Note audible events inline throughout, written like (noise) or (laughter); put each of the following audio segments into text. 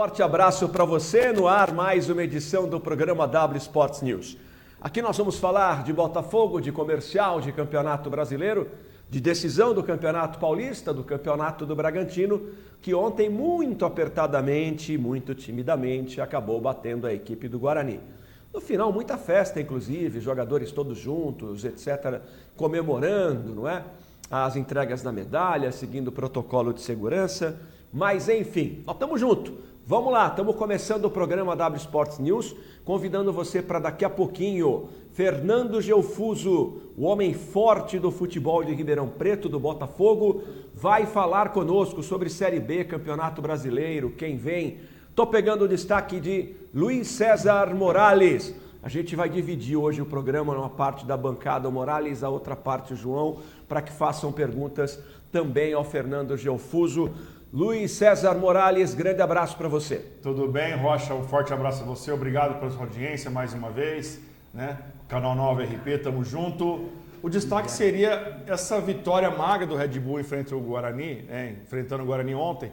Forte abraço para você no ar, mais uma edição do programa W Sports News. Aqui nós vamos falar de Botafogo, de comercial, de Campeonato Brasileiro, de decisão do Campeonato Paulista, do Campeonato do Bragantino, que ontem muito apertadamente, muito timidamente acabou batendo a equipe do Guarani. No final, muita festa, inclusive, jogadores todos juntos, etc., comemorando, não é? As entregas da medalha, seguindo o protocolo de segurança. Mas, enfim, nós estamos juntos. Vamos lá, estamos começando o programa W Sports News, convidando você para daqui a pouquinho, Fernando Geofuso, o homem forte do futebol de Ribeirão Preto, do Botafogo, vai falar conosco sobre Série B, Campeonato Brasileiro, quem vem. Estou pegando o destaque de Luiz César Morales. A gente vai dividir hoje o programa numa parte da bancada o Morales, a outra parte o João, para que façam perguntas também ao Fernando Geofuso. Luiz César Morales, grande abraço para você. Tudo bem, Rocha? Um forte abraço a você. Obrigado pela sua audiência mais uma vez. Né? Canal 9 RP, tamo junto. O destaque seria essa vitória magra do Red Bull em frente ao Guarani, né? enfrentando o Guarani ontem.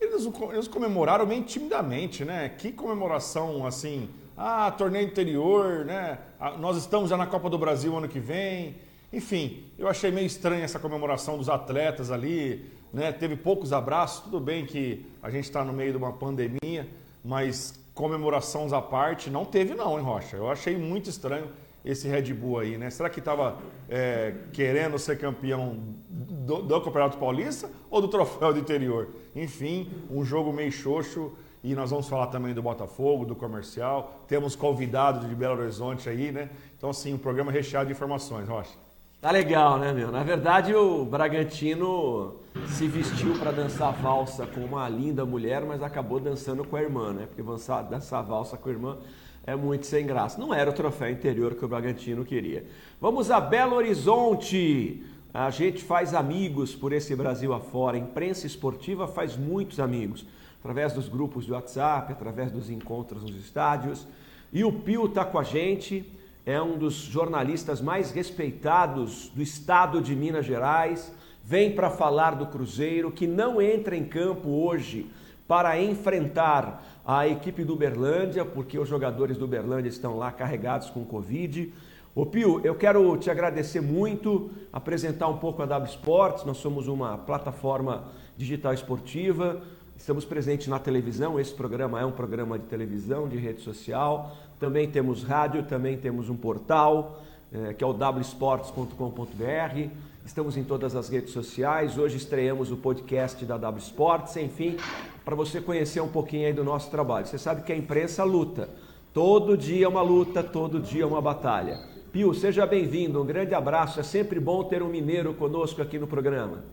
Eles, eles comemoraram bem timidamente, né? Que comemoração assim. Ah, torneio interior, né? Ah, nós estamos já na Copa do Brasil ano que vem. Enfim, eu achei meio estranha essa comemoração dos atletas ali, né? Teve poucos abraços, tudo bem que a gente está no meio de uma pandemia, mas comemorações à parte, não teve não, hein, Rocha? Eu achei muito estranho esse Red Bull aí, né? Será que estava é, querendo ser campeão do, do, Campeonato Paulista ou do Troféu do Interior? Enfim, um jogo meio xoxo e nós vamos falar também do Botafogo, do Comercial. Temos convidado de Belo Horizonte aí, né? Então, assim, um programa recheado de informações, Rocha. Tá legal, né, meu? Na verdade, o Bragantino se vestiu para dançar valsa com uma linda mulher, mas acabou dançando com a irmã, né? Porque dançar, dançar valsa com a irmã é muito sem graça. Não era o troféu interior que o Bragantino queria. Vamos a Belo Horizonte. A gente faz amigos por esse Brasil afora. A imprensa esportiva faz muitos amigos. Através dos grupos de WhatsApp, através dos encontros nos estádios. E o Pio está com a gente é um dos jornalistas mais respeitados do estado de Minas Gerais, vem para falar do Cruzeiro, que não entra em campo hoje para enfrentar a equipe do Berlândia, porque os jogadores do Berlândia estão lá carregados com Covid. Ô Pio, eu quero te agradecer muito, apresentar um pouco a W Sports, nós somos uma plataforma digital esportiva, estamos presentes na televisão, esse programa é um programa de televisão, de rede social, também temos rádio, também temos um portal, é, que é o wsports.com.br. Estamos em todas as redes sociais. Hoje estreamos o podcast da W Sports, enfim, para você conhecer um pouquinho aí do nosso trabalho. Você sabe que a imprensa luta. Todo dia é uma luta, todo dia é uma batalha. Pio, seja bem-vindo. Um grande abraço. É sempre bom ter um mineiro conosco aqui no programa.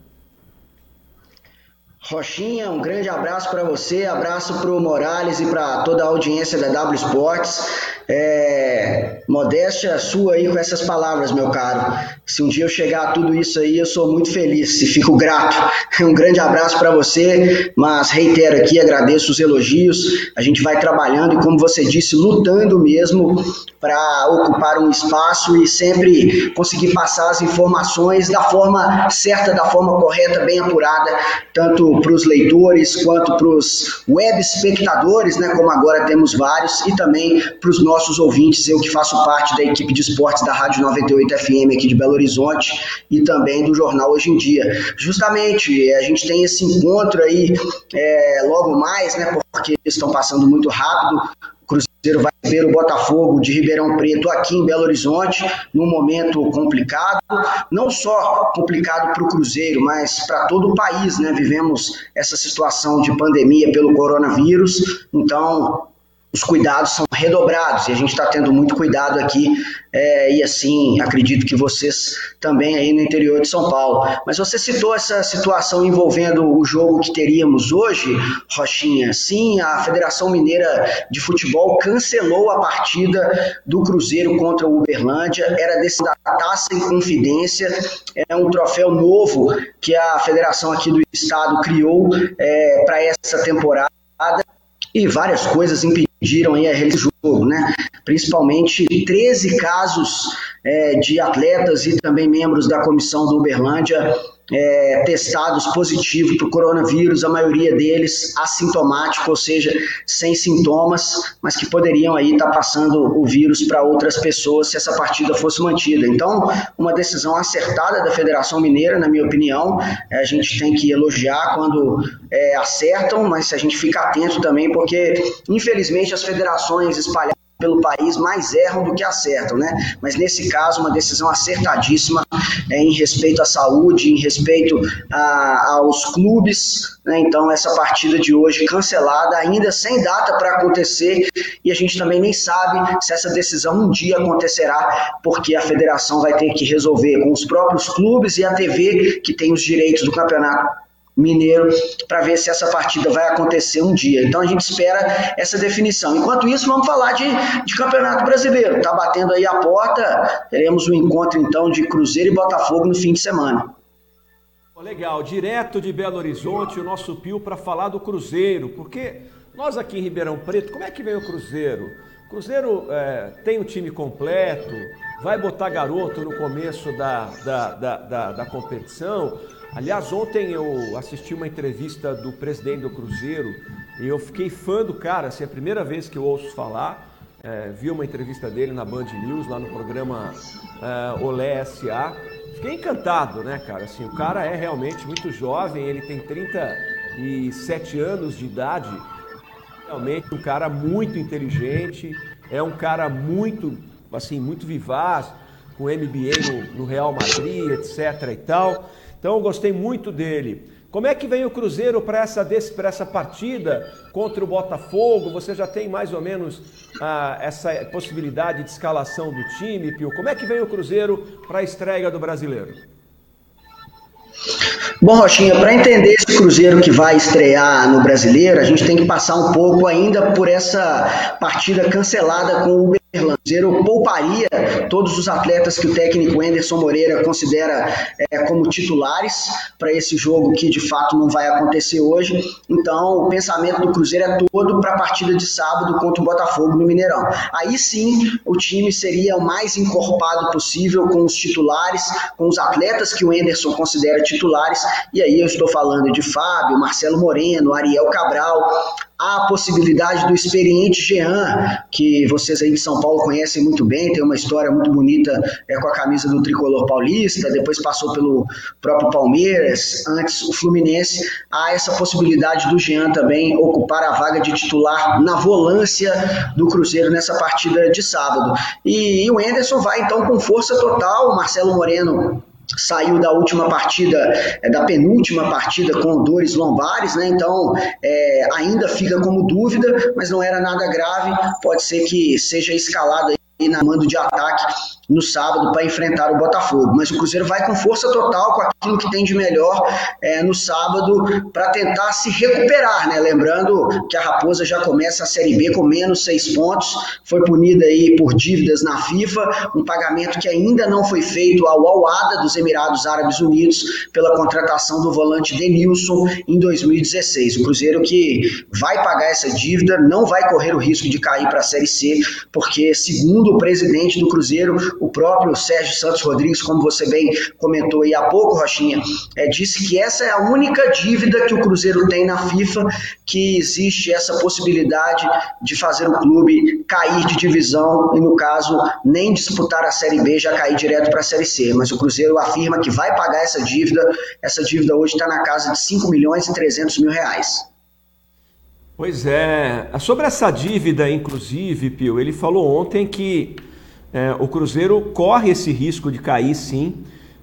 Rochinha, um grande abraço para você, abraço para o Morales e para toda a audiência da W Sports. É, modéstia sua aí com essas palavras, meu caro. Se um dia eu chegar a tudo isso aí, eu sou muito feliz e fico grato. (laughs) Um grande abraço para você, mas reitero aqui, agradeço os elogios. A gente vai trabalhando e, como você disse, lutando mesmo para ocupar um espaço e sempre conseguir passar as informações da forma certa, da forma correta, bem apurada, tanto para os leitores quanto para os web espectadores, né, como agora temos vários, e também para os nossos ouvintes, eu que faço parte da equipe de esportes da Rádio 98 FM aqui de Belo Horizonte e também do jornal Hoje em Dia. Justamente, a gente tem esse encontro aí é, logo mais, né, porque estão passando muito rápido, Cruzeiro vai ver o Botafogo de Ribeirão Preto aqui em Belo Horizonte, num momento complicado, não só complicado para o Cruzeiro, mas para todo o país, né? Vivemos essa situação de pandemia pelo coronavírus, então os cuidados são redobrados e a gente está tendo muito cuidado aqui é, e assim acredito que vocês também aí no interior de São Paulo. Mas você citou essa situação envolvendo o jogo que teríamos hoje, Rochinha. Sim, a Federação Mineira de Futebol cancelou a partida do Cruzeiro contra o Uberlândia. Era desse da Taça em Confidência, é um troféu novo que a federação aqui do estado criou é, para essa temporada e várias coisas impediram aí a realização do jogo, né? Principalmente 13 casos é, de atletas e também membros da comissão do Uberlândia é, testados positivos para o coronavírus, a maioria deles assintomático, ou seja, sem sintomas, mas que poderiam aí estar tá passando o vírus para outras pessoas se essa partida fosse mantida. Então, uma decisão acertada da Federação Mineira, na minha opinião, é, a gente tem que elogiar quando é, acertam, mas a gente fica atento também, porque infelizmente as federações espalhadas pelo país mais erram do que acertam, né? Mas nesse caso, uma decisão acertadíssima é, em respeito à saúde, em respeito a, aos clubes. Né? Então, essa partida de hoje cancelada, ainda sem data para acontecer, e a gente também nem sabe se essa decisão um dia acontecerá, porque a federação vai ter que resolver com os próprios clubes e a TV, que tem os direitos do campeonato Mineiro para ver se essa partida vai acontecer um dia. Então a gente espera essa definição. Enquanto isso, vamos falar de, de Campeonato Brasileiro. Está batendo aí a porta. Teremos um encontro então de Cruzeiro e Botafogo no fim de semana. Legal, direto de Belo Horizonte, o nosso Pio para falar do Cruzeiro, porque nós aqui em Ribeirão Preto, como é que vem o Cruzeiro? Cruzeiro é, tem um time completo, vai botar garoto no começo da, da, da, da, da competição. Aliás, ontem eu assisti uma entrevista do presidente do Cruzeiro e eu fiquei fã do cara, assim, é a primeira vez que eu ouço falar. É, vi uma entrevista dele na Band News, lá no programa é, Olé SA. Fiquei encantado, né, cara? Assim, o cara é realmente muito jovem, ele tem 37 anos de idade. Realmente um cara muito inteligente, é um cara muito, assim, muito vivaz, com MBA no, no Real Madrid, etc e tal. Então eu gostei muito dele. Como é que vem o Cruzeiro para essa, essa partida contra o Botafogo? Você já tem mais ou menos ah, essa possibilidade de escalação do time, Pio? Como é que vem o Cruzeiro para a estreia do brasileiro? Bom, Rochinha, para entender esse Cruzeiro que vai estrear no Brasileiro, a gente tem que passar um pouco ainda por essa partida cancelada com o Cruzeiro pouparia todos os atletas que o técnico Anderson Moreira considera é, como titulares para esse jogo que de fato não vai acontecer hoje. Então, o pensamento do Cruzeiro é todo para a partida de sábado contra o Botafogo no Mineirão. Aí sim, o time seria o mais encorpado possível com os titulares, com os atletas que o Anderson considera titulares. E aí eu estou falando de Fábio, Marcelo Moreno, Ariel Cabral, Há a possibilidade do experiente Jean, que vocês aí de São Paulo conhecem muito bem, tem uma história muito bonita é, com a camisa do tricolor paulista, depois passou pelo próprio Palmeiras, antes o Fluminense. Há essa possibilidade do Jean também ocupar a vaga de titular na volância do Cruzeiro nessa partida de sábado. E, e o Enderson vai então com força total, o Marcelo Moreno saiu da última partida, é, da penúltima partida com dores lombares, né? Então é, ainda fica como dúvida, mas não era nada grave. Pode ser que seja escalado na mando de ataque no sábado para enfrentar o Botafogo. Mas o Cruzeiro vai com força total, com aquilo que tem de melhor é, no sábado, para tentar se recuperar. Né? Lembrando que a Raposa já começa a Série B com menos seis pontos, foi punida aí por dívidas na FIFA, um pagamento que ainda não foi feito ao Al-Ada dos Emirados Árabes Unidos pela contratação do volante Denilson em 2016. O Cruzeiro que vai pagar essa dívida, não vai correr o risco de cair para a Série C, porque, segundo o presidente do Cruzeiro, o próprio Sérgio Santos Rodrigues, como você bem comentou aí há pouco, Rochinha, é, disse que essa é a única dívida que o Cruzeiro tem na FIFA, que existe essa possibilidade de fazer o clube cair de divisão e, no caso, nem disputar a Série B, já cair direto para a Série C. Mas o Cruzeiro afirma que vai pagar essa dívida. Essa dívida hoje está na casa de 5 milhões e 300 mil reais. Pois é. Sobre essa dívida, inclusive, Pio, ele falou ontem que é, o Cruzeiro corre esse risco de cair sim.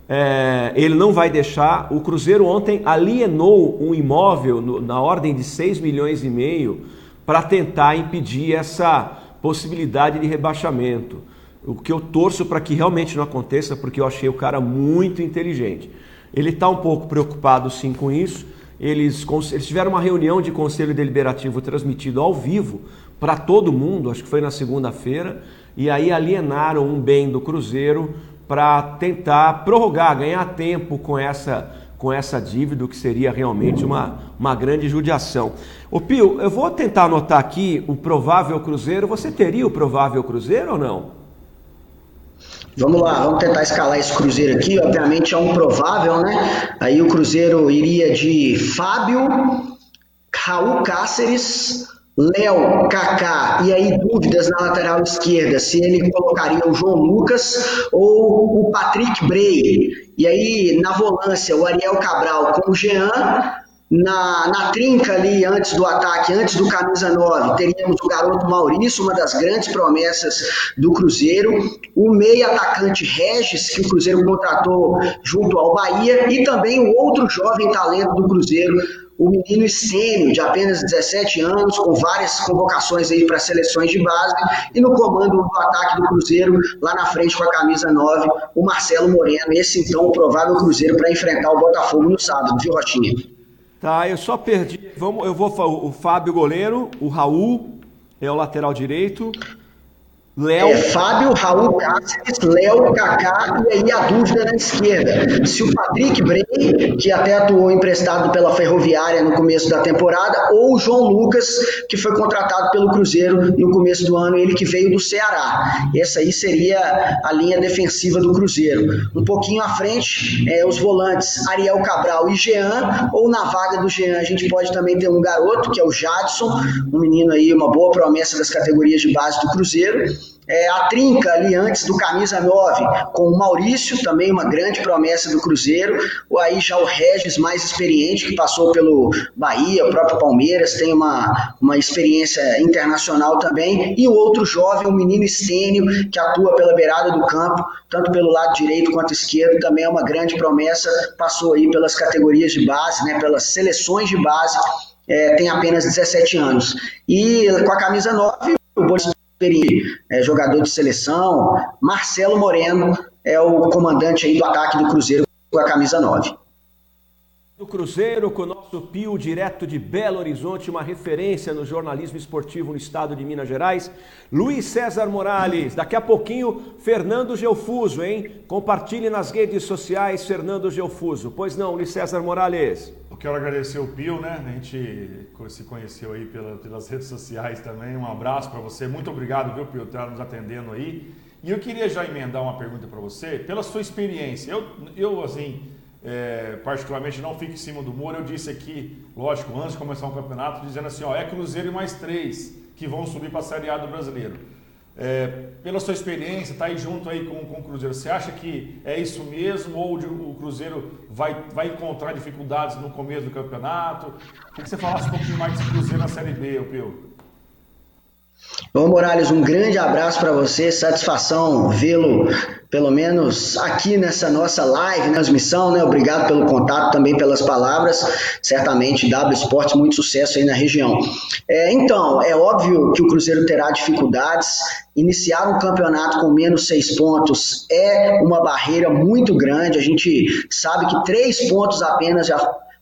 É, ele não vai deixar. O Cruzeiro ontem alienou um imóvel no, na ordem de 6 milhões e meio para tentar impedir essa possibilidade de rebaixamento. O que eu torço para que realmente não aconteça, porque eu achei o cara muito inteligente. Ele está um pouco preocupado sim com isso. Eles, eles tiveram uma reunião de conselho deliberativo transmitido ao vivo para todo mundo, acho que foi na segunda-feira e aí alienaram um bem do Cruzeiro para tentar prorrogar, ganhar tempo com essa com essa dívida, que seria realmente uma, uma grande judiação. O Pio, eu vou tentar anotar aqui o provável Cruzeiro. Você teria o provável Cruzeiro ou não? Vamos lá, vamos tentar escalar esse Cruzeiro aqui. Obviamente é um provável, né? Aí o Cruzeiro iria de Fábio, Raul Cáceres, Léo, Kaká, e aí dúvidas na lateral esquerda, se ele colocaria o João Lucas ou o Patrick Bray. E aí na volância, o Ariel Cabral com o Jean, na, na trinca ali, antes do ataque, antes do camisa 9, teríamos o garoto Maurício, uma das grandes promessas do Cruzeiro, o meio atacante Regis, que o Cruzeiro contratou junto ao Bahia, e também o outro jovem talento do Cruzeiro, o menino Estênio, de apenas 17 anos, com várias convocações aí para seleções de base, e no comando do ataque do Cruzeiro, lá na frente com a camisa 9, o Marcelo Moreno, esse então o provável Cruzeiro para enfrentar o Botafogo no sábado, viu, Rotinha? Tá, eu só perdi. Vamos, eu vou o Fábio goleiro, o Raul é o lateral direito, Léo. É, Fábio, Raul Cáceres, Léo, Kaká e aí a dúvida na esquerda. Se o Patrick Bray, que até atuou emprestado pela Ferroviária no começo da temporada, ou o João Lucas, que foi contratado pelo Cruzeiro no começo do ano, ele que veio do Ceará. Essa aí seria a linha defensiva do Cruzeiro. Um pouquinho à frente, é, os volantes Ariel Cabral e Jean, ou na vaga do Jean a gente pode também ter um garoto, que é o Jadson, um menino aí, uma boa promessa das categorias de base do Cruzeiro é, a trinca ali antes do camisa 9 com o Maurício, também uma grande promessa do Cruzeiro, ou aí já o Regis mais experiente, que passou pelo Bahia, o próprio Palmeiras, tem uma, uma experiência internacional também, e o outro jovem, o menino Estênio, que atua pela beirada do campo, tanto pelo lado direito quanto esquerdo, também é uma grande promessa, passou aí pelas categorias de base, né, pelas seleções de base, é, tem apenas 17 anos. E com a camisa 9, o Boris é, jogador de seleção. Marcelo Moreno é o comandante aí do ataque do Cruzeiro com a camisa 9 do Cruzeiro com o nosso Pio, direto de Belo Horizonte, uma referência no jornalismo esportivo no estado de Minas Gerais. Luiz César Morales, daqui a pouquinho, Fernando Geofuso, hein? Compartilhe nas redes sociais Fernando Geofuso. Pois não, Luiz César Morales. Eu quero agradecer o Pio, né? A gente se conheceu aí pela, pelas redes sociais também. Um abraço para você. Muito obrigado, viu, Pio, por estar nos atendendo aí. E eu queria já emendar uma pergunta para você, pela sua experiência. Eu, eu assim é, particularmente não fique em cima do muro. Eu disse aqui, lógico, antes de começar o campeonato, dizendo assim, ó, é Cruzeiro e mais três que vão subir para a Série A do Brasileiro. É, pela sua experiência, está aí junto aí com, com o Cruzeiro, você acha que é isso mesmo ou o Cruzeiro vai, vai encontrar dificuldades no começo do campeonato? Queria que você falasse um pouquinho mais de Cruzeiro na Série B, Pio. Bom, Morales, um grande abraço para você, satisfação vê-lo, pelo menos aqui nessa nossa live, transmissão, né? Obrigado pelo contato, também pelas palavras. Certamente, W Esportes, muito sucesso aí na região. É, então, é óbvio que o Cruzeiro terá dificuldades. Iniciar um campeonato com menos seis pontos é uma barreira muito grande. A gente sabe que três pontos apenas já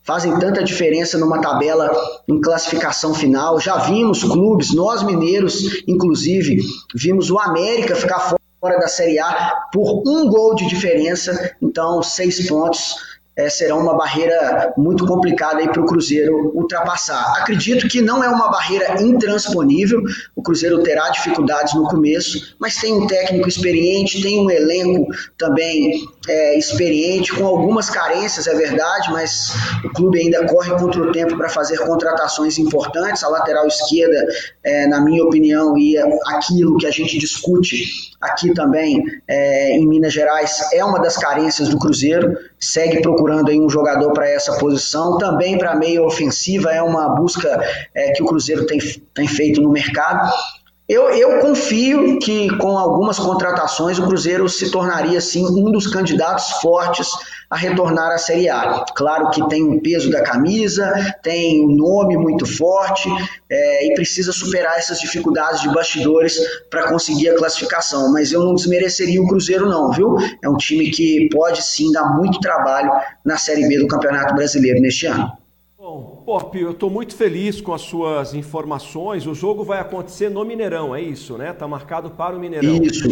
fazem tanta diferença numa tabela em classificação final. Já vimos clubes, nós mineiros, inclusive, vimos o América ficar fora da Série A por um gol de diferença, então seis pontos é, será uma barreira muito complicada para o Cruzeiro ultrapassar. Acredito que não é uma barreira intransponível, o Cruzeiro terá dificuldades no começo, mas tem um técnico experiente, tem um elenco também é, experiente, com algumas carências, é verdade, mas o clube ainda corre contra o tempo para fazer contratações importantes. A lateral esquerda, é, na minha opinião, e aquilo que a gente discute aqui também é, em Minas Gerais, é uma das carências do Cruzeiro, segue procurando aí um jogador para essa posição, também para meio ofensiva, é uma busca é, que o Cruzeiro tem, tem feito no mercado. Eu, eu confio que com algumas contratações o Cruzeiro se tornaria sim um dos candidatos fortes a retornar à Série A. Claro que tem um peso da camisa, tem um nome muito forte é, e precisa superar essas dificuldades de bastidores para conseguir a classificação. Mas eu não desmereceria o Cruzeiro, não, viu? É um time que pode sim dar muito trabalho na Série B do Campeonato Brasileiro neste ano. Bom, Pop, eu estou muito feliz com as suas informações. O jogo vai acontecer no Mineirão, é isso, né? Está marcado para o Mineirão. Isso.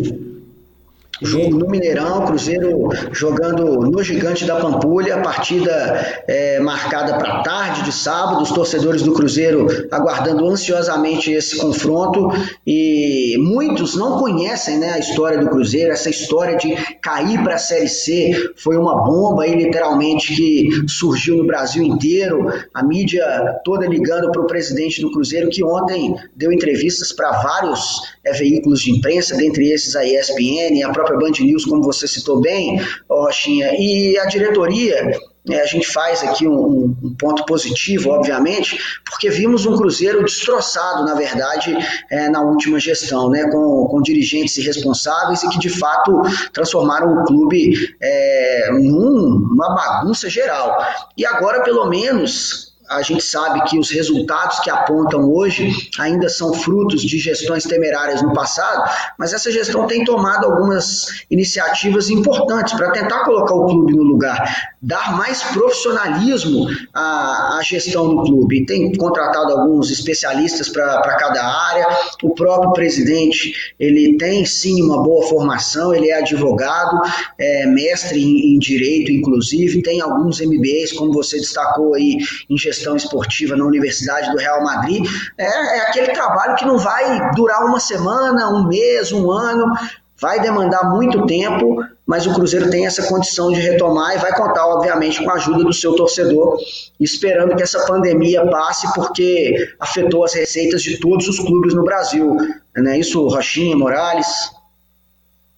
Jogo no Mineirão, Cruzeiro jogando no Gigante da Pampulha, partida é, marcada para tarde de sábado, os torcedores do Cruzeiro aguardando ansiosamente esse confronto e muitos não conhecem né, a história do Cruzeiro, essa história de cair para a Série C foi uma bomba aí, literalmente que surgiu no Brasil inteiro, a mídia toda ligando para o presidente do Cruzeiro que ontem deu entrevistas para vários é, veículos de imprensa, dentre esses a ESPN, a própria Band News, como você citou bem, Rochinha, e a diretoria é, a gente faz aqui um, um, ponto positivo, obviamente, porque vimos um Cruzeiro destroçado, na verdade, é, na última gestão, né, com, com, dirigentes irresponsáveis e que, de fato, transformaram o clube é, numa bagunça geral. E agora, pelo menos, a gente sabe que os resultados que apontam hoje ainda são frutos de gestões temerárias no passado, mas essa gestão tem tomado algumas iniciativas importantes para tentar colocar o clube no lugar, dar mais profissionalismo à, à gestão do clube. Tem contratado alguns especialistas para cada área, o próprio presidente ele tem sim uma boa formação, ele é advogado, é mestre em, em direito, inclusive, tem alguns MBAs, como você destacou aí, em gestão esportiva na Universidade do Real Madrid, é, é aquele trabalho que não vai durar uma semana, um mês, um ano, vai demandar muito tempo, mas o Cruzeiro tem essa condição de retomar e vai contar, obviamente, com a ajuda do seu torcedor, esperando que essa pandemia passe, porque afetou as receitas de todos os clubes no Brasil. Não é isso, Rochinha, Morales?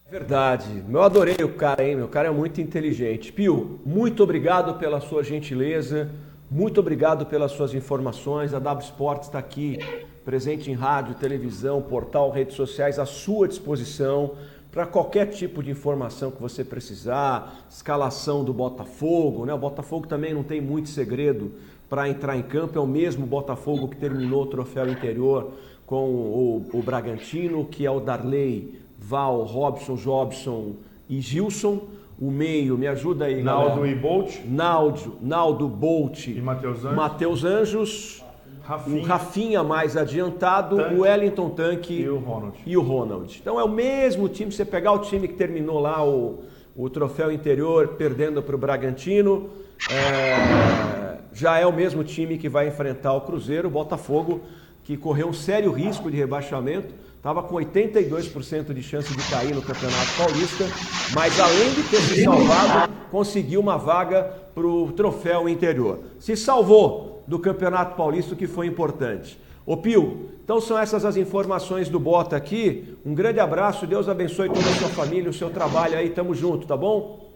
Verdade. Eu adorei o cara, hein? Meu cara é muito inteligente. Pio, muito obrigado pela sua gentileza. Muito obrigado pelas suas informações. A W Sports está aqui, presente em rádio, televisão, portal, redes sociais, à sua disposição para qualquer tipo de informação que você precisar. Escalação do Botafogo, né? O Botafogo também não tem muito segredo para entrar em campo. É o mesmo Botafogo que terminou o troféu interior com o, o Bragantino, que é o Darley, Val, Robson, Jobson e Gilson. O meio, me ajuda aí, Naldo galera. e Bolt. Naldo, Naldo, Bolt. E Matheus Anjos. Matheus Anjos. Rafinha. O Rafinha mais adiantado, Tanque, o Wellington Tanque e o Ronald. E o Ronald. Então é o mesmo time, você pegar o time que terminou lá o, o troféu interior perdendo para o Bragantino, é, já é o mesmo time que vai enfrentar o Cruzeiro, o Botafogo, que correu um sério risco de rebaixamento estava com 82% de chance de cair no Campeonato Paulista, mas além de ter se salvado, conseguiu uma vaga para o troféu interior. Se salvou do Campeonato Paulista, que foi importante. Ô Pio, então são essas as informações do Bota aqui. Um grande abraço, Deus abençoe toda a sua família, o seu trabalho aí, tamo junto, tá bom?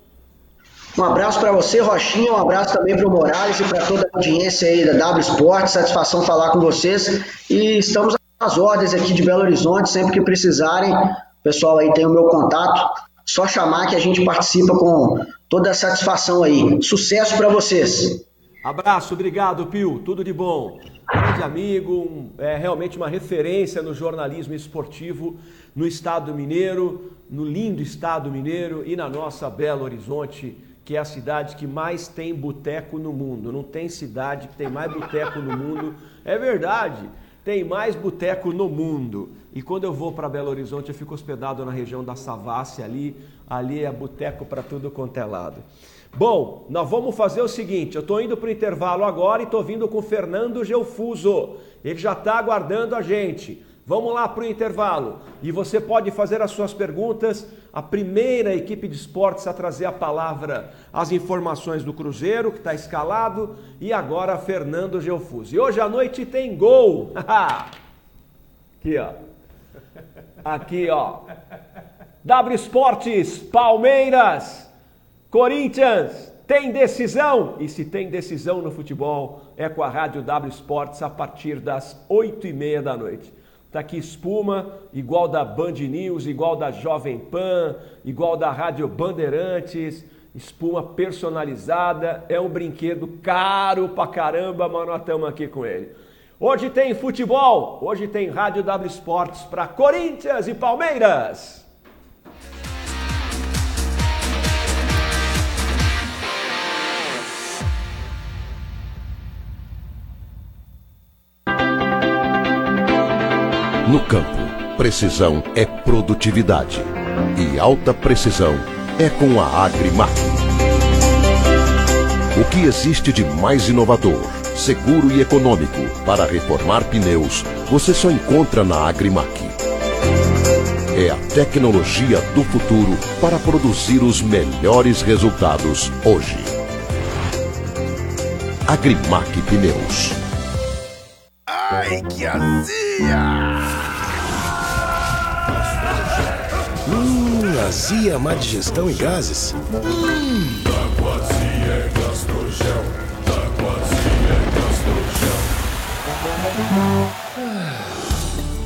Um abraço para você, Rochinha, um abraço também para o Morales e para toda a audiência aí da W Sport. Satisfação falar com vocês e estamos as ordens aqui de Belo Horizonte, sempre que precisarem, o pessoal aí tem o meu contato, só chamar que a gente participa com toda a satisfação aí. Sucesso para vocês. Abraço, obrigado, Pio. Tudo de bom. Grande amigo, é realmente uma referência no jornalismo esportivo no estado mineiro, no lindo estado mineiro e na nossa Belo Horizonte, que é a cidade que mais tem boteco no mundo. Não tem cidade que tem mais boteco no mundo. É verdade tem mais boteco no mundo. E quando eu vou para Belo Horizonte, eu fico hospedado na região da Savassi ali, ali é boteco para tudo quanto é lado. Bom, nós vamos fazer o seguinte, eu estou indo para o intervalo agora e estou vindo com o Fernando Gelfuso. Ele já está aguardando a gente. Vamos lá para o intervalo e você pode fazer as suas perguntas. A primeira equipe de esportes a trazer a palavra, as informações do Cruzeiro, que está escalado, e agora Fernando Geofuso. E hoje à noite tem gol! (laughs) Aqui, ó. Aqui, ó. W Esportes, Palmeiras, Corinthians, tem decisão? E se tem decisão no futebol, é com a Rádio W Esportes a partir das oito e meia da noite. Está aqui espuma, igual da Band News, igual da Jovem Pan, igual da Rádio Bandeirantes, espuma personalizada, é um brinquedo caro pra caramba, mas nós estamos aqui com ele. Hoje tem futebol, hoje tem Rádio W Esportes para Corinthians e Palmeiras. No campo, precisão é produtividade. e alta precisão é com a Agrimac. O que existe de mais inovador, seguro e econômico para reformar pneus, você só encontra na Agrimac. É a tecnologia do futuro para produzir os melhores resultados hoje. Agrimac Pneus. Ai, que azia! Hum, azia, má digestão e gases. Hum. Gastrogel.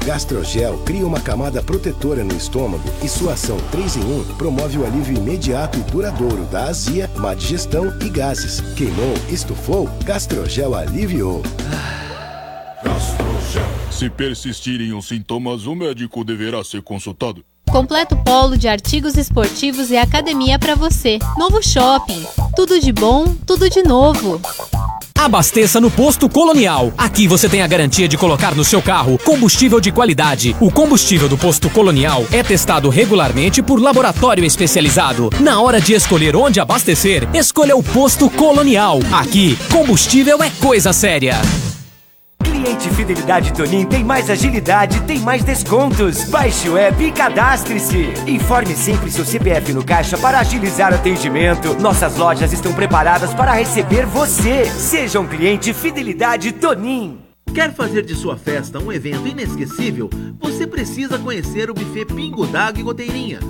é Gastrogel cria uma camada protetora no estômago e sua ação 3 em 1 promove o alívio imediato e duradouro da azia, má digestão e gases. Queimou, estufou, Gastrogel aliviou. Se persistirem os sintomas, o médico deverá ser consultado. Completo polo de artigos esportivos e academia para você. Novo shopping. Tudo de bom, tudo de novo. Abasteça no Posto Colonial. Aqui você tem a garantia de colocar no seu carro combustível de qualidade. O combustível do Posto Colonial é testado regularmente por laboratório especializado. Na hora de escolher onde abastecer, escolha o Posto Colonial. Aqui, combustível é coisa séria. Cliente Fidelidade Tonin tem mais agilidade, tem mais descontos. Baixe o app e cadastre-se. Informe sempre seu CPF no caixa para agilizar o atendimento. Nossas lojas estão preparadas para receber você. Seja um cliente Fidelidade Tonin. Quer fazer de sua festa um evento inesquecível? Você precisa conhecer o buffet Pingo d'Água e Goteirinha,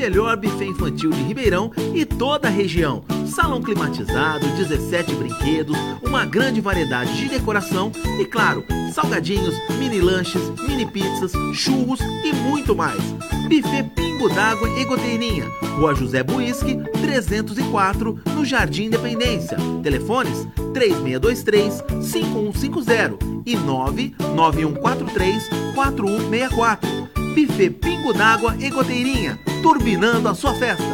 melhor buffet infantil de Ribeirão e toda a região. Salão climatizado, 17 brinquedos, uma grande variedade de decoração e, claro, salgadinhos, mini lanches, mini pizzas, churros e muito mais. Buffet Pingo d'Água e Goteirinha, Rua José Buisque, 304, no Jardim Independência. Telefones 3623 5150 e 99143 4164. Buffet Pingo d'Água e Goteirinha, turbinando a sua festa.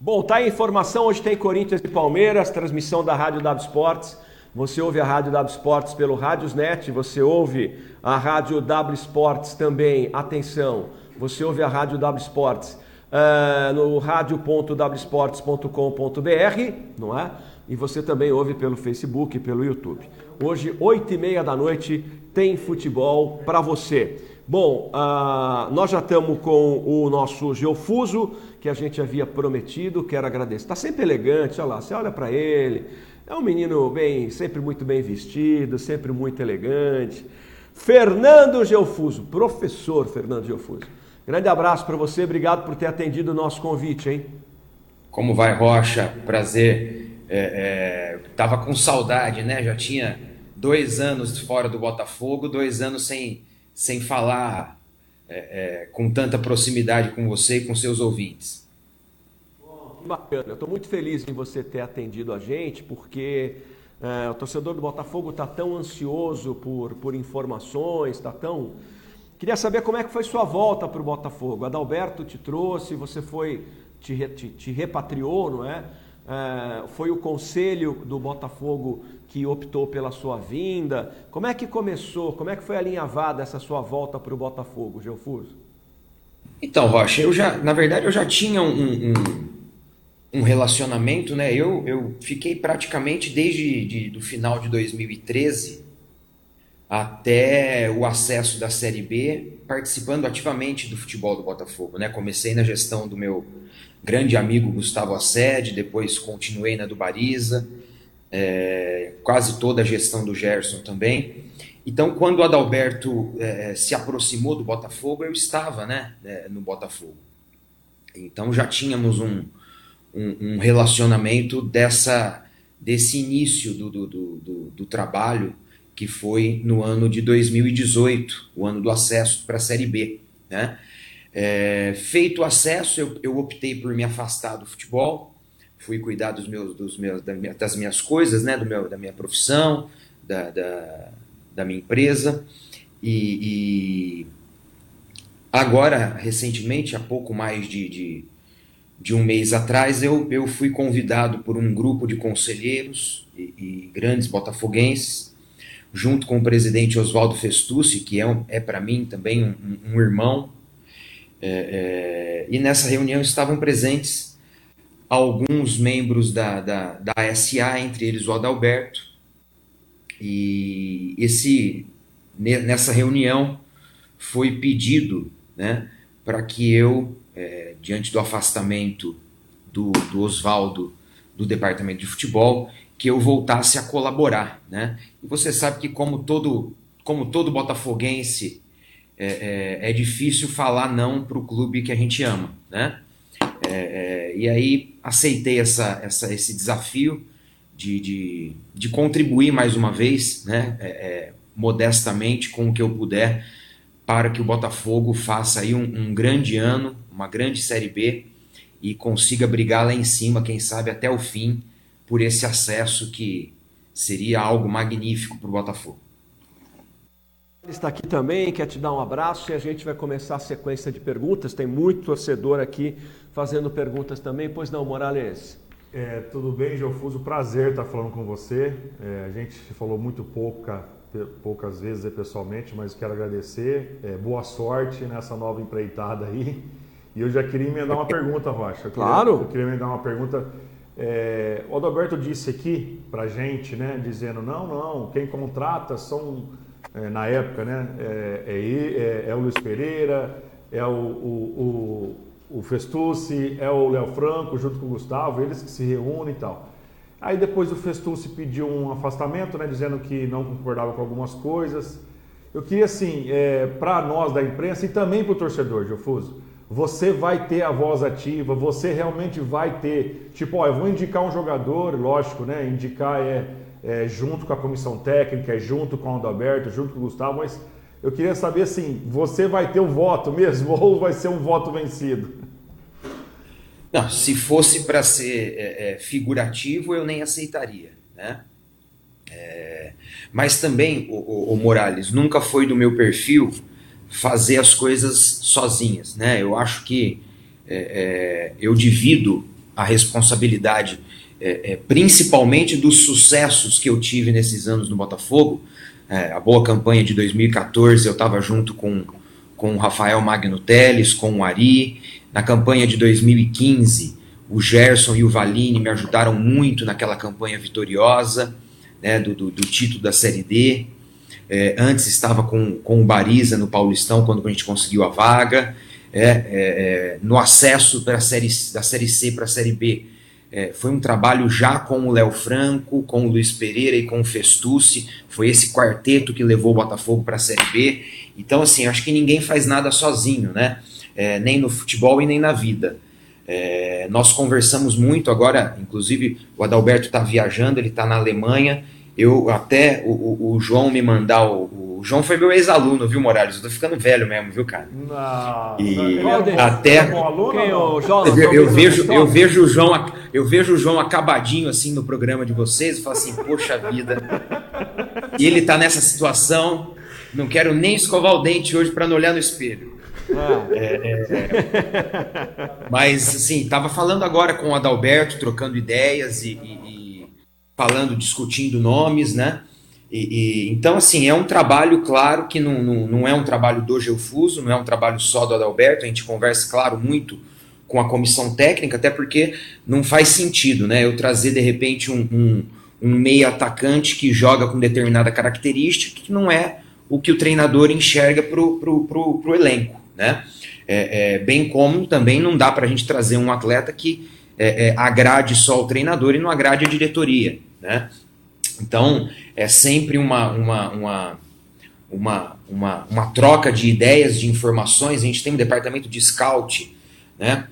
Bom, tá aí informação. Hoje tem Corinthians e Palmeiras, transmissão da Rádio W Sports. Você ouve a Rádio W Sports pelo Rádiosnet, você ouve a Rádio W Sports também, atenção, você ouve a Rádio W Sports uh, no radio.wsports.com.br, não é? E você também ouve pelo Facebook pelo YouTube. Hoje, 8 e meia da noite, tem futebol para você. Bom, uh, nós já estamos com o nosso Geofuso, que a gente havia prometido, quero agradecer. Está sempre elegante, olha lá, você olha para ele, é um menino bem, sempre muito bem vestido, sempre muito elegante. Fernando Geofuso, professor Fernando Geofuso. Grande abraço para você, obrigado por ter atendido o nosso convite, hein? Como vai, Rocha? Prazer. É, é, tava com saudade, né? Já tinha dois anos fora do Botafogo, dois anos sem, sem falar é, é com tanta proximidade com você e com seus ouvintes bacana. Eu estou muito feliz em você ter atendido a gente, porque é, o torcedor do Botafogo está tão ansioso por, por informações, está tão. Queria saber como é que foi sua volta para o Botafogo. Adalberto te trouxe, você foi, te, te, te repatriou, não é? é? Foi o conselho do Botafogo que optou pela sua vinda. Como é que começou? Como é que foi alinhavada essa sua volta para o Botafogo, Geofuso? Então, Rocha, eu já, na verdade, eu já tinha um, um um relacionamento, né? Eu, eu fiquei praticamente desde de, do final de 2013 até o acesso da Série B, participando ativamente do futebol do Botafogo, né? Comecei na gestão do meu grande amigo Gustavo Assede, depois continuei na do Bariza, é, quase toda a gestão do Gerson também. Então, quando o Adalberto é, se aproximou do Botafogo, eu estava, né, é, no Botafogo. Então já tínhamos um, um, um relacionamento dessa desse início do, do, do, do, trabalho que foi no ano de 2018, o ano do acesso para a Série B. Né? É, feito o acesso, eu, eu, optei por me afastar do futebol, fui cuidar dos meus, dos meus, das minhas coisas, né? do meu, da minha profissão, da, da, da minha empresa, e, e, agora, recentemente, há pouco mais de, de de um mês atrás, eu, eu fui convidado por um grupo de conselheiros e, e grandes botafoguenses, junto com o presidente Oswaldo Festucci, que é, é para mim também um, um irmão. É, é, e nessa reunião estavam presentes alguns membros da, da, da SA, entre eles o Adalberto. E esse, nessa reunião foi pedido né, para que eu, é, diante do afastamento do, do Oswaldo do departamento de futebol, que eu voltasse a colaborar. Né? E você sabe que, como todo, como todo botafoguense, é, é, é difícil falar não para o clube que a gente ama. Né? É, é, e aí aceitei essa, essa, esse desafio de, de, de, contribuir mais uma vez, né? É, modestamente, com o que eu puder, para que o Botafogo faça aí um, um grande ano, uma grande Série B e consiga brigar lá em cima, quem sabe até o fim, por esse acesso que seria algo magnífico para o Botafogo. Ele está aqui também, quer te dar um abraço e a gente vai começar a sequência de perguntas. Tem muito torcedor aqui fazendo perguntas também. Pois não, Morales? É, tudo bem, Geofuso? Prazer estar falando com você. É, a gente falou muito pouca, poucas vezes pessoalmente, mas quero agradecer. É, boa sorte nessa nova empreitada aí. E eu já queria emendar uma pergunta, Rocha. Eu queria, claro. Eu queria emendar uma pergunta. É, o Adalberto disse aqui pra gente, né, dizendo, não, não, quem contrata são é, na época, né? É, é, é, o Luiz Pereira, é o, o, o, o Festucci, é o Léo Franco junto com o Gustavo, eles que se reúnem e tal. Aí depois o Festucci pediu um afastamento, né, dizendo que não concordava com algumas coisas. Eu queria, assim, é, para nós da imprensa e também para o torcedor, Jofuso, você vai ter a voz ativa, você realmente vai ter, tipo, ó, eu vou indicar um jogador, lógico, né, indicar é é, junto com a comissão técnica, é junto com o Adalberto, junto com o Gustavo, mas eu queria saber assim, você vai ter o voto mesmo (laughs) ou vai ser um voto vencido? Não, se fosse para ser é, é, figurativo, eu nem aceitaria, né? É, mas também, o, o, o, Morales, nunca foi do meu perfil fazer as coisas sozinhas, né? Eu acho que é, é, eu divido a responsabilidade é, é, principalmente dos sucessos que eu tive nesses anos no Botafogo. É, a boa campanha de 2014 eu estava junto com, com o Rafael Magno Teles, com o Ari. Na campanha de 2015, o Gerson e o Valine me ajudaram muito naquela campanha vitoriosa né, do, do, do título da Série D. É, antes estava com, com o Bariza no Paulistão, quando a gente conseguiu a vaga. É, é, é no acesso da série, da série C para a Série B, é, foi um trabalho já com o Léo Franco, com o Luiz Pereira e com o Festucci. Foi esse quarteto que levou o Botafogo para a Série B. Então, assim, acho que ninguém faz nada sozinho, né? É, nem no futebol e nem na vida. Nós conversamos muito agora, inclusive o Adalberto está viajando, ele está na Alemanha eu até o, o, João me mandar o, o João foi meu ex-aluno, viu, Morales? Eu tô ficando velho mesmo, viu, cara? Não. E não, até é Quem, o João, eu, eu vejo eu vejo o João eu vejo o João acabadinho assim no programa de vocês e falo assim, poxa vida. E ele tá nessa situação, não quero nem escovar o dente hoje para não olhar no espelho. Ah. É, é, mas assim, tava falando agora com o Adalberto, trocando ideias e, e falando, discutindo nomes, né? E, e, então, assim, é um trabalho, claro, que não, não, não é um trabalho do Geofuso, não é um trabalho só do Adalberto, a gente conversa, claro, muito com a comissão técnica, até porque não faz sentido, né? Eu trazer, de repente, um, um, um meio atacante que joga com determinada característica que não é o que o treinador enxerga para o pro, pro, pro elenco, né? É, é, bem como também não dá para a gente trazer um atleta que é, é, agrade só o treinador e não agrade a diretoria. Né? Então, é sempre uma, uma, uma, uma, uma, uma troca de ideias, de informações. A gente tem um departamento de scout, né?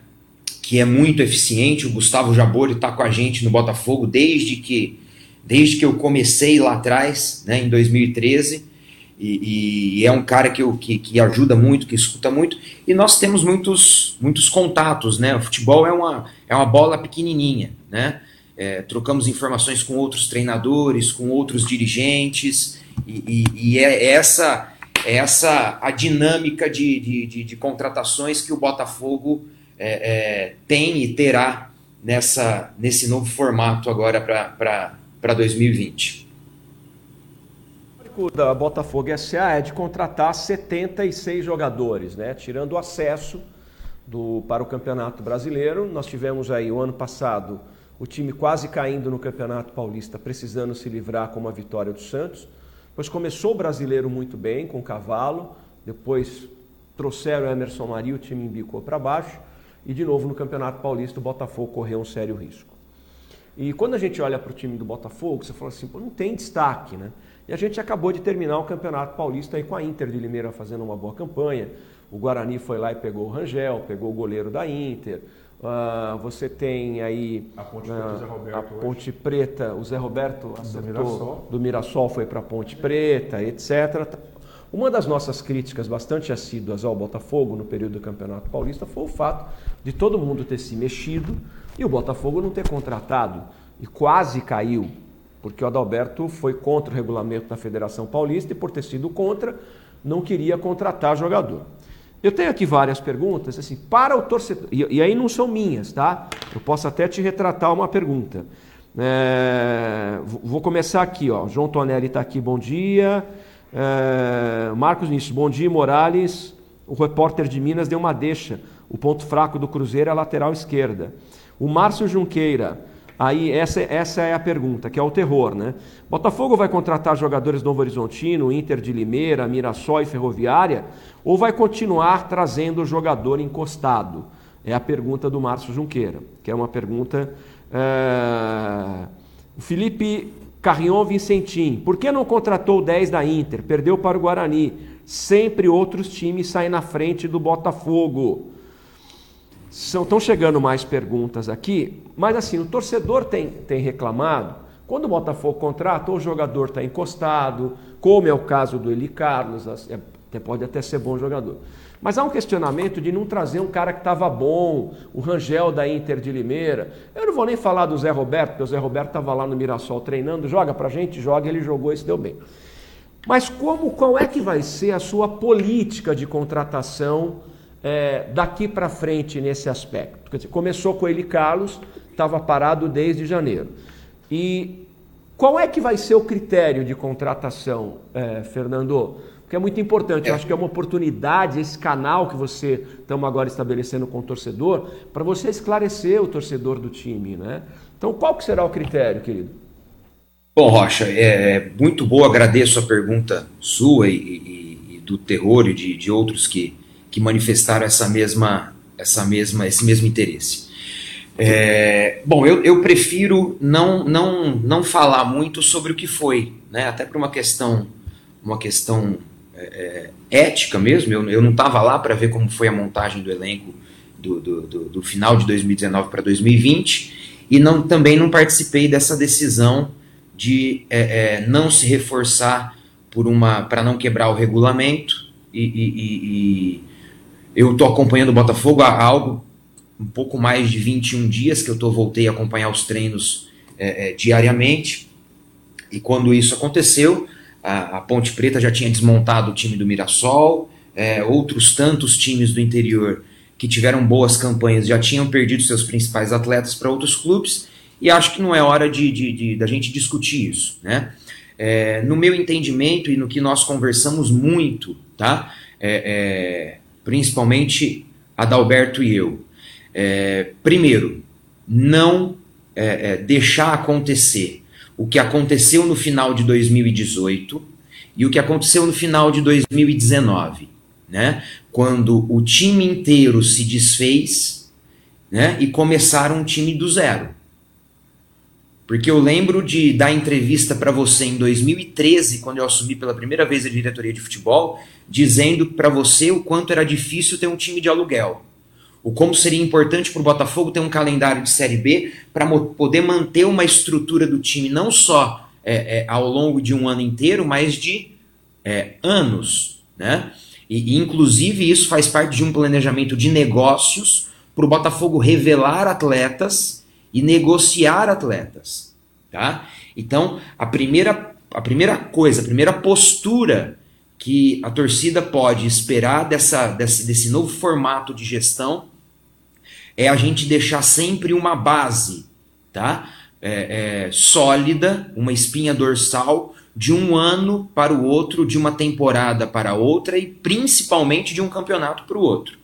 que é muito eficiente. O Gustavo Jabori está com a gente no Botafogo desde que, desde que eu comecei lá atrás, né, em 2013. E, e, é um cara que, que, que ajuda muito, que escuta muito. E nós temos muitos, muitos contatos. Né? O futebol é uma, é uma bola pequenininha. Né? é, trocamos informações com outros treinadores, com outros dirigentes, e, e, e é essa é essa a dinâmica de, de, de, de contratações que o Botafogo é, é, tem e terá nessa, nesse novo formato agora para 2020? O da Botafogo SA é de contratar 76 jogadores, né? tirando o acesso do, para o Campeonato Brasileiro. Nós tivemos aí o ano passado o time quase caindo no Campeonato Paulista, precisando se livrar com uma vitória do Santos. Depois começou o brasileiro muito bem, com o Cavalo, depois trouxeram o Emerson Maria, o time embicou para baixo, e de novo no Campeonato Paulista o Botafogo correu um sério risco. E quando a gente olha para o time do Botafogo, você fala assim, não tem destaque, né? E a gente acabou de terminar o Campeonato Paulista aí com a Inter de Limeira fazendo uma boa campanha. O Guarani foi lá e pegou o Rangel, pegou o goleiro da Inter. Uh, você tem aí a Ponte, Preta, uh, Zé Roberto, a Ponte Preta, o Zé Roberto acertou, do Mirassol, do Mirassol foi para a Ponte Preta, etc. Uma das nossas críticas bastante assíduas ao Botafogo no período do Campeonato Paulista foi o fato de todo mundo ter se mexido e o Botafogo não ter contratado e quase caiu, porque o Adalberto foi contra o regulamento da Federação Paulista e por ter sido contra, não queria contratar jogador. Eu tenho aqui várias perguntas, assim, para o torcedor, e, e aí não são minhas, tá? Eu posso até te retratar uma pergunta. É, vou começar aqui, ó. João Tonelli está aqui, bom dia. É, Marcos Nisso, bom dia, Morales. O repórter de Minas deu uma deixa. O ponto fraco do Cruzeiro é a lateral esquerda. O Márcio Junqueira, Aí essa, essa é a pergunta, que é o terror, né? Botafogo vai contratar jogadores do Novo Horizontino, Inter de Limeira, Mirassol e Ferroviária, ou vai continuar trazendo o jogador encostado? É a pergunta do Márcio Junqueira, que é uma pergunta. É... Felipe Carrion Vicentim, por que não contratou o 10 da Inter? Perdeu para o Guarani. Sempre outros times saem na frente do Botafogo. Estão chegando mais perguntas aqui, mas assim, o torcedor tem, tem reclamado. Quando o Botafogo contrata, o jogador está encostado, como é o caso do Eli Carlos, é, até pode até ser bom jogador. Mas há um questionamento de não trazer um cara que estava bom, o Rangel da Inter de Limeira. Eu não vou nem falar do Zé Roberto, porque o Zé Roberto estava lá no Mirassol treinando, joga pra gente, joga, ele jogou e se deu bem. Mas como, qual é que vai ser a sua política de contratação é, daqui para frente nesse aspecto? Quer dizer, começou com ele Carlos, estava parado desde janeiro. E qual é que vai ser o critério de contratação, é, Fernando? Porque é muito importante, eu acho que é uma oportunidade, esse canal que você estamos agora estabelecendo com o torcedor, para você esclarecer o torcedor do time, né? Então, qual que será o critério, querido? Bom, Rocha, é, é muito boa, agradeço a pergunta sua e, e, e do terror e de, de outros que, que manifestaram essa mesma, essa mesma, esse mesmo interesse. É, bom, eu, eu prefiro não, não, não falar muito sobre o que foi, né? até por uma questão, uma questão é, é ética mesmo. Eu, eu não estava lá para ver como foi a montagem do elenco do, do, do, do final de 2019 para 2020 e não, também não participei dessa decisão de é, é, não se reforçar por uma para não quebrar o regulamento e, e, e eu estou acompanhando o Botafogo há algo, um pouco mais de 21 dias que eu tô, voltei a acompanhar os treinos é, é, diariamente. E quando isso aconteceu, a, a, Ponte Preta já tinha desmontado o time do Mirassol, é, outros tantos times do interior que tiveram boas campanhas já tinham perdido seus principais atletas para outros clubes, e acho que não é hora de, de, de da gente discutir isso. Né? É, no meu entendimento e no que nós conversamos muito, tá? É, é principalmente Adalberto e eu. É, primeiro, não é, é, deixar acontecer o que aconteceu no final de 2018 e o que aconteceu no final de 2019, né? Quando o time inteiro se desfez, né? E começaram um time do zero. Porque eu lembro de dar entrevista para você em 2013, quando eu assumi pela primeira vez a diretoria de futebol, dizendo para você o quanto era difícil ter um time de aluguel. O como seria importante para o Botafogo ter um calendário de Série B para poder manter uma estrutura do time não só é, é, ao longo de um ano inteiro, mas de é, anos. Né? E, e, inclusive, isso faz parte de um planejamento de negócios para o Botafogo revelar atletas e negociar atletas. Tá? Então, a primeira, a primeira coisa, a primeira postura que a torcida pode esperar dessa, desse, desse novo formato de gestão é a gente deixar sempre uma base, tá? É, é, sólida, uma espinha dorsal de um ano para o outro, de uma temporada para outra e principalmente de um campeonato para o outro,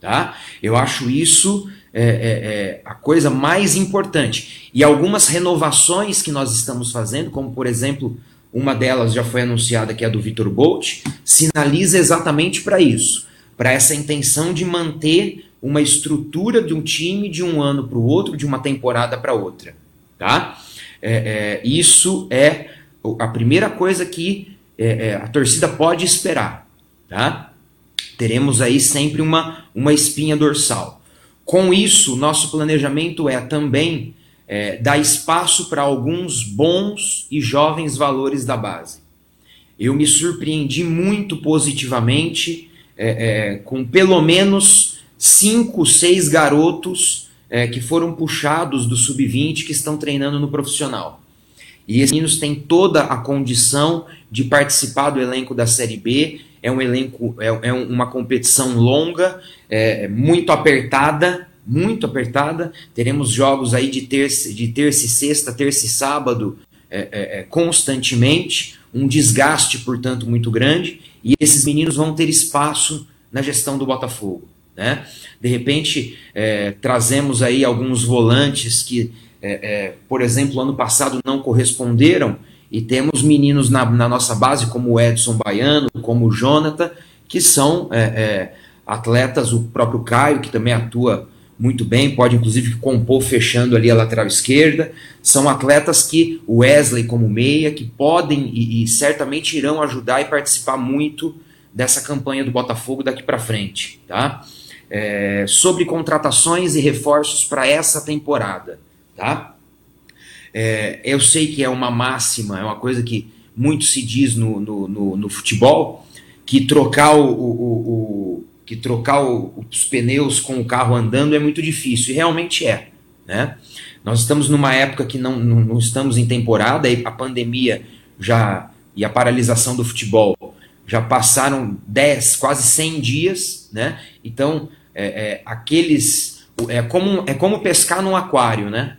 tá? Eu acho isso é, é, é, a coisa mais importante. E algumas renovações que nós estamos fazendo, como por exemplo, uma delas já foi anunciada, que é a do Vitor Bolt, sinaliza exatamente para isso, para essa intenção de manter uma estrutura de um time de um ano para o outro, de uma temporada para outra. Tá? É, é, isso é a primeira coisa que é, a torcida pode esperar. Tá? Teremos aí sempre uma, uma espinha dorsal. Com isso, nosso planejamento é também é, dar espaço para alguns bons e jovens valores da base. Eu me surpreendi muito positivamente é, é, com pelo menos cinco, seis garotos é, que foram puxados do sub-20 que estão treinando no profissional. E esses meninos têm toda a condição de participar do elenco da Série B é um elenco, é, é uma competição longa, é, muito apertada, muito apertada. Teremos jogos aí de terça, de terça e sexta, terça e sábado é, é, é, constantemente, um desgaste, portanto, muito grande, e esses meninos vão ter espaço na gestão do Botafogo. Né? De repente, é, trazemos aí alguns volantes que, por exemplo, ano passado não corresponderam e temos meninos na, na nossa base, como o Edson Baiano, como o Jonathan, que são é, é, atletas, o próprio Caio, que também atua muito bem, pode inclusive compor fechando ali a lateral esquerda. São atletas que, o Wesley como meia, que podem e, e certamente irão ajudar e participar muito dessa campanha do Botafogo daqui para frente. Tá? É, sobre contratações e reforços para essa temporada. Tá? É, eu sei que é uma máxima, é uma coisa que muito se diz no, no, no, no futebol, que trocar, o, o, o que trocar os pneus com o carro andando é muito difícil, e realmente é. Né? Nós estamos numa época que não, não, não estamos em temporada, e a pandemia já e a paralisação do futebol já passaram 10, quase 100 dias, né? Então, é, é, aqueles. É como, é como pescar num aquário, né?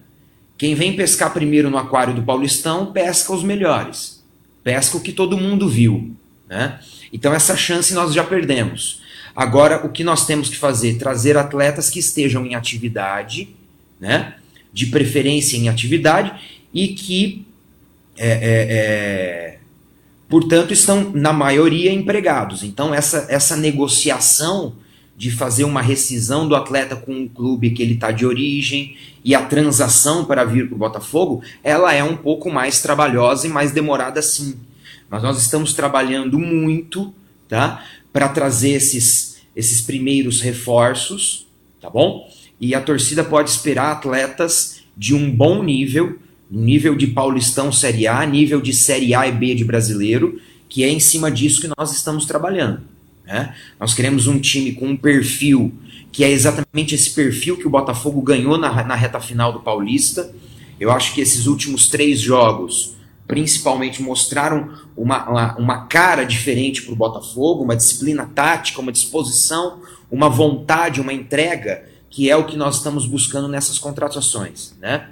Quem vem pescar primeiro no aquário do Paulistão pesca os melhores. Pesca o que todo mundo viu. Né? Então essa chance nós já perdemos. Agora o que nós temos que fazer? Trazer atletas que estejam em atividade, né? de preferência em atividade, e que, é, é, é, portanto, estão na maioria empregados. Então essa, essa negociação de fazer uma rescisão do atleta com um clube que ele está de origem e a transação para vir para o Botafogo, ela é um pouco mais trabalhosa e mais demorada sim. Mas nós estamos trabalhando muito tá, para trazer esses, esses primeiros reforços, tá bom? E a torcida pode esperar atletas de um bom nível, nível de Paulistão Série A, nível de Série A e B de brasileiro, que é em cima disso que nós estamos trabalhando. Né? Nós queremos um time com um perfil que é exatamente esse perfil que o Botafogo ganhou na, na reta final do Paulista. Eu acho que esses últimos três jogos, principalmente, mostraram uma, uma, uma cara diferente para o Botafogo, uma disciplina tática, uma disposição, uma vontade, uma entrega, que é o que nós estamos buscando nessas contratações. Né?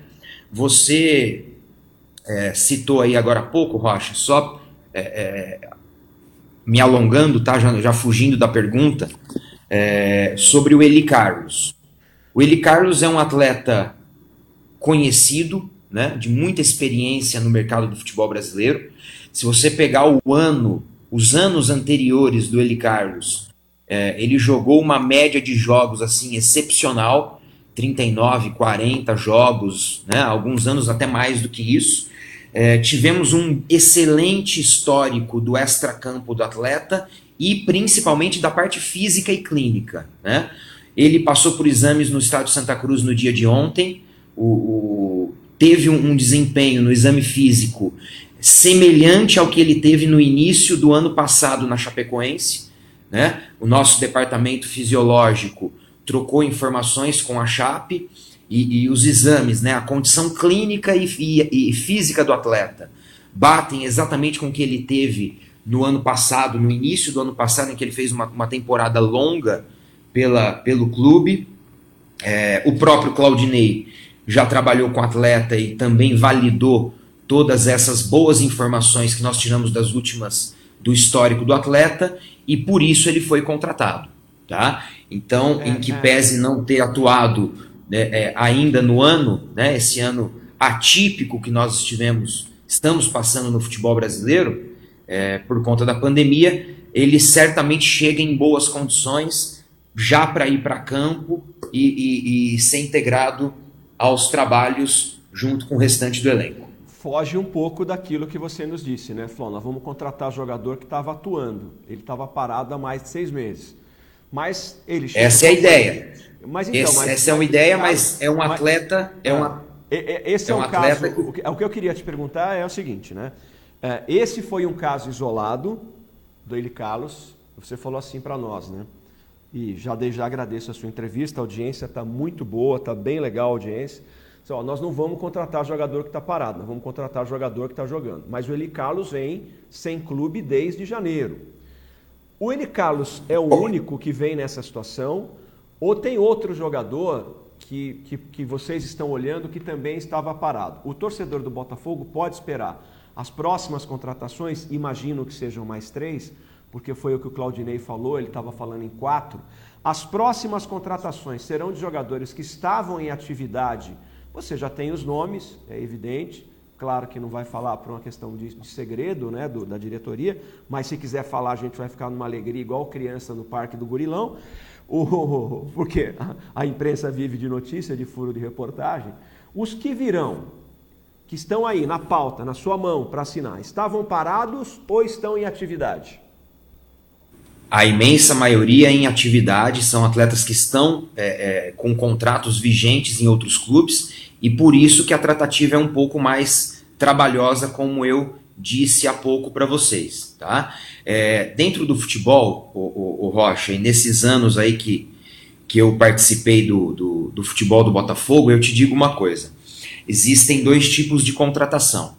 Você é, citou aí agora há pouco, Rocha, só é, é, me alongando, tá? Já, já fugindo da pergunta, é, sobre o Eli Carlos. O Eli Carlos é um atleta conhecido, né, de muita experiência no mercado do futebol brasileiro. Se você pegar o ano, os anos anteriores do Eli Carlos, é, ele jogou uma média de jogos assim excepcional, 39, 40 jogos, né, alguns anos até mais do que isso. É, tivemos um excelente histórico do extracampo do atleta e principalmente da parte física e clínica. Né? Ele passou por exames no estado de Santa Cruz no dia de ontem, o, o, teve um, um desempenho no exame físico semelhante ao que ele teve no início do ano passado na Chapecoense. Né? O nosso departamento fisiológico trocou informações com a Chape e, e os exames, né, a condição clínica e, e, e, física do atleta batem exatamente com o que ele teve no ano passado, no início do ano passado, em que ele fez uma, uma temporada longa pela, pelo clube. É, o próprio Claudinei já trabalhou com atleta e também validou todas essas boas informações que nós tiramos das últimas do histórico do atleta e por isso ele foi contratado, tá? Então, é, em que é. pese não ter atuado é, ainda no ano, né, esse ano atípico que nós estivemos, estamos passando no futebol brasileiro, é, por conta da pandemia, ele certamente chega em boas condições já para ir para campo e, e, e ser integrado aos trabalhos junto com o restante do elenco foge um pouco daquilo que você nos disse, né, Flon? Nós vamos contratar jogador que estava atuando. Ele estava parado há mais de seis meses. Mas Essa é a ideia. Mas, então, Esse, mas, essa é uma ideia, mas é um atleta. Mas, é uma, esse é, é um, um caso. O que eu queria te perguntar é o seguinte, né? É, esse foi um caso isolado do Eli Carlos. Você falou assim para nós, né? E já desde já agradeço a sua entrevista. A audiência está muito boa, está bem legal a audiência. Então, ó, nós não vamos contratar jogador que está parado, nós vamos contratar jogador que está jogando. Mas o Eli Carlos vem sem clube desde janeiro. O Eli Carlos é o único que vem nessa situação ou tem outro jogador que, que, que vocês estão olhando que também estava parado? O torcedor do Botafogo pode esperar as próximas contratações, imagino que sejam mais três, porque foi o que o Claudinei falou, ele estava falando em quatro. As próximas contratações serão de jogadores que estavam em atividade você já tem os nomes, é evidente. Claro que não vai falar por uma questão de, de segredo né, do, da diretoria, mas se quiser falar, a gente vai ficar numa alegria igual criança no Parque do Gurilão, o, (laughs) porque a, a imprensa vive de notícia, de furo de reportagem. Os que virão, que estão aí na pauta, na sua mão para assinar, estavam parados ou estão em atividade? A imensa maioria em atividade são atletas que estão é, é, com contratos vigentes em outros clubes e por isso que a tratativa é um pouco mais trabalhosa, como eu disse há pouco para vocês. Tá? É, dentro do futebol, o, o, o, Rocha, e nesses anos aí que, que eu participei do, do, do futebol do Botafogo, eu te digo uma coisa: existem dois tipos de contratação.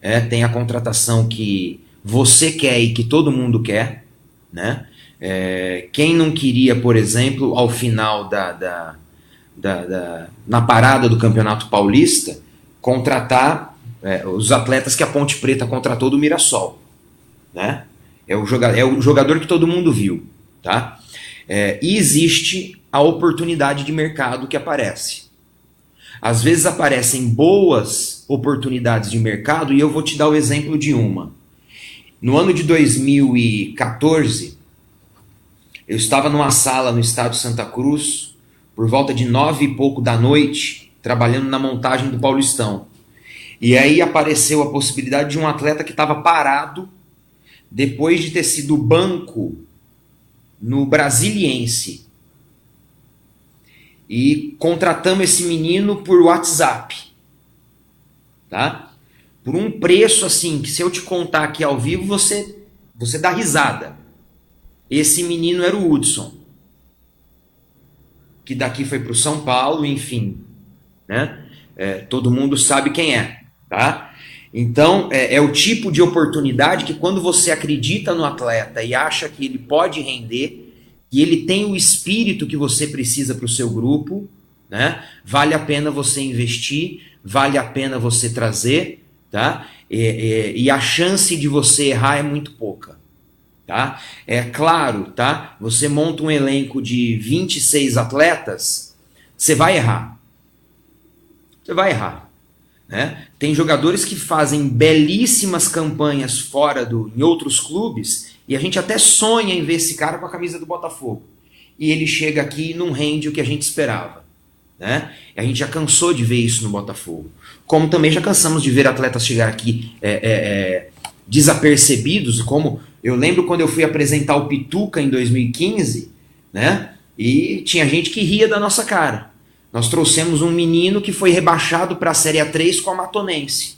É, tem a contratação que você quer e que todo mundo quer, né? É, quem não queria, por exemplo, ao final da, da, da, da, na parada do Campeonato Paulista, contratar é, os atletas que a Ponte Preta contratou do Mirassol. Né? É, o jogador, é o jogador que todo mundo viu. Tá? É, e existe a oportunidade de mercado que aparece. Às vezes aparecem boas oportunidades de mercado e eu vou te dar o exemplo de uma. No ano de 2014, eu estava numa sala no estado Santa Cruz, por volta de nove e pouco da noite, trabalhando na montagem do Paulistão. E aí apareceu a possibilidade de um atleta que estava parado depois de ter sido banco no Brasiliense. E contratamos esse menino por WhatsApp. Tá? Por um preço assim, que se eu te contar aqui ao vivo, você você dá risada. Esse menino era o Hudson que daqui foi para o São Paulo, enfim, né? É, todo mundo sabe quem é, tá? Então, é, é, o tipo de oportunidade que quando você acredita no atleta e acha que ele pode render, e ele tem o espírito que você precisa para o seu grupo, né? Vale a pena você investir, vale a pena você trazer, tá? E, e, e a chance de você errar é muito pouca tá? É claro, tá? Você monta um elenco de 26 atletas, você vai errar. Você vai errar, né? Tem jogadores que fazem belíssimas campanhas fora do em outros clubes e a gente até sonha em ver esse cara com a camisa do Botafogo. E ele chega aqui e não rende o que a gente esperava. Né? A gente já cansou de ver isso no Botafogo. Como também já cansamos de ver atletas chegar aqui é, é, é, desapercebidos, como eu lembro quando eu fui apresentar o Pituca em 2015, né? E tinha gente que ria da nossa cara. Nós trouxemos um menino que foi rebaixado para a Série A3 com a Matonense.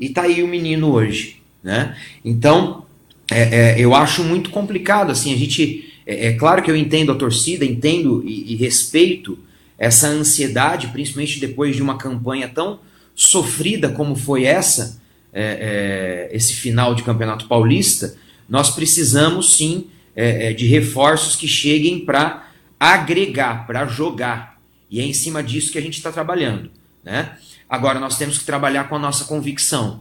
E tá aí o menino hoje, né? Então, é, é, eu acho muito complicado, assim, a gente... É, é, claro que eu entendo a torcida, entendo e, e respeito essa ansiedade, principalmente depois de uma campanha tão sofrida como foi essa, é, é, esse final de Campeonato Paulista, nós precisamos sim é, é, de reforços que cheguem para agregar, para jogar. E é em cima disso que a gente está trabalhando. Né? Agora, nós temos que trabalhar com a nossa convicção.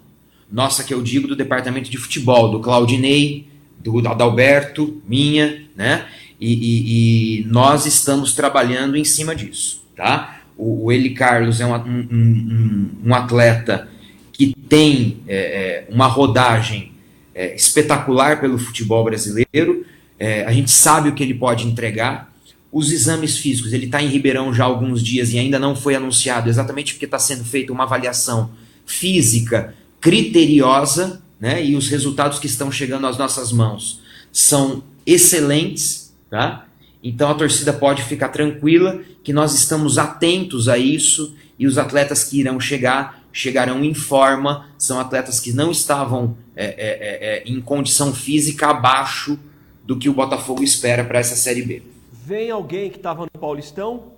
Nossa, que eu digo do departamento de futebol, do Claudinei, do Adalberto, minha, né? E, e, e, nós estamos trabalhando em cima disso, tá? O, o Eli Carlos é um, um, um, um atleta que tem é, é, uma rodagem é, espetacular pelo futebol brasileiro. É, a gente sabe o que ele pode entregar. Os exames físicos, ele está em Ribeirão já há alguns dias e ainda não foi anunciado, exatamente porque está sendo feita uma avaliação física criteriosa, né? E os resultados que estão chegando às nossas mãos são excelentes, tá? Então a torcida pode ficar tranquila que nós estamos atentos a isso e os atletas que irão chegar chegarão em forma, são atletas que não estavam é, é, é, é em condição física abaixo do que o Botafogo espera para essa Série B. Vem alguém que estava no Paulistão?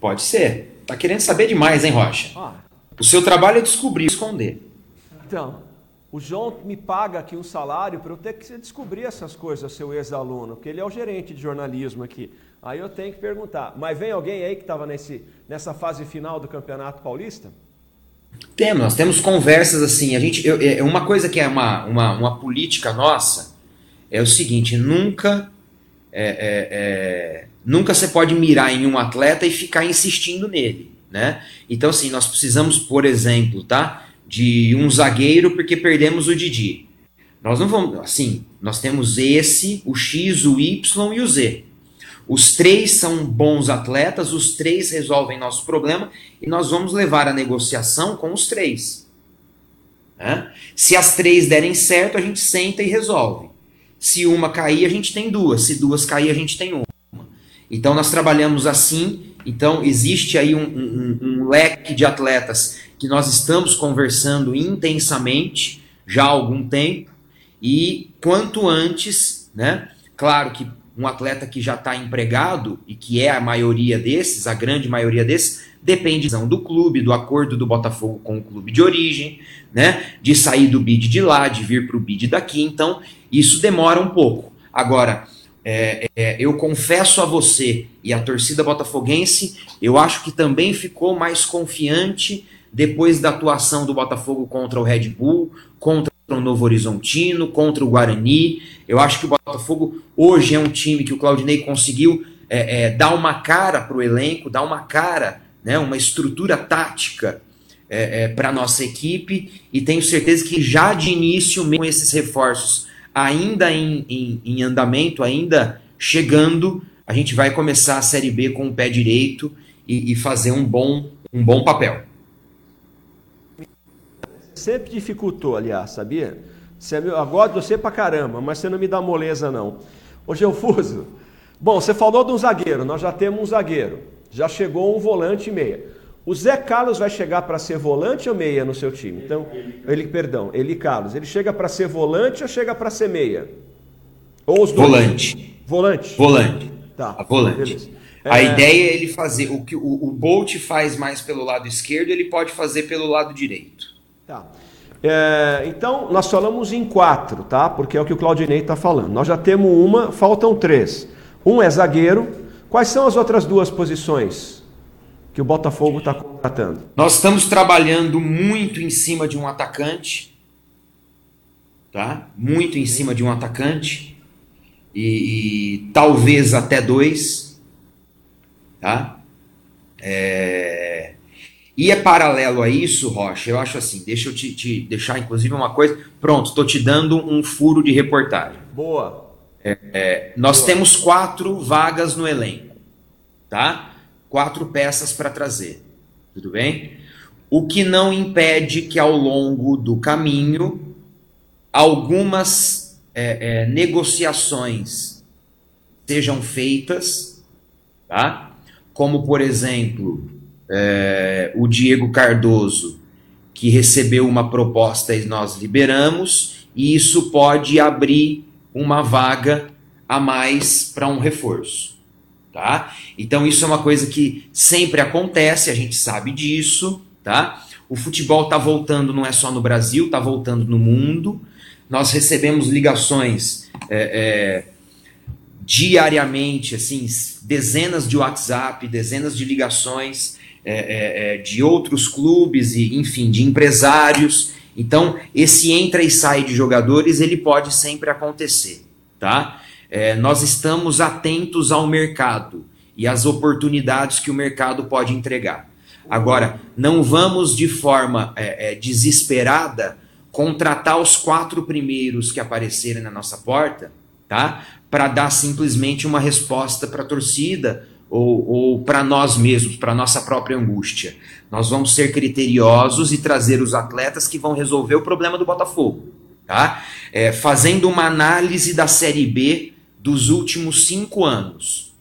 Pode ser. Tá querendo saber demais, hein, Rocha? Ah. O seu trabalho é descobrir, esconder. Então, o João me paga aqui um salário para eu ter que descobrir essas coisas, seu ex-aluno, porque ele é o gerente de jornalismo aqui. Aí eu tenho que perguntar, mas vem alguém aí que estava nessa fase final do Campeonato Paulista? Temos, nós temos conversas assim. A gente, eu, é uma coisa que é uma, uma, uma política nossa é o seguinte: nunca é, é, é, nunca você pode mirar em um atleta e ficar insistindo nele, né? Então assim, nós precisamos, por exemplo, tá, de um zagueiro porque perdemos o Didi. Nós não vamos, assim, nós temos esse, o X, o Y e o Z. Os três são bons atletas, os três resolvem nosso problema e nós vamos levar a negociação com os três. Né? Se as três derem certo, a gente senta e resolve. Se uma cair, a gente tem duas. Se duas cair, a gente tem uma. Então nós trabalhamos assim. Então existe aí um, um, um leque de atletas que nós estamos conversando intensamente já há algum tempo. E quanto antes, né? Claro que um atleta que já está empregado, e que é a maioria desses, a grande maioria desses, depende do clube, do acordo do Botafogo com o clube de origem, né? De sair do bid de lá, de vir para o bid daqui. Então, isso demora um pouco. Agora, é, é, eu confesso a você e a torcida botafoguense, eu acho que também ficou mais confiante depois da atuação do Botafogo contra o Red Bull, contra o Novo Horizontino, contra o Guarani. Eu acho que o Botafogo hoje é um time que o Claudinei conseguiu é, é, dar uma cara para o elenco, dar uma cara, né, uma estrutura tática é, é para a nossa equipe e tenho certeza que já de início, mesmo com esses reforços ainda em, em, em andamento, ainda chegando, a gente vai começar a Série B com o pé direito e, e fazer um bom, um bom papel. Sempre dificultou, aliás, sabia? Você é meu, eu gosto de você pra caramba, mas você não me dá moleza, não. Ô Gelfuso, bom, você falou de um zagueiro, nós já temos um zagueiro. Já chegou um volante e meia. O Zé Carlos vai chegar para ser volante ou meia no seu time? Então, ele, perdão, ele Carlos, ele chega para ser volante ou chega para ser meia? Ou os dois? Volante. Volante. Volante. Tá. A volante. A é... ideia é ele fazer o que o, o Bolt faz mais pelo lado esquerdo, ele pode fazer pelo lado direito. Tá. É, então, nós falamos em quatro, tá? Porque é o que o Claudinei está falando. Nós já temos uma, faltam três. Um é zagueiro. Quais são as outras duas posições que o Botafogo está contratando? Nós estamos trabalhando muito em cima de um atacante, tá? Muito em cima de um atacante e, e talvez até dois, tá? É, e é paralelo a isso, Rocha, eu acho assim, deixa eu te, te deixar inclusive uma coisa. Pronto, estou te dando um furo de reportagem. Boa. É, é, nós Boa. temos quatro vagas no elenco, tá? Quatro peças para trazer, tudo bem? O que não impede que ao longo do caminho algumas é, é negociações sejam feitas, tá? Como por exemplo é, o Diego Cardoso, que recebeu uma proposta e nós liberamos, e isso pode abrir uma vaga a mais para um reforço. Tá? Então isso é uma coisa que sempre acontece, a gente sabe disso, tá? O futebol está voltando não é só no Brasil, está voltando no mundo. Nós recebemos ligações é, é, diariamente, assim, dezenas de WhatsApp, dezenas de ligações é, é, é, de outros clubes e, enfim, de empresários. Então, esse entra e sai de jogadores, ele pode sempre acontecer, tá? É, nós estamos atentos ao mercado e às oportunidades que o mercado pode entregar. Agora, não vamos de forma é, é, desesperada contratar os quatro primeiros que aparecerem na nossa porta, tá? Para dar simplesmente uma resposta para a torcida ou, ou para nós mesmos, para nossa própria angústia. Nós vamos ser criteriosos e trazer os atletas que vão resolver o problema do Botafogo, tá? É, fazendo uma análise da Série B dos últimos cinco anos,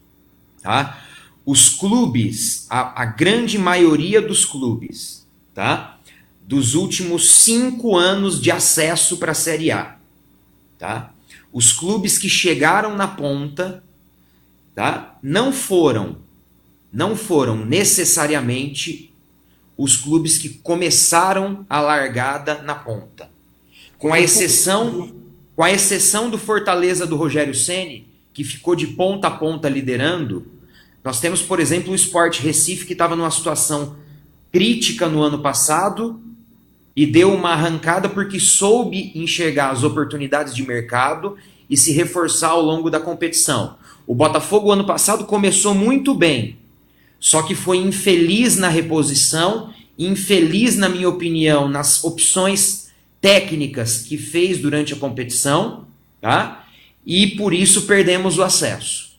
tá? Os clubes, a, a grande maioria dos clubes, tá? Dos últimos cinco anos de acesso para a Série A, tá? Os clubes que chegaram na ponta tá? Não foram, não foram necessariamente os clubes que começaram a largada na ponta. Com a exceção, com a exceção do Fortaleza do Rogério Ceni, que ficou de ponta a ponta liderando, nós temos, por exemplo, o Sport Recife que estava numa situação crítica no ano passado e deu uma arrancada porque soube enxergar as oportunidades de mercado e se reforçar ao longo da competição. O Botafogo ano passado começou muito bem, só que foi infeliz na reposição, infeliz, na minha opinião, nas opções técnicas que fez durante a competição, tá? E por isso perdemos o acesso.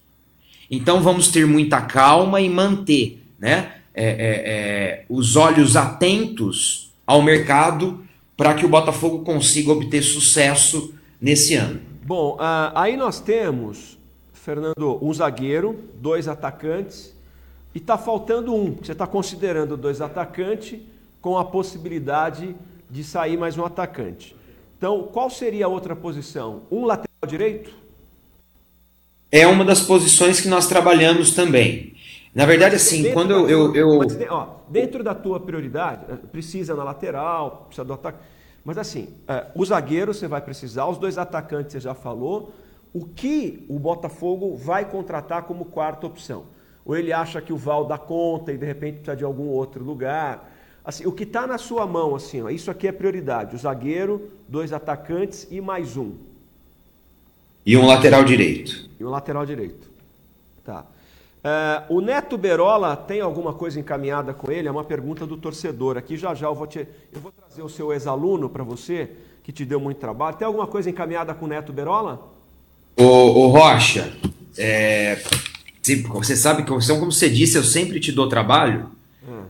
Então vamos ter muita calma e manter, né? É, é, é, os olhos atentos ao mercado para que o Botafogo consiga obter sucesso nesse ano. Bom, uh, aí nós temos Fernando, um zagueiro, dois atacantes, e está faltando um. Você está considerando dois atacantes com a possibilidade de sair mais um atacante. Então, qual seria a outra posição? Um lateral direito? É uma das posições que nós trabalhamos também. Na verdade, assim, quando eu. eu, eu... Mas, ó, dentro da tua prioridade, eh, precisa na lateral, precisa do ataque. Mas assim, é, o zagueiro você vai precisar, os dois atacantes você já falou o que o Botafogo vai contratar como quarta opção. Ou ele acha que o Val dá conta e de repente precisa de algum outro lugar. Assim, o que está na sua mão, assim, ó, isso aqui é prioridade: o zagueiro, dois atacantes e mais um. E um lateral direito. E um lateral direito. Tá. Uh, o Neto Berola tem alguma coisa encaminhada com ele? É uma pergunta do torcedor. Aqui já já eu vou, te, eu vou trazer o seu ex-aluno para você, que te deu muito trabalho. Tem alguma coisa encaminhada com o Neto Berola? Ô, ô Rocha, é, você sabe que, como você disse, eu sempre te dou trabalho.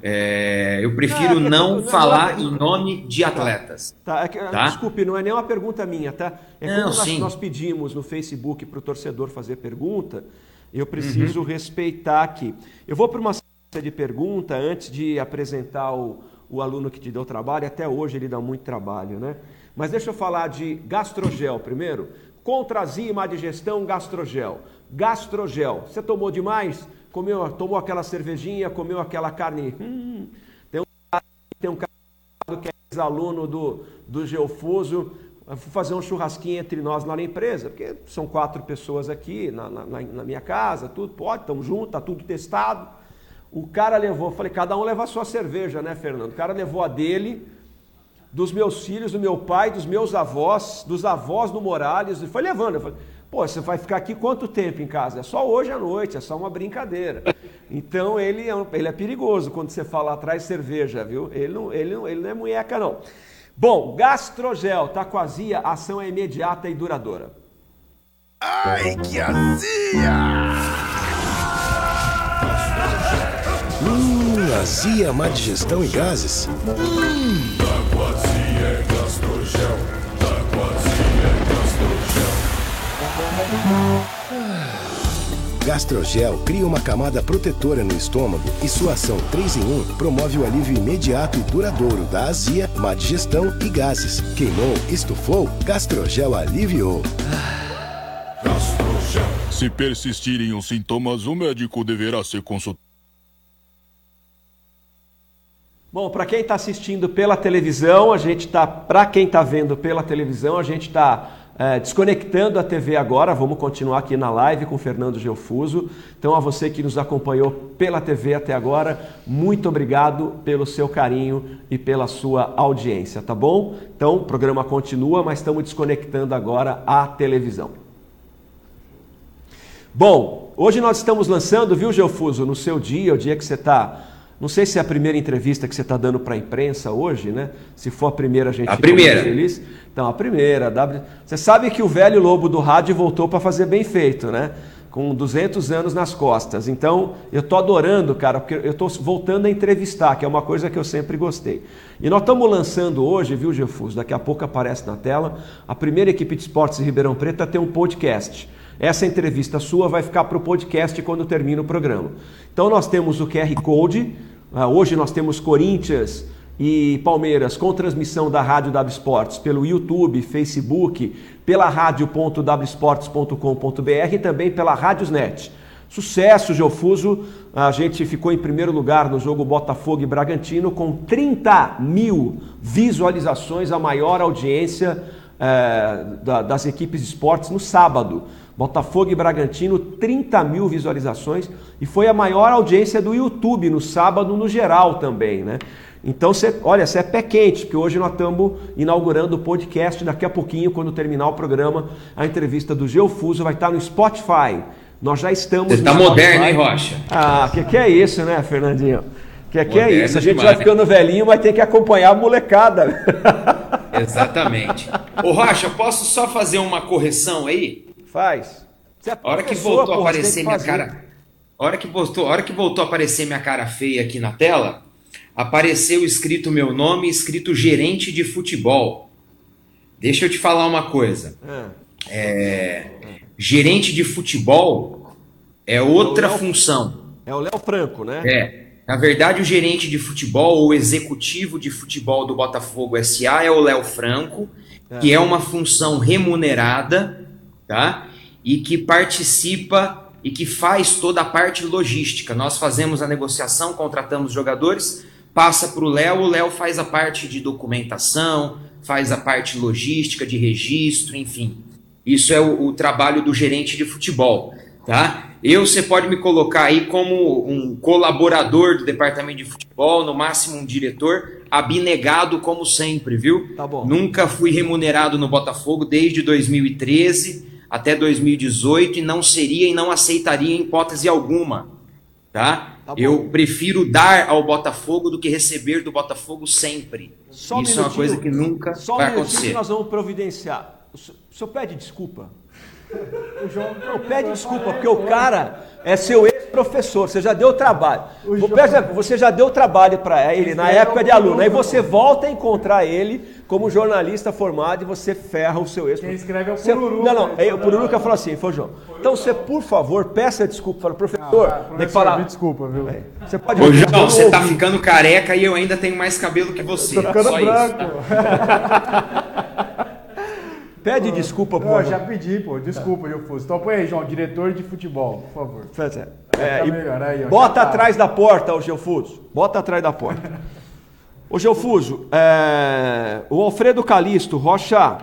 É, eu prefiro é, não, não, falar não, em nome de atletas. Tá, é que, tá? Desculpe, não é nenhuma pergunta minha, tá? É como nós, nós, pedimos no Facebook para o torcedor fazer pergunta, eu preciso uhum. respeitar aqui. Eu vou para uma série de pergunta antes de apresentar o, o aluno que te deu trabalho, até hoje ele dá muito trabalho, né? Mas deixa eu falar de gastrogel primeiro. Contrazima digestão gastrogel. Gastrogel. Você tomou demais? Comeu, tomou aquela cervejinha, comeu aquela carne. Hum, tem um, tem um cara que é ex-aluno do, do Geofuso. Fui fazer um churrasquinho entre nós lá na empresa, porque são quatro pessoas aqui na, na, na minha casa, tudo, pode, estamos juntos, tá tudo testado. O cara levou, falei, cada um leva a sua cerveja, né, Fernando? O cara levou a dele, dos meus filhos, do meu pai, dos meus avós, dos avós do Morales, e foi levando. Eu falei, pô, você vai ficar aqui quanto tempo em casa? É só hoje à noite, é só uma brincadeira. Então ele é, ele é perigoso quando você fala atrás cerveja, viu? Ele não, ele, não, ele não é munheca, não. Bom, gastrogel, tá com azia, ação é imediata e duradoura. Ai, que azia! Azia, má digestão e gases. Hum. Gastrogel cria uma camada protetora no estômago e sua ação 3 em 1 promove o alívio imediato e duradouro da azia, má digestão e gases. Queimou, estufou, Gastrogel aliviou. Se persistirem os sintomas, o médico deverá ser consultado. Bom, para quem está assistindo pela televisão, a gente está, para quem está vendo pela televisão, a gente está é, desconectando a TV agora, vamos continuar aqui na live com Fernando Geofuso. Então, a você que nos acompanhou pela TV até agora, muito obrigado pelo seu carinho e pela sua audiência, tá bom? Então, o programa continua, mas estamos desconectando agora a televisão. Bom, hoje nós estamos lançando, viu, Geofuso, no seu dia, o dia que você está não sei se é a primeira entrevista que você está dando para a imprensa hoje, né? Se for a primeira, a gente a primeira. feliz. Então, a primeira. W... Você sabe que o velho lobo do rádio voltou para fazer bem feito, né? Com 200 anos nas costas. Então, eu estou adorando, cara, porque eu estou voltando a entrevistar, que é uma coisa que eu sempre gostei. E nós estamos lançando hoje, viu, Gefus? Daqui a pouco aparece na tela. A primeira equipe de esportes de Ribeirão Preto tem um podcast. Essa entrevista sua vai ficar para o podcast quando termina o programa. Então, nós temos o QR Code hoje nós temos Corinthians e Palmeiras com transmissão da Rádio W Esportes pelo YouTube, Facebook, pela rádio.wsports.com.br e também pela Rádiosnet. Sucesso, Geofuso. A gente ficou em primeiro lugar no jogo Botafogo e Bragantino com 30 mil visualizações, a maior audiência da, das equipes de esportes no sábado. Botafogo e Bragantino, 30 mil visualizações e foi a maior audiência do YouTube no sábado no geral também, né? Então, você, olha, você é pé quente, porque hoje nós estamos inaugurando o podcast. Daqui a pouquinho, quando terminar o programa, a entrevista do Geofuso vai estar no Spotify. Nós já estamos. Você está moderno, hein, Rocha? Ah, que que é isso, né, Fernandinho? Que que é isso? A gente demais. vai ficando velhinho, mas tem que acompanhar a molecada. Exatamente. Ô, Rocha, posso só fazer uma correção aí? Faz. Você é a hora que voltou a aparecer minha cara. A hora que voltou, hora que voltou a aparecer minha cara feia aqui na tela, apareceu escrito meu nome, escrito gerente de futebol. Deixa eu te falar uma coisa. É, é gerente de futebol é outra é função. É o Léo Franco, né? É. Na verdade, o gerente de futebol, o executivo de futebol do Botafogo SA é o Léo Franco, é. que é uma função remunerada tá? E que participa e que faz toda a parte logística. Nós fazemos a negociação, contratamos jogadores, passa para o Léo, o Léo faz a parte de documentação, faz a parte logística, de registro, enfim. Isso é o, o trabalho do gerente de futebol, tá? Eu, você pode me colocar aí como um colaborador do departamento de futebol, no máximo um diretor, abnegado como sempre, viu? Tá bom. Nunca fui remunerado no Botafogo desde 2013 até 2018 e não seria e não aceitaria em hipótese alguma, tá? tá eu prefiro dar ao Botafogo do que receber do Botafogo sempre. Só Isso um é uma coisa que nunca só vai um acontecer. que nós vamos providenciar. O senhor pede desculpa? O João não pede desculpa, porque o cara é seu ex-professor, você já deu trabalho. Você já deu trabalho para ele na época de aluno. Aí você volta a encontrar ele como jornalista formado e você ferra o seu ex. Quem escreve é o Pururu. Não, não. Aí, o Pururu que falou assim, foi João. Então você, por favor, peça desculpa. Fala, professor, ah, tem que falar. desculpa, viu? Você pode. Ô, João, você tá ficando careca e eu ainda tenho mais cabelo que você. Tô ficando Só branco. (laughs) Tá? Pede desculpa, pô. Eu já pedi, pô. Desculpa, eu fosse. Então põe aí, João, diretor de futebol, por favor. É, é, melhor, aí, ó, bota tá. atrás da porta, o Geofuso. Bota atrás da porta. ô Geofuso, é, o Alfredo Calisto, Rocha,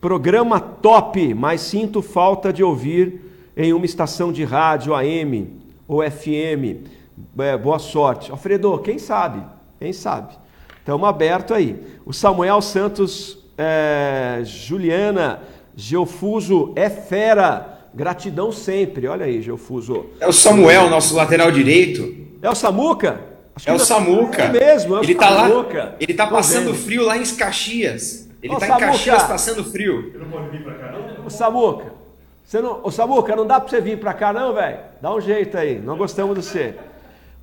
programa top, mas sinto falta de ouvir em uma estação de rádio AM ou FM. É, boa sorte. Alfredo, quem sabe? Quem sabe? Estamos aberto aí. O Samuel Santos é, Juliana, Geofuso é fera. Gratidão sempre. Olha aí, Geofuso. É o Samuel, nosso lateral direito. É o Samuca? é o Samuca. É mesmo, é o ele Samuca. Tá lá, ele tá passando frio lá em Caxias. Ele Ô, tá Samuca. em Caxias passando frio. Eu não pode vir pra cá, não? Ô, Samuca, você não, ô, Samuca, não dá pra você vir pra cá, não, velho? Dá um jeito aí. Não gostamos de você.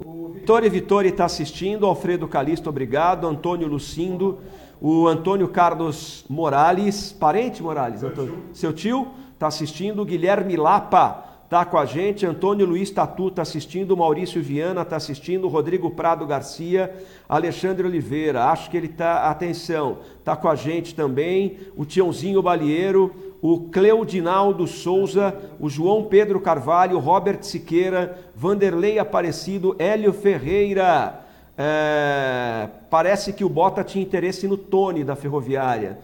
O Vitória Vitória está assistindo. Alfredo Calisto, obrigado. Antônio Lucindo o Antônio Carlos Morales, parente Morales, seu Antônio, tio, seu tio está assistindo, Guilherme Lapa está com a gente, Antônio Luiz Tatu está assistindo, Maurício Viana está assistindo, Rodrigo Prado Garcia, Alexandre Oliveira, acho que ele está, atenção, está com a gente também, o Tiãozinho Balieiro, o Cleudinaldo Souza, o João Pedro Carvalho, Robert Siqueira, Vanderlei Aparecido, Hélio Ferreira, é, parece que o Bota tinha interesse no Tony da Ferroviária.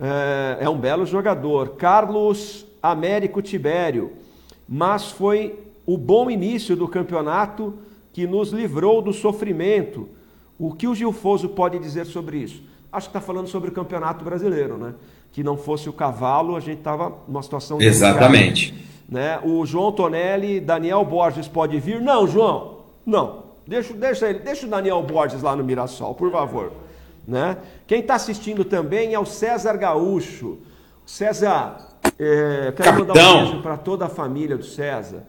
é, é um belo jogador. Carlos Américo Tibério, mas foi o bom início do campeonato que nos livrou do sofrimento. O que o Gilfoso pode dizer sobre isso? Acho que está falando sobre o campeonato brasileiro, né? Que não fosse o cavalo, a gente estava numa situação. Exatamente. Né? O João Tonelli, Daniel Borges pode vir? Não, João, não. Deixa, deixa ele, deixa o Daniel Borges lá no Mirassol, por favor. Né? Quem está assistindo também é o César Gaúcho. César, é, quero Capitão. mandar um beijo para toda a família do César.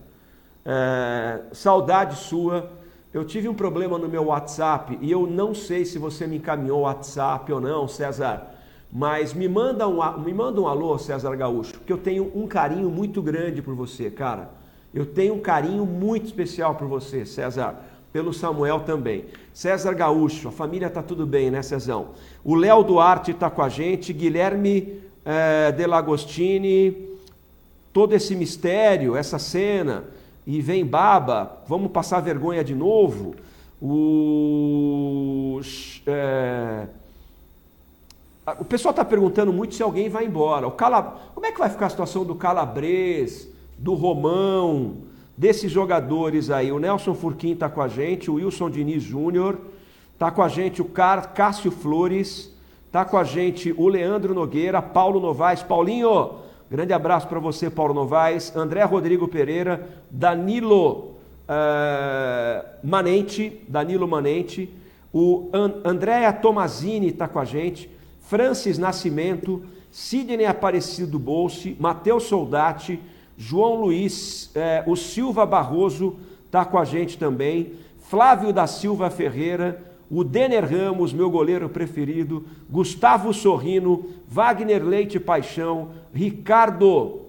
É, saudade sua. Eu tive um problema no meu WhatsApp e eu não sei se você me encaminhou o WhatsApp ou não, César. Mas me manda um, me manda um alô, César Gaúcho, porque eu tenho um carinho muito grande por você, cara. Eu tenho um carinho muito especial por você, César. Pelo Samuel também. César Gaúcho, a família tá tudo bem, né, Cezão? O Léo Duarte tá com a gente, Guilherme eh, Delagostini, todo esse mistério, essa cena, e vem baba, vamos passar vergonha de novo. O, é, o pessoal está perguntando muito se alguém vai embora. O Cala, como é que vai ficar a situação do Calabres, do Romão, desses jogadores aí? O Nelson Furquim está com a gente, o Wilson Diniz Júnior, está com a gente o Car, Cássio Flores, está com a gente o Leandro Nogueira, Paulo Novaes. Paulinho, grande abraço para você, Paulo Novaes. André Rodrigo Pereira, Danilo eh, Manente, Danilo Manente, o An Andréa Tomazini está com a gente, Francis Nascimento, Sidney Aparecido Bolse, Matheus Soldati, João Luiz, eh, o Silva Barroso está com a gente também, Flávio da Silva Ferreira, o Denner Ramos, meu goleiro preferido, Gustavo Sorrino, Wagner Leite Paixão, Ricardo,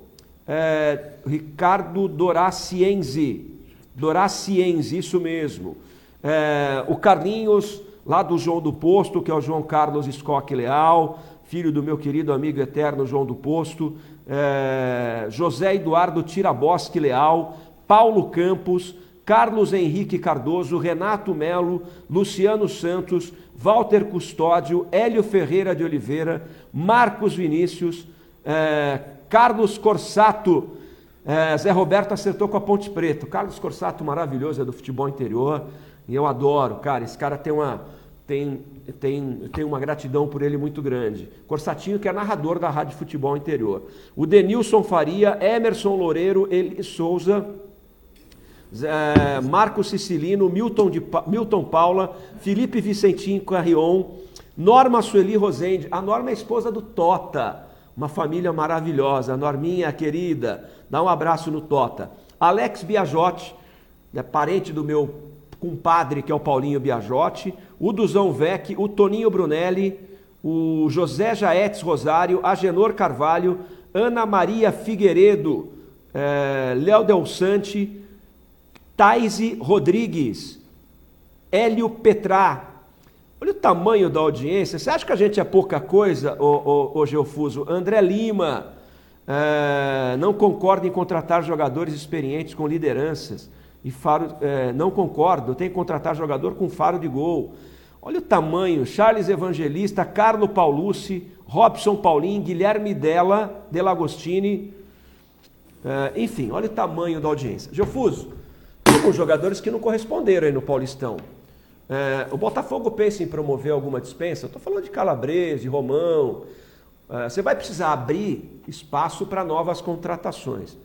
eh, Ricardo Doracienzi, Doracienzi, isso mesmo. É, o Carlinhos, lá do João do Posto, que é o João Carlos Scocchi Leal, filho do meu querido amigo eterno João do Posto. É, José Eduardo Tiraboschi Leal, Paulo Campos, Carlos Henrique Cardoso, Renato Melo, Luciano Santos, Walter Custódio, Hélio Ferreira de Oliveira, Marcos Vinícius, é, Carlos Corsato, é, Zé Roberto acertou com a Ponte Preta. O Carlos Corsato, maravilhoso, é do futebol interior. E eu adoro, cara. Esse cara tem uma, tem, tem, tem uma gratidão por ele muito grande. Corsatinho, que é narrador da Rádio Futebol Interior. O Denilson Faria, Emerson Loureiro, Eli Souza, Zé- Marco Sicilino, Milton, de, Milton Paula, Felipe Vicentinho Carrion, Norma Sueli Rosende. A Norma é esposa do Tota, uma família maravilhosa. Norminha querida, dá um abraço no Tota. Alex Biajotti, né, parente do meu compadre, que é o Paulinho Biajotti, o Duzão Vec, o Toninho Brunelli, o José Jaetes Rosário, Agenor Carvalho, Ana Maria Figueiredo, eh, Léo Del Sante, Taise Rodrigues, Hélio Petrá. Olha o tamanho da audiência. Você acha que a gente é pouca coisa, ô, ô, ô Geofuso? André Lima, eh, não concorda em contratar jogadores experientes com lideranças. E faro, eh, não concordo, tem que contratar jogador com faro de gol. Olha o tamanho, Charles Evangelista, Carlo Paulucci, Robson Paulinho, Guilherme Della, Delagostini. Eh, enfim, olha o tamanho da audiência. Geofuso, alguns jogadores que não corresponderam aí no Paulistão. É, o Botafogo pensa em promover alguma dispensa? Estou falando de Calabrese, de Romão. É, você vai precisar abrir espaço para novas contratações.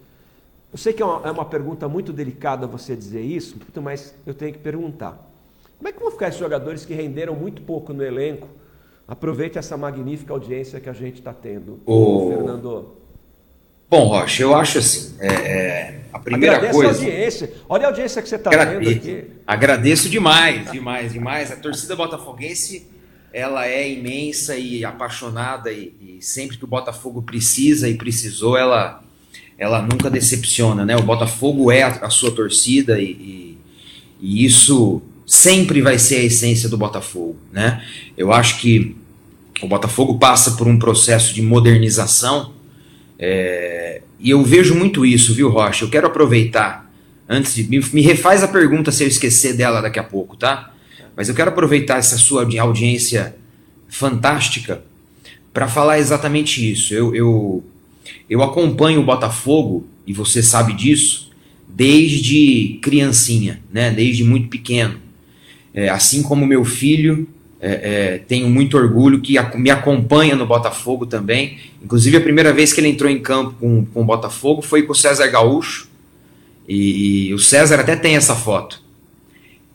Eu sei que é uma, é uma pergunta muito delicada você dizer isso, mas eu tenho que perguntar. Como é que vão ficar esses jogadores que renderam muito pouco no elenco? Aproveite essa magnífica audiência que a gente está tendo, Ô, Fernando. Bom, Rocha, eu acho assim, é, é, a primeira Agradece coisa... a audiência. Olha a audiência que você está vendo aqui. Agradeço demais, demais, demais. A torcida botafoguense, ela é imensa e apaixonada e, e sempre que o Botafogo precisa e precisou, ela, ela nunca decepciona, né? O Botafogo é a, a sua torcida e, e- e isso sempre vai ser a essência do Botafogo, né? Eu acho que o Botafogo passa por um processo de modernização é, e eu vejo muito isso, viu, Rocha? Eu quero aproveitar, antes de. Me, refaz a pergunta se eu esquecer dela daqui a pouco, tá? Mas eu quero aproveitar essa sua audi- audiência fantástica para falar exatamente isso. Eu, eu, eu acompanho o Botafogo, e você sabe disso, desde criancinha, né? desde muito pequeno. É, assim como meu filho, é, é, tenho muito orgulho que me acompanha no Botafogo também. Inclusive, a primeira vez que ele entrou em campo com, com o Botafogo foi com o César Gaúcho. E, e, o César até tem essa foto.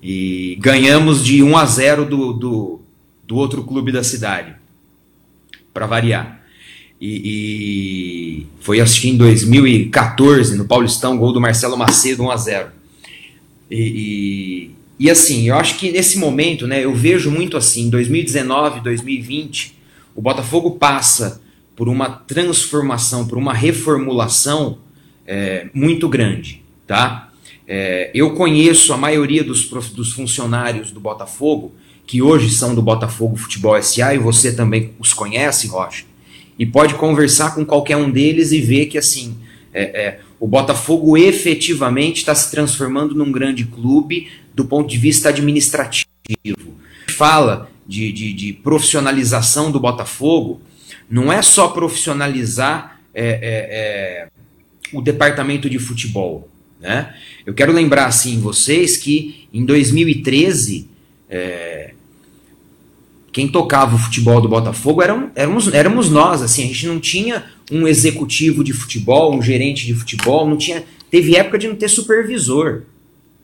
E ganhamos de 1 a 0 do, do, do outro clube da cidade, para variar. E, e, foi que em 2014, no Paulistão, gol do Marcelo Macedo 1 a 0 e, e, e, assim, eu acho que nesse momento, né, eu vejo muito assim, 2019, 2020, o Botafogo passa por uma transformação, por uma reformulação é, muito grande, tá? É, eu conheço a maioria dos, dos funcionários do Botafogo, que hoje são do Botafogo Futebol SA, e você também os conhece, Rocha, e pode conversar com qualquer um deles e ver que assim é, é, o Botafogo efetivamente está se transformando num grande clube do ponto de vista administrativo. Fala de, de, de profissionalização do Botafogo, não é só profissionalizar é, é, é o departamento de futebol. Né? Eu quero lembrar assim vocês que em 2013 é, quem tocava o futebol do Botafogo eram, éramos, éramos nós, assim, a gente não tinha um executivo de futebol, um gerente de futebol, não tinha, teve época de não ter supervisor,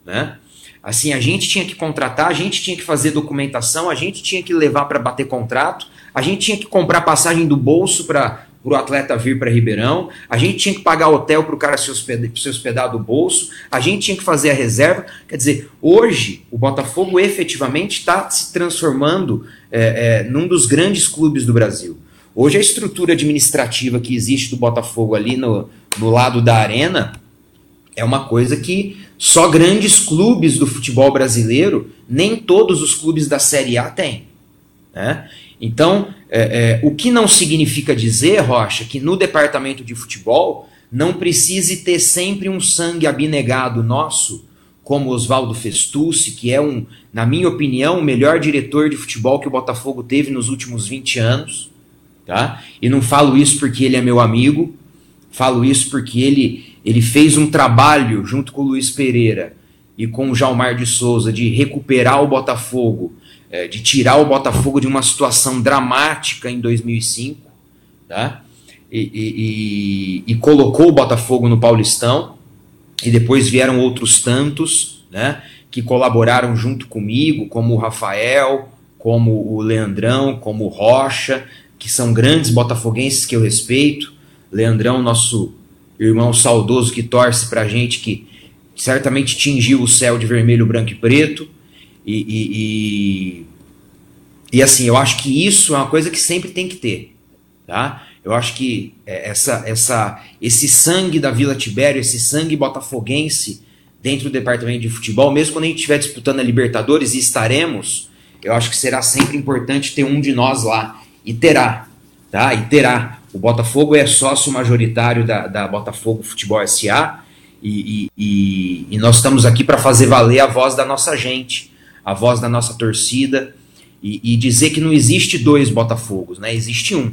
né? Assim, a gente tinha que contratar, a gente tinha que fazer documentação, a gente tinha que levar para bater contrato, a gente tinha que comprar passagem do bolso para para o atleta vir para Ribeirão, a gente tinha que pagar hotel para o cara se hospedar, se hospedar do bolso, a gente tinha que fazer a reserva. Quer dizer, hoje o Botafogo efetivamente está se transformando é, é, num dos grandes clubes do Brasil. Hoje a estrutura administrativa que existe do Botafogo ali no, no lado da arena é uma coisa que só grandes clubes do futebol brasileiro, nem todos os clubes da Série A têm. Né? Então, é, é, o que não significa dizer, Rocha, que no departamento de futebol não precise ter sempre um sangue abnegado nosso, como Oswaldo Festucci, que é um, na minha opinião, o melhor diretor de futebol que o Botafogo teve nos últimos 20 anos. Tá? E não falo isso porque ele é meu amigo, falo isso porque ele, ele fez um trabalho junto com o Luiz Pereira e com o Jalmar de Souza de recuperar o Botafogo é, de tirar o Botafogo de uma situação dramática em 2005, tá? E, e, e, e, colocou o Botafogo no Paulistão, e depois vieram outros tantos, né? Que colaboraram junto comigo, como o Rafael, como o Leandrão, como o Rocha, que são grandes botafoguenses que eu respeito. Leandrão, nosso irmão saudoso que torce pra gente, que certamente tingiu o céu de vermelho, branco e preto. E, e, e, e, assim, eu acho que isso é uma coisa que sempre tem que ter. Tá? Eu acho que é, essa, essa, esse sangue da Vila Tibério, esse sangue botafoguense dentro do departamento de futebol, mesmo quando a gente estiver disputando a Libertadores e estaremos, eu acho que será sempre importante ter um de nós lá. E terá, tá? E terá. O Botafogo é sócio majoritário da, da Botafogo Futebol SA e, e, e nós estamos aqui para fazer valer a voz da nossa gente a voz da nossa torcida e, e dizer que não existe dois Botafogos, né? Existe um.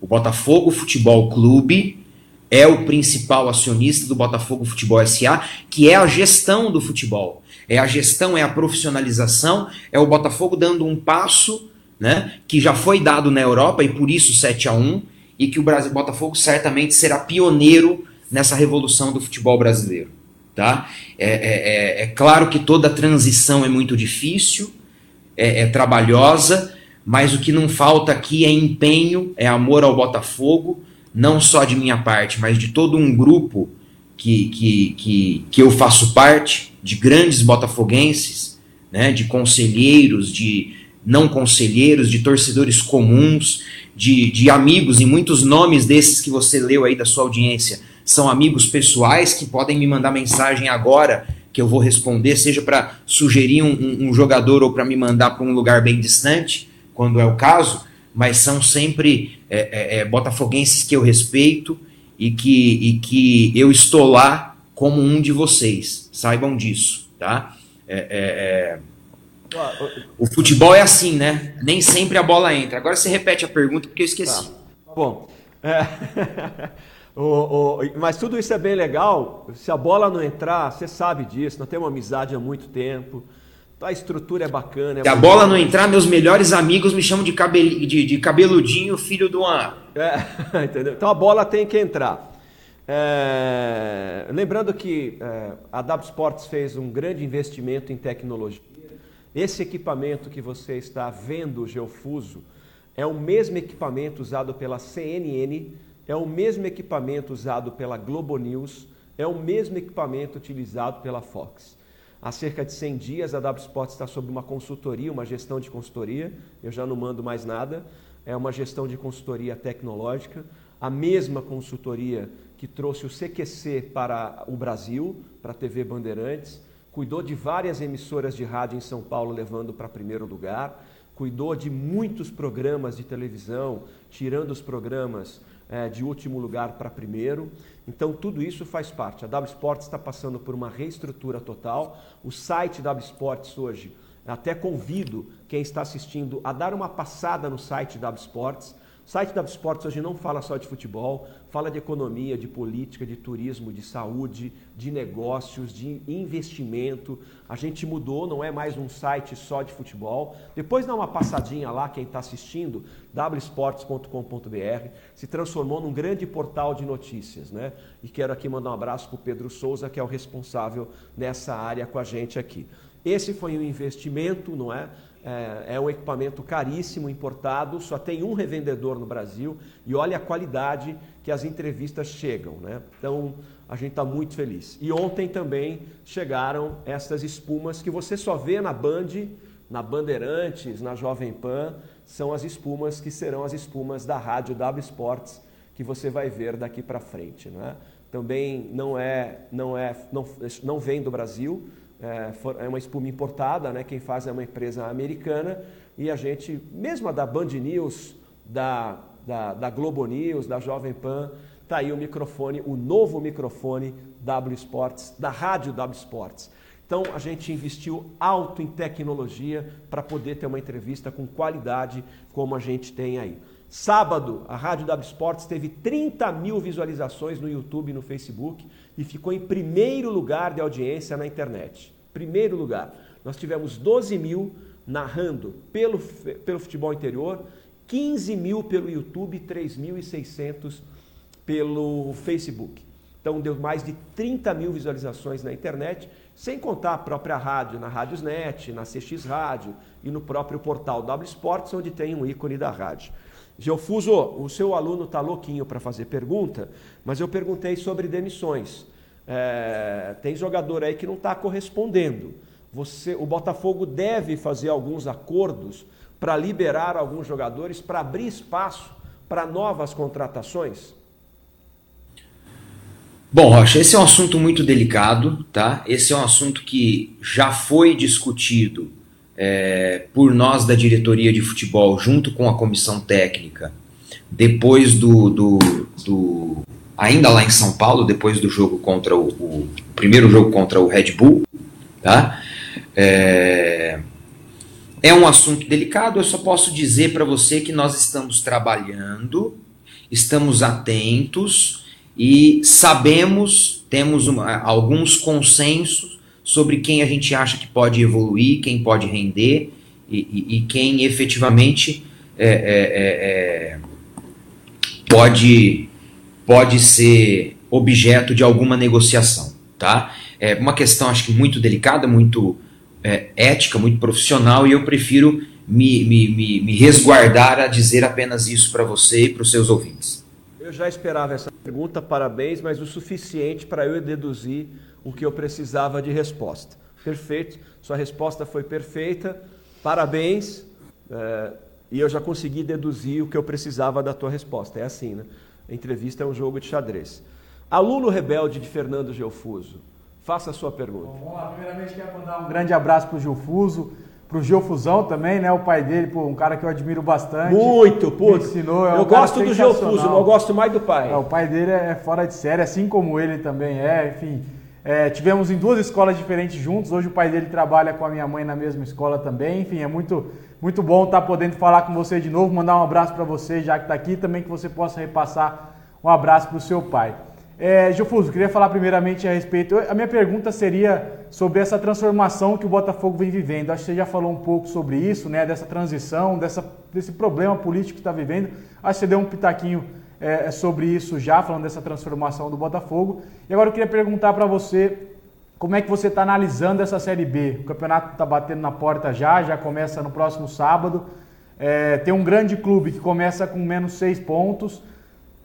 O Botafogo Futebol Clube é o principal acionista do Botafogo Futebol SA, que é a gestão do futebol. É a gestão, é a profissionalização, é o Botafogo dando um passo, né, que já foi dado na Europa e por isso 7 a 1 e que o Brasil Botafogo certamente será pioneiro nessa revolução do futebol brasileiro. Tá? É, é, é, é claro que toda transição é muito difícil, é, é, trabalhosa, mas o que não falta aqui é empenho, é amor ao Botafogo, não só de minha parte, mas de todo um grupo que, que, que, que eu faço parte, de grandes botafoguenses, né, de conselheiros, de não conselheiros, de torcedores comuns, de, de amigos, e muitos nomes desses que você leu aí da sua audiência são amigos pessoais que podem me mandar mensagem agora que eu vou responder, seja para sugerir um, um, jogador ou para me mandar para um lugar bem distante, quando é o caso, mas são sempre é, é, é, botafoguenses que eu respeito e que, e que eu estou lá como um de vocês, saibam disso, tá? É, é, é, O futebol é assim, né? Nem sempre a bola entra. Agora você repete a pergunta porque eu esqueci. Tá. Bom, é... (laughs) o, o... mas tudo isso é bem legal. Se a bola não entrar, você sabe disso. Nós temos uma amizade há muito tempo. A estrutura é bacana. É Se a bola não entrar, meus melhores amigos me chamam de, cabel... de, de cabeludinho, filho do uma. É, (laughs) entendeu? Então a bola tem que entrar. É... Lembrando que é, a W Sports fez um grande investimento em tecnologia. Esse equipamento que você está vendo, o Geofuso, é o mesmo equipamento usado pela CNN, é o mesmo equipamento usado pela Globo News, é o mesmo equipamento utilizado pela Fox. Há cerca de 100 dias a W Sports está sob uma consultoria, uma gestão de consultoria, eu já não mando mais nada, é uma gestão de consultoria tecnológica, a mesma consultoria que trouxe o CQC para o Brasil, para a TV Bandeirantes, cuidou de várias emissoras de rádio em São Paulo, levando para primeiro lugar, cuidou de muitos programas de televisão, tirando os programas é, de último lugar para primeiro. Então, tudo isso faz parte. A W Sports está passando por uma reestrutura total. O site W Sports hoje, até convido quem está assistindo a dar uma passada no site W Sports o site da Esportes hoje não fala só de futebol, fala de economia, de política, de turismo, de saúde, de negócios, de investimento. A gente mudou, não é mais um site só de futebol. Depois dá uma passadinha lá, quem está assistindo, wsports.com.br, se transformou num grande portal de notícias. Né? E quero aqui mandar um abraço para o Pedro Souza, que é o responsável nessa área com a gente aqui. Esse foi um investimento, não é? É, é, um equipamento caríssimo, importado, só tem um revendedor no Brasil e olha a qualidade que as entrevistas chegam. Né? Então a gente está muito feliz. E ontem também chegaram essas espumas que você só vê na Band, na Bandeirantes, na Jovem Pan, são as espumas que serão as espumas da rádio W Sports que você vai ver daqui para frente. Né? Também não é, não é, não, não vem do Brasil é, é uma espuma importada, né? quem faz é uma empresa americana e a gente, mesmo a da Band News, da, da, da Globo News, da Jovem Pan, está aí o microfone, o novo microfone W Sports, da rádio W Sports. Então a gente investiu alto em tecnologia para poder ter uma entrevista com qualidade como a gente tem aí. Sábado, a Rádio W Sports teve 30 mil visualizações no YouTube e no Facebook e ficou em primeiro lugar de audiência na internet. Primeiro lugar. Nós tivemos 12 mil narrando pelo, pelo futebol interior, 15 mil pelo YouTube, 3.600 pelo Facebook. Então deu mais de 30 mil visualizações na internet, sem contar a própria rádio, na Rádiosnet, na CX Rádio e no próprio portal W Sports, onde tem um ícone da rádio. Geofuso, o seu aluno está louquinho para fazer pergunta, mas eu perguntei sobre demissões. É, tem jogador aí que não está correspondendo. Você, o Botafogo deve fazer alguns acordos para liberar alguns jogadores, para abrir espaço para novas contratações? Bom, Rocha, esse é um assunto muito delicado, tá? Esse é um assunto que já foi discutido é, por nós da diretoria de futebol, junto com a comissão técnica, depois do, do, do ainda lá em São Paulo, depois do jogo contra o, o primeiro jogo contra o Red Bull, tá? É, é um assunto delicado. Eu só posso dizer para você que nós estamos trabalhando, estamos atentos e sabemos, temos uma, alguns consensos sobre quem a gente acha que pode evoluir, quem pode render e, e, e quem efetivamente é, é, é, é pode pode ser objeto de alguma negociação, tá? É uma questão acho que muito delicada, muito é, ética, muito profissional e eu prefiro me, me, me, me resguardar a dizer apenas isso para você e para os seus ouvintes. Eu já esperava essa pergunta, parabéns, mas o suficiente para eu deduzir o que eu precisava de resposta. Perfeito, sua resposta foi perfeita, parabéns, é, e eu já consegui deduzir o que eu precisava da tua resposta. É assim, né? A entrevista é um jogo de xadrez. Aluno rebelde de Fernando Geofuso, faça a sua pergunta. Bom, vamos lá. Primeiramente, quero mandar um grande abraço para o Geofuso, para o Geofusão também, né? O pai dele, pô, um cara que eu admiro bastante. Muito, pô. ensinou. É um eu gosto do Geofuso, mas eu gosto mais do pai. É, o pai dele é fora de série, assim como ele também é, enfim. É, tivemos em duas escolas diferentes juntos. Hoje o pai dele trabalha com a minha mãe na mesma escola também. Enfim, é muito, muito bom estar podendo falar com você de novo. Mandar um abraço para você, já que está aqui, também que você possa repassar um abraço para o seu pai. É, queria falar primeiramente a respeito. A minha pergunta seria sobre essa transformação que o Botafogo vem vivendo. Acho que você já falou um pouco sobre isso, né? Dessa transição, dessa, desse problema político que está vivendo. Acho que você deu um pitaquinho é, sobre isso já, falando dessa transformação do Botafogo. E agora eu queria perguntar para você como é que você está analisando essa Série B. O campeonato está batendo na porta já, já começa no próximo sábado. É, tem um grande clube que começa com menos seis pontos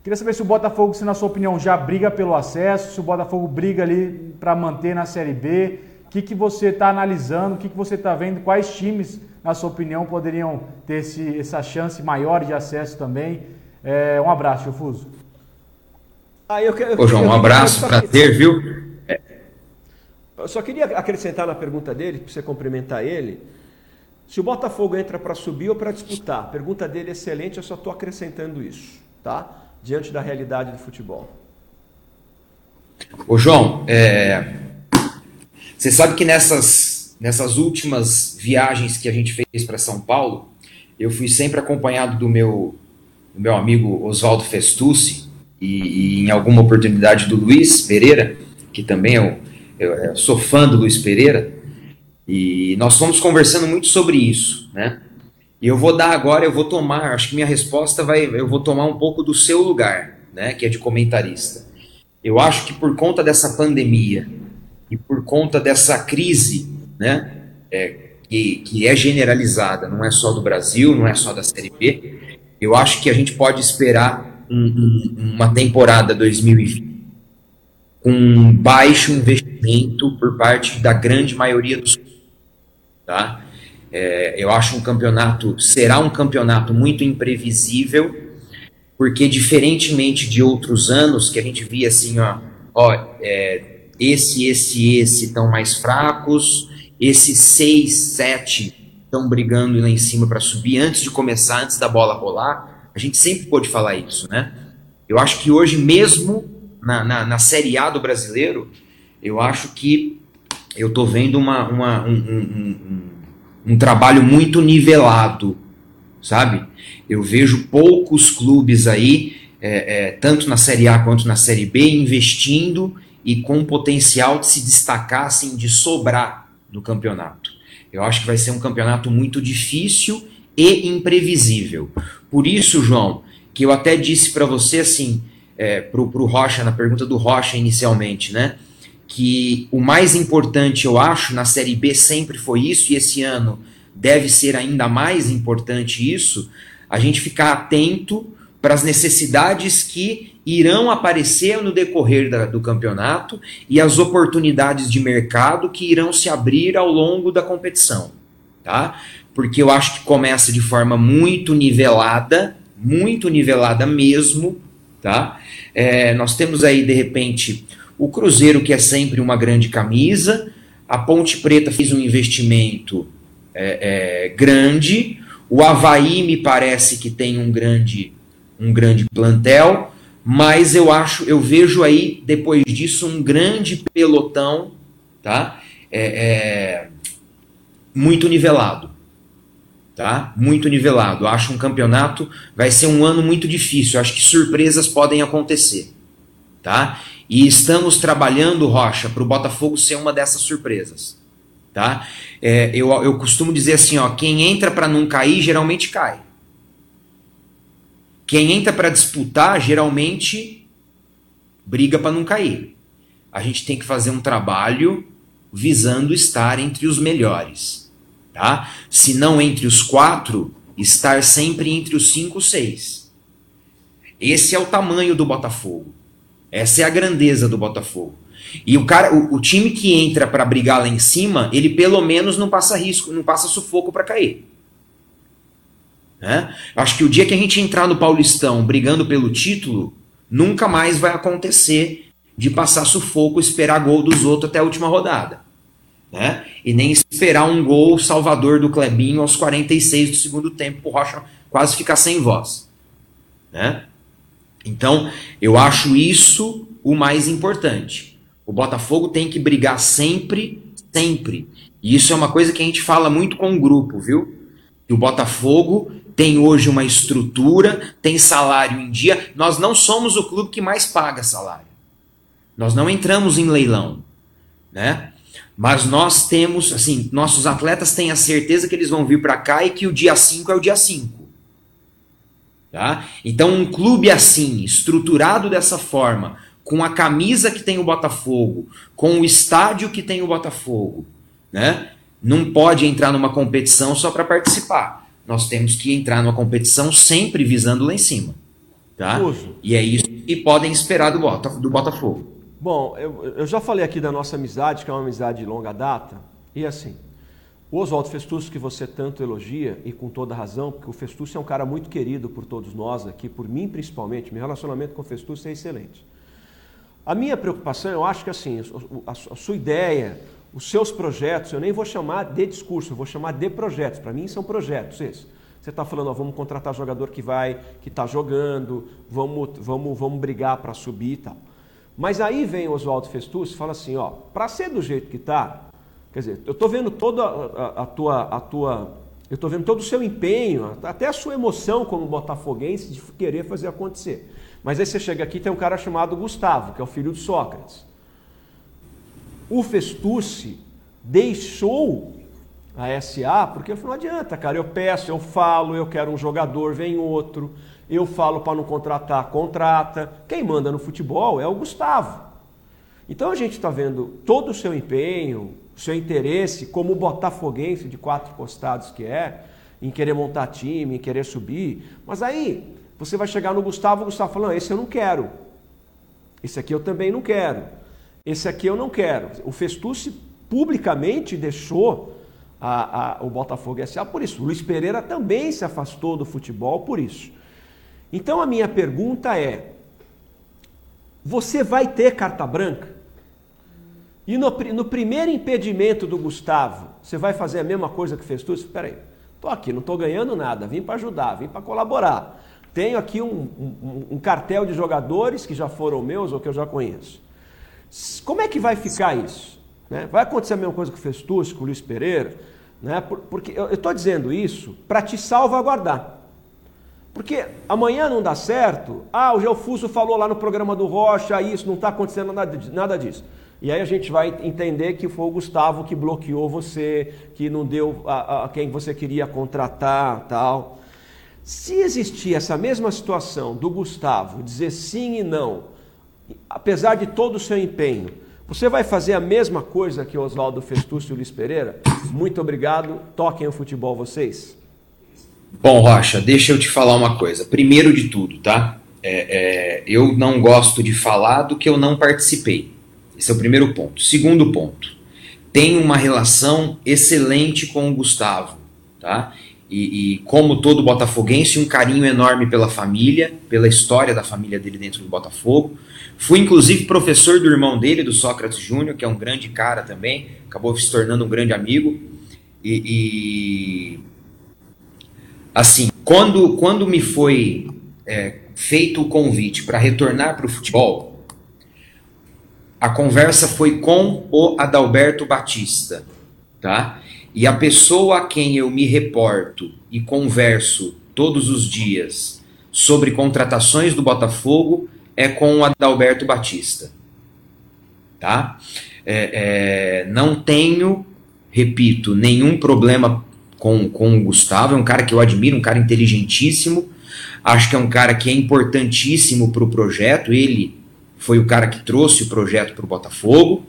Queria saber se o Botafogo, se na sua opinião, já briga pelo acesso, se o Botafogo briga ali para manter na Série B. O que, que você está analisando, o que, que você está vendo, quais times, na sua opinião, poderiam ter esse, essa chance maior de acesso também. É, um abraço, Chufuso. Ah, eu, eu, Ô, João, um abraço, prazer, viu? Eu só queria acrescentar na pergunta dele, para você cumprimentar ele, se o Botafogo entra para subir ou para disputar. A pergunta dele é excelente, eu só estou acrescentando isso, tá? Diante da realidade do futebol? Ô João, é... você sabe que nessas, nessas últimas viagens que a gente fez para São Paulo, eu fui sempre acompanhado do meu, do meu amigo Oswaldo Festucci e, e, em alguma oportunidade do Luiz Pereira, que também eu, eu, eu sou fã do Luiz Pereira, e nós fomos conversando muito sobre isso, né? E eu vou dar agora, eu vou tomar, acho que minha resposta vai, eu vou tomar um pouco do seu lugar, né, que é de comentarista. Eu acho que por conta dessa pandemia e por conta dessa crise, né, é, que, que é generalizada, não é só do Brasil, não é só da Série B, eu acho que a gente pode esperar um, um, uma temporada 2020 com um baixo investimento por parte da grande maioria dos tá? É, eu acho um campeonato, será um campeonato muito imprevisível, porque diferentemente de outros anos que a gente via assim, ó, ó é, esse, esse, esse estão mais fracos, esses seis, sete estão brigando lá em cima para subir antes de começar, antes da bola rolar. A gente sempre pôde falar isso, né? Eu acho que hoje, mesmo na, na, na Série A do brasileiro, eu acho que eu tô vendo uma, uma um, um, um um trabalho muito nivelado, sabe? Eu vejo poucos clubes aí, é, é, tanto na Série A quanto na Série B, investindo e com potencial de se destacar, assim, de sobrar no campeonato. Eu acho que vai ser um campeonato muito difícil e imprevisível. Por isso, João, que eu até disse para você assim, é, pro, pro Rocha, na pergunta do Rocha inicialmente, né? Que o mais importante, eu acho, na Série B sempre foi isso, e esse ano deve ser ainda mais importante isso, a gente ficar atento para as necessidades que irão aparecer no decorrer da, do campeonato e as oportunidades de mercado que irão se abrir ao longo da competição, tá? Porque eu acho que começa de forma muito nivelada, muito nivelada mesmo, tá? É, nós temos aí, de repente, o Cruzeiro, que é sempre uma grande camisa, a Ponte Preta fez um investimento é, é, grande, o Havaí me parece que tem um grande, um grande plantel, mas eu acho, eu vejo aí, depois disso, um grande pelotão, tá? É, é, muito nivelado. Tá? Muito nivelado. Acho um campeonato vai ser um ano muito difícil. Acho que surpresas podem acontecer, tá? E estamos trabalhando, Rocha, para o Botafogo ser uma dessas surpresas. Tá? É, eu, eu costumo dizer assim: ó, quem entra para não cair, geralmente cai. Quem entra para disputar, geralmente briga para não cair. A gente tem que fazer um trabalho visando estar entre os melhores. Tá? Se não entre os quatro, estar sempre entre os cinco, seis. Esse é o tamanho do Botafogo. Essa é a grandeza do Botafogo. E o cara, o, o time que entra para brigar lá em cima, ele pelo menos não passa risco, não passa sufoco para cair. Né? Acho que o dia que a gente entrar no Paulistão brigando pelo título, nunca mais vai acontecer de passar sufoco, esperar gol dos outros até a última rodada. Né? E nem esperar um gol salvador do Clebinho aos 46 do segundo tempo, o Rocha quase ficar sem voz. Né? Então, eu acho isso o mais importante. O Botafogo tem que brigar sempre, sempre. E isso é uma coisa que a gente fala muito com o grupo, viu? O Botafogo tem hoje uma estrutura, tem salário em dia. Nós não somos o clube que mais paga salário. Nós não entramos em leilão, né? Mas nós temos, assim, nossos atletas têm a certeza que eles vão vir para cá e que o dia 5 é o dia 5. Tá? Então, um clube assim, estruturado dessa forma, com a camisa que tem o Botafogo, com o estádio que tem o Botafogo, né? Não pode entrar numa competição só para participar. Nós temos que entrar numa competição sempre visando lá em cima. Tá? E é isso que podem esperar do, Bota, do Botafogo. Bom, eu, eu já falei aqui da nossa amizade, que é uma amizade de longa data, e assim, o Oswaldo Festucci, que você tanto elogia, e com toda razão, porque o Festucci é um cara muito querido por todos nós aqui, por mim principalmente, meu relacionamento com o Festucci é excelente. A minha preocupação, eu acho que assim, a, sua ideia, os seus projetos, eu nem vou chamar de discurso, eu vou chamar de projetos. Para mim são projetos esses. Você está falando, ó, vamos contratar jogador que vai, que está jogando, vamos, vamos, vamos brigar para subir e tal. Mas aí vem o Oswaldo Festucci e fala assim, ó, para ser do jeito que está, quer dizer, eu estou vendo toda a, tua, a tua, eu estou vendo todo o seu empenho, até a sua emoção como botafoguense de querer fazer acontecer. Mas aí você chega aqui tem um cara chamado Gustavo, que é o filho de Sócrates. O Festucci deixou a SA porque não adianta, cara, eu peço, eu falo, eu quero um jogador, vem outro. Eu falo para não contratar, contrata. Quem manda no futebol é o Gustavo. Então a gente está vendo todo o seu empenho, seu interesse como botafoguense de quatro costados que é, em querer montar time, em querer subir. Mas aí você vai chegar no Gustavo, o Gustavo falando, esse eu não quero. Esse aqui eu também não quero. Esse aqui eu não quero. O Festucci publicamente deixou a, a, o Botafogo SA por isso. O Luiz Pereira também se afastou do futebol por isso. Então a minha pergunta é: você vai ter carta branca? E no, no primeiro impedimento do Gustavo, você vai fazer a mesma coisa que fez tu? Espera aí, estou aqui, não estou ganhando nada, vim para ajudar, vim para colaborar. Tenho aqui um, um, um, cartel de jogadores que já foram meus ou que eu já conheço. Como é que vai ficar isso? Né? Vai acontecer a mesma coisa que fez tu, com o Luiz Pereira? Né? Porque eu estou dizendo isso para te salvaguardar. Porque amanhã não dá certo, ah, o Geofuso falou lá no programa do Rocha, isso, não está acontecendo nada, nada disso. E aí a gente vai entender que foi o Gustavo que bloqueou você, que não deu a, a quem você queria contratar, tal. Se existir essa mesma situação do Gustavo dizer sim e não, apesar de todo o seu empenho, você vai fazer a mesma coisa que o Oswaldo Festucci e o Luiz Pereira? Muito obrigado, toquem o futebol vocês. Bom, Rocha, deixa eu te falar uma coisa. Primeiro de tudo, tá? É, é, eu não gosto de falar do que eu não participei. Esse é o primeiro ponto. Segundo ponto, tenho uma relação excelente com o Gustavo, tá? E, e, como todo botafoguense, um carinho enorme pela família, pela história da família dele dentro do Botafogo. Fui inclusive professor do irmão dele, do Sócrates Júnior, que é um grande cara também, acabou se tornando um grande amigo. E, e assim, quando, quando me foi é, feito o convite para retornar para o futebol, a conversa foi com o Adalberto Batista, tá? E a pessoa a quem eu me reporto e converso todos os dias sobre contratações do Botafogo é com o Adalberto Batista, tá? É, é, não tenho, repito, nenhum problema com, com o Gustavo. É um cara que eu admiro, um cara inteligentíssimo. Acho que é um cara que é importantíssimo para o projeto. Ele foi o cara que trouxe o projeto para o Botafogo.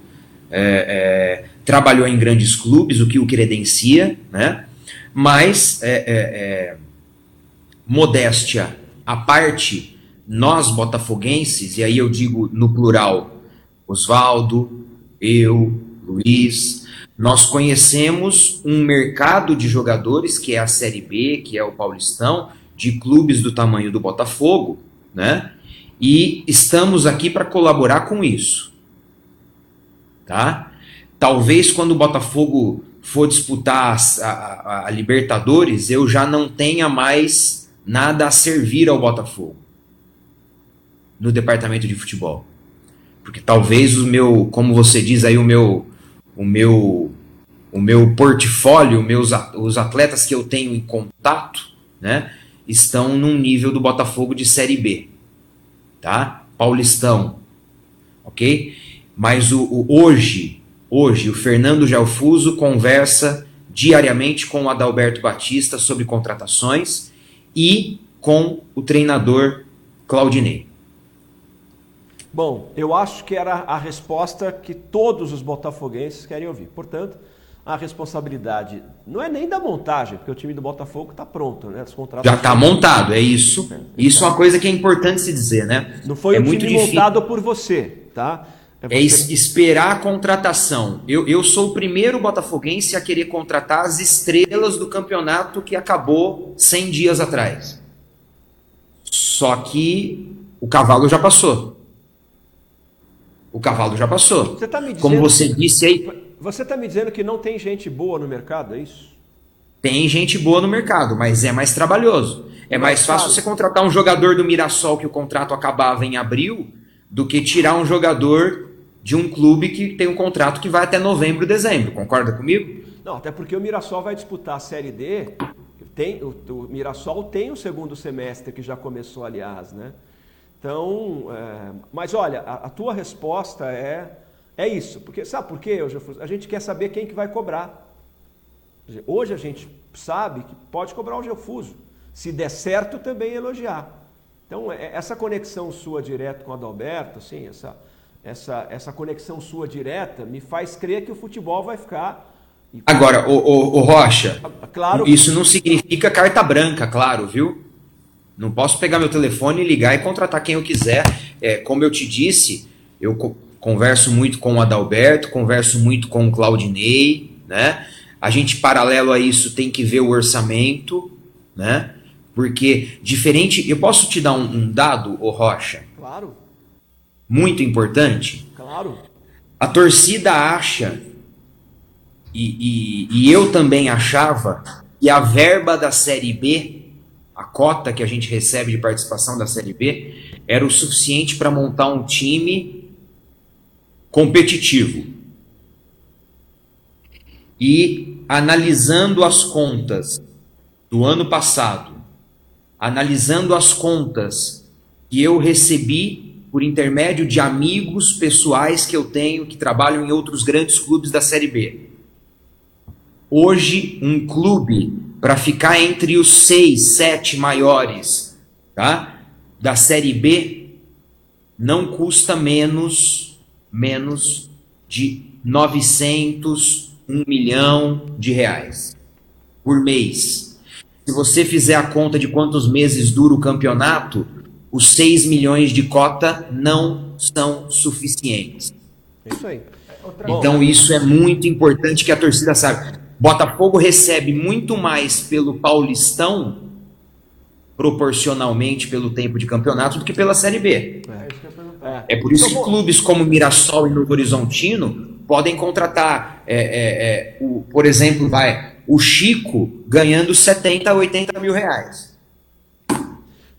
É, é, trabalhou em grandes clubes, o que o credencia, né? Mas, é, é, é modéstia à parte, nós botafoguenses, e aí eu digo no plural, Oswaldo, eu, Luiz, nós conhecemos um mercado de jogadores, que é a Série B, que é o Paulistão, de clubes do tamanho do Botafogo, né? E estamos aqui para colaborar com isso. Tá? Talvez quando o Botafogo for disputar a, a, a Libertadores, eu já não tenha mais nada a servir ao Botafogo no departamento de futebol porque talvez o meu, como você diz aí, o meu, o meu, o meu portfólio, meus, os atletas que eu tenho em contato, né, estão num nível do Botafogo de Série B, tá? Paulistão, ok? Mas o, o hoje, hoje, o Fernando Gelfuso conversa diariamente com o Adalberto Batista sobre contratações e com o treinador Claudinei. Bom, eu acho que era a resposta que todos os botafoguenses querem ouvir. Portanto, a responsabilidade não é nem da montagem, porque o time do Botafogo está pronto, né? Os contratos Já está montado, é isso. É, isso é uma coisa que é importante se dizer, né? Não foi é um muito time difícil. montado por você, tá? É, é esperar a contratação. Eu, eu sou o primeiro botafoguense a querer contratar as estrelas do campeonato que acabou 100 dias atrás. Só que o cavalo já passou. O cavalo já passou. Você tá dizendo, Como você disse aí. Você está me dizendo que não tem gente boa no mercado, é isso? Tem gente boa no mercado, mas é mais trabalhoso. É mais fácil você contratar um jogador do Mirassol que o contrato acabava em abril do que tirar um jogador de um clube que tem um contrato que vai até novembro, dezembro. Concorda comigo? Não, até porque o Mirassol vai disputar a Série D. Tem, o, o Mirassol tem o segundo semestre que já começou, aliás, né? Então, é, mas olha, a, a, tua resposta é é isso, porque sabe por quê? A gente quer saber quem que vai cobrar. Hoje a gente sabe que pode cobrar o Geofuso. Se der certo, também elogiar. Então, é, essa conexão sua direto com o Adalberto, assim, essa, essa, essa conexão sua direta, me faz crer que o futebol vai ficar. Agora, o, o, o Rocha, claro, isso não significa carta branca, claro, viu? Não posso pegar meu telefone, ligar e contratar quem eu quiser. É, como eu te disse, eu converso muito com o Adalberto, converso muito com o Claudinei, né? A gente, paralelo a isso, tem que ver o orçamento, né? Porque diferente. Eu posso te dar um, um dado, ô Rocha? Claro. Muito importante. Claro. A torcida acha, e, e, e eu também achava, que a verba da Série B a cota que a gente recebe de participação da Série B era o suficiente para montar um time competitivo. E analisando as contas do ano passado, analisando as contas que eu recebi por intermédio de amigos pessoais que eu tenho que trabalham em outros grandes clubes da Série B. Hoje, um clube para ficar entre os seis, sete maiores tá? da Série B, não custa menos, menos de 900, 1 milhão de reais por mês. Se você fizer a conta de quantos meses dura o campeonato, os 6 milhões de cota não são suficientes. É isso aí. Então isso é muito importante que a torcida saiba. Botafogo recebe muito mais pelo Paulistão, proporcionalmente pelo tempo de campeonato, do que pela Série B. É, é por isso que clubes como Mirassol e Novo Horizontino podem contratar, é, é, é, o, por exemplo, vai, o Chico ganhando 70, 80 mil reais.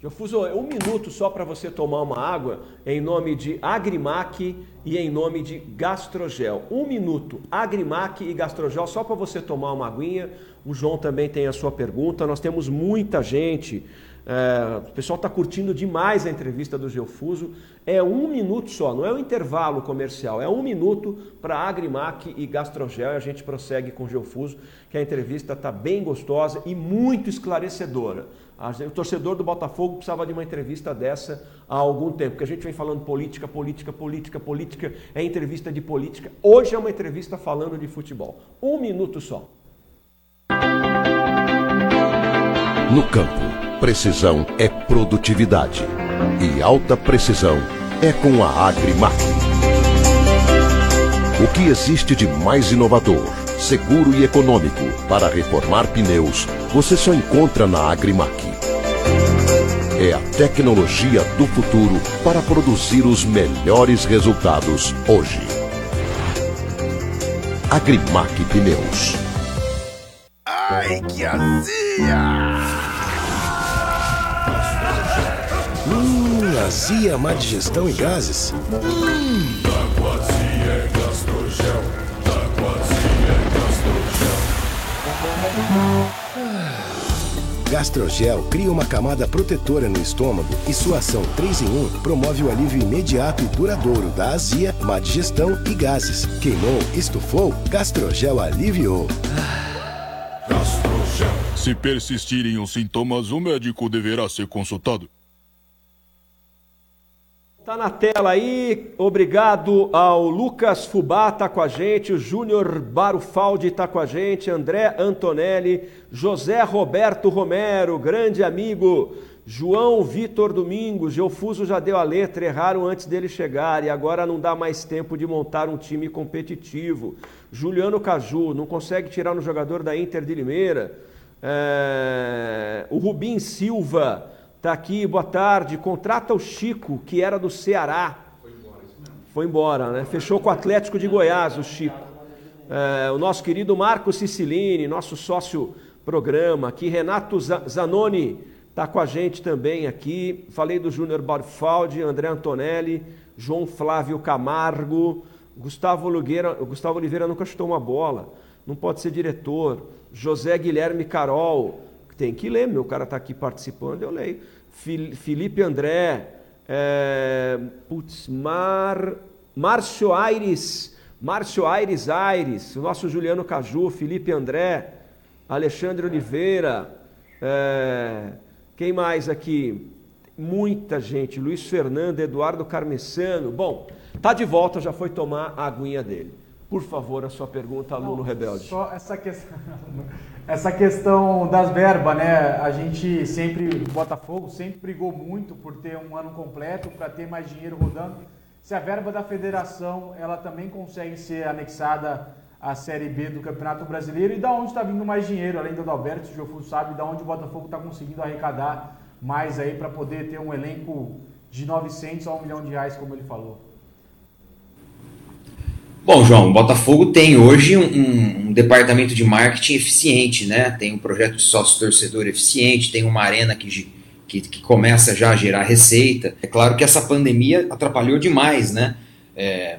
Jofuso, um minuto só para você tomar uma água em nome de Agrimac e em nome de Gastrogel. Um minuto, Agrimac e Gastrogel, só para você tomar uma aguinha. O João também tem a sua pergunta. Nós temos muita gente. É, o pessoal está curtindo demais a entrevista do Geofuso. É um minuto só, não é um intervalo comercial, é um minuto para Agrimac e Gastrogel. E a gente prossegue com o Geofuso, que a entrevista está bem gostosa e muito esclarecedora. O torcedor do Botafogo precisava de uma entrevista dessa há algum tempo, porque a gente vem falando política, política, política, política, é entrevista de política. Hoje é uma entrevista falando de futebol. Um minuto só. No campo, precisão é produtividade. E alta precisão é com a Agrimac. O que existe de mais inovador, seguro e econômico para reformar pneus, você só encontra na Agrimac é a tecnologia do futuro para produzir os melhores resultados hoje. Agrimac Pneus. Ai, que azia! Hum, na Zia Má Digestão e Gases? Gastrogel cria uma camada protetora no estômago e sua ação 3 em 1 promove o alívio imediato e duradouro da azia, má digestão e gases. Queimou, estufou, Gastrogel aliviou. Gastrogel. Se persistirem os sintomas, o médico deverá ser consultado. Tá na tela aí, obrigado ao Lucas Fubá, tá com a gente, o Júnior Barufaldi tá com a gente, André Antonelli, José Roberto Romero, grande amigo, João Vitor Domingos, Geofuso já deu a letra, erraram antes dele chegar e agora não dá mais tempo de montar um time competitivo. Juliano Caju, não consegue tirar no jogador da Inter de Limeira. É... O Rubim Silva, Está aqui, boa tarde. Contrata o Chico, que era do Ceará. Foi embora. Foi embora, né? Fechou com o Atlético de Goiás, o Chico. É, o nosso querido Marco Sicilini, nosso sócio programa aqui. Renato Zanoni está com a gente também aqui. Falei do Júnior Barfaldi, André Antonelli, João Flávio Camargo, Gustavo Oliveira, Gustavo Oliveira nunca chutou uma bola. Não pode ser diretor. José Guilherme Carol. Tem que ler, meu cara está aqui participando, eu leio. Felipe André, é, putz, Mar, Márcio Aires, Márcio Aires Aires, o nosso Juliano Caju, Felipe André, Alexandre Oliveira, é, quem mais aqui? Muita gente, Luiz Fernando, Eduardo Carmessano. Bom, tá de volta, já foi tomar a aguinha dele. Por favor, a sua pergunta, aluno Não, rebelde. Só essa questão, (laughs) essa questão das verbas, né? A gente sempre, o Botafogo sempre brigou muito por ter um ano completo, para ter mais dinheiro rodando. Se a verba da federação, ela também consegue ser anexada à Série B do Campeonato Brasileiro e da onde está vindo mais dinheiro, além do Alberto, o Jofu sabe, da onde o Botafogo está conseguindo arrecadar mais aí para poder ter um elenco de 900 a 1 milhão de reais, como ele falou. Bom, João, o Botafogo tem hoje um, um, departamento de marketing eficiente, né? Tem um projeto de sócio-torcedor eficiente, tem uma arena que, que, que, começa já a gerar receita. É claro que essa pandemia atrapalhou demais, né? É,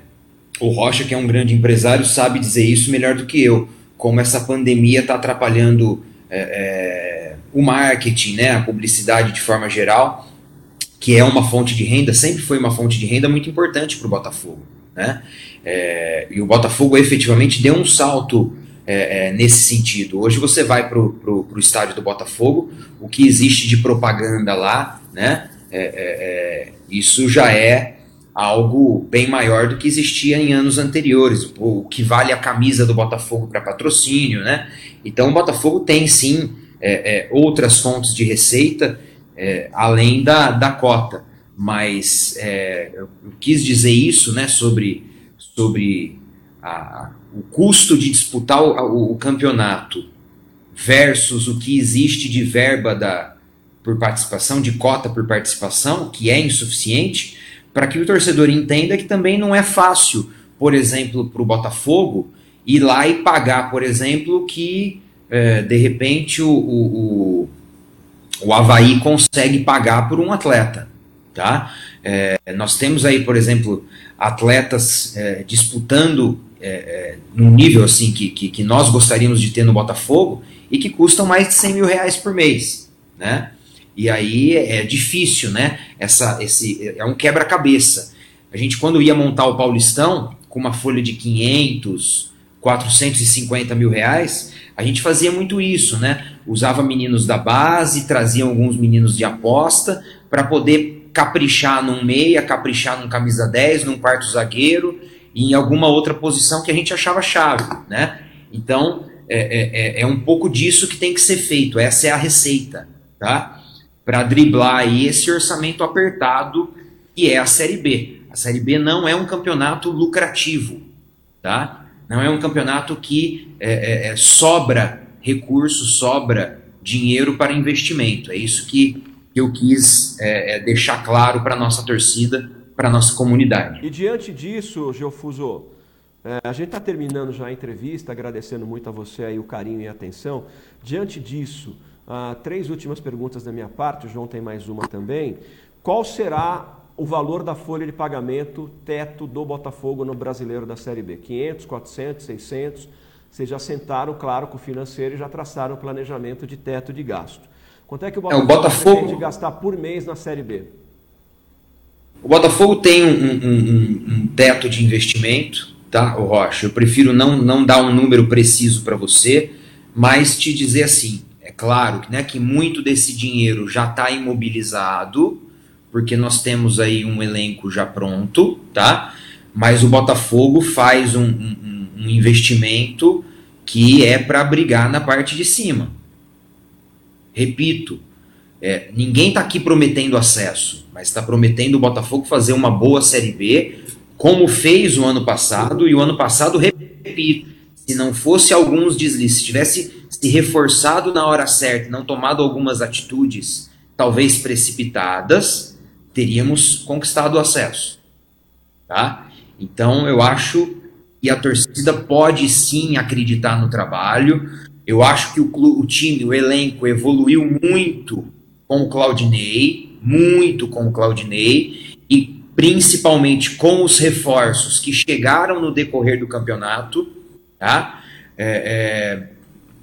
o Rocha, que é um grande empresário, sabe dizer isso melhor do que eu, como essa pandemia está atrapalhando é, é, o marketing, né? A publicidade de forma geral, que é uma fonte de renda, sempre foi uma fonte de renda muito importante para o Botafogo, né? É, e o Botafogo efetivamente deu um salto é, é, nesse sentido. Hoje você vai para o estádio do Botafogo, o que existe de propaganda lá, né? É, é, é, isso já é algo bem maior do que existia em anos anteriores, o que vale a camisa do Botafogo para patrocínio, né? Então o Botafogo tem sim outras fontes de receita além da, da cota, mas eu quis dizer isso, né, sobre sobre a, o custo de disputar o, o, campeonato versus o que existe de verba da, por participação, de cota por participação, que é insuficiente, para que o torcedor entenda que também não é fácil, por exemplo, para o Botafogo ir lá e pagar, por exemplo, que é, de repente o, o, o Havaí consegue pagar por um atleta. Tá? É, nós temos aí, por exemplo, atletas é, disputando é, é, num nível assim que, que, que, nós gostaríamos de ter no Botafogo e que custam mais de 100 mil reais por mês, né? E aí é difícil, né? Essa, esse, é um quebra-cabeça. A gente, quando ia montar o Paulistão, com uma folha de 500, 450 mil reais, a gente fazia muito isso, né? Usava meninos da base, trazia alguns meninos de aposta para poder caprichar num meia, caprichar num camisa 10, num quarto zagueiro e em alguma outra posição que a gente achava chave, né? Então, é, é, é, é um pouco disso que tem que ser feito, essa é a receita, tá? Para driblar aí esse orçamento apertado que é a Série B. A Série B não é um campeonato lucrativo, tá? Não é um campeonato que é, é, é sobra recurso, sobra dinheiro para investimento. É isso que que eu quis é, é, deixar claro para a nossa torcida, para a nossa comunidade. E diante disso, Geofuso, é, a gente está terminando já a entrevista, agradecendo muito a você aí o carinho e a atenção. Diante disso, ah, três últimas perguntas da minha parte, o João tem mais uma também. qual será o valor da folha de pagamento teto do Botafogo no brasileiro da Série B? 500, 400, 600? Vocês já sentaram, claro, com o financeiro e já traçaram o planejamento de teto de gasto. Quanto é que o Botafogo, É, o Botafogo- pretende gastar por mês na Série B? O Botafogo tem um, um- um- um teto de investimento, tá, Rocha? Eu prefiro não, não dar um número preciso para você, mas te dizer assim: é claro né, que muito desse dinheiro já está imobilizado, porque nós temos aí um elenco já pronto, tá? Mas o Botafogo faz um- um- um investimento que é para brigar na parte de cima. Repito, é, ninguém está aqui prometendo acesso, mas está prometendo o Botafogo fazer uma boa Série B, como fez o ano passado, e o ano passado, repito, se não fosse alguns deslizes, se tivesse se reforçado na hora certa não tomado algumas atitudes, talvez precipitadas, teríamos conquistado o acesso. Tá? Então eu acho que a torcida pode sim acreditar no trabalho. Eu acho que o, o time, o elenco evoluiu muito com o Claudinei, muito com o Claudinei, e principalmente com os reforços que chegaram no decorrer do campeonato. Tá? É, é,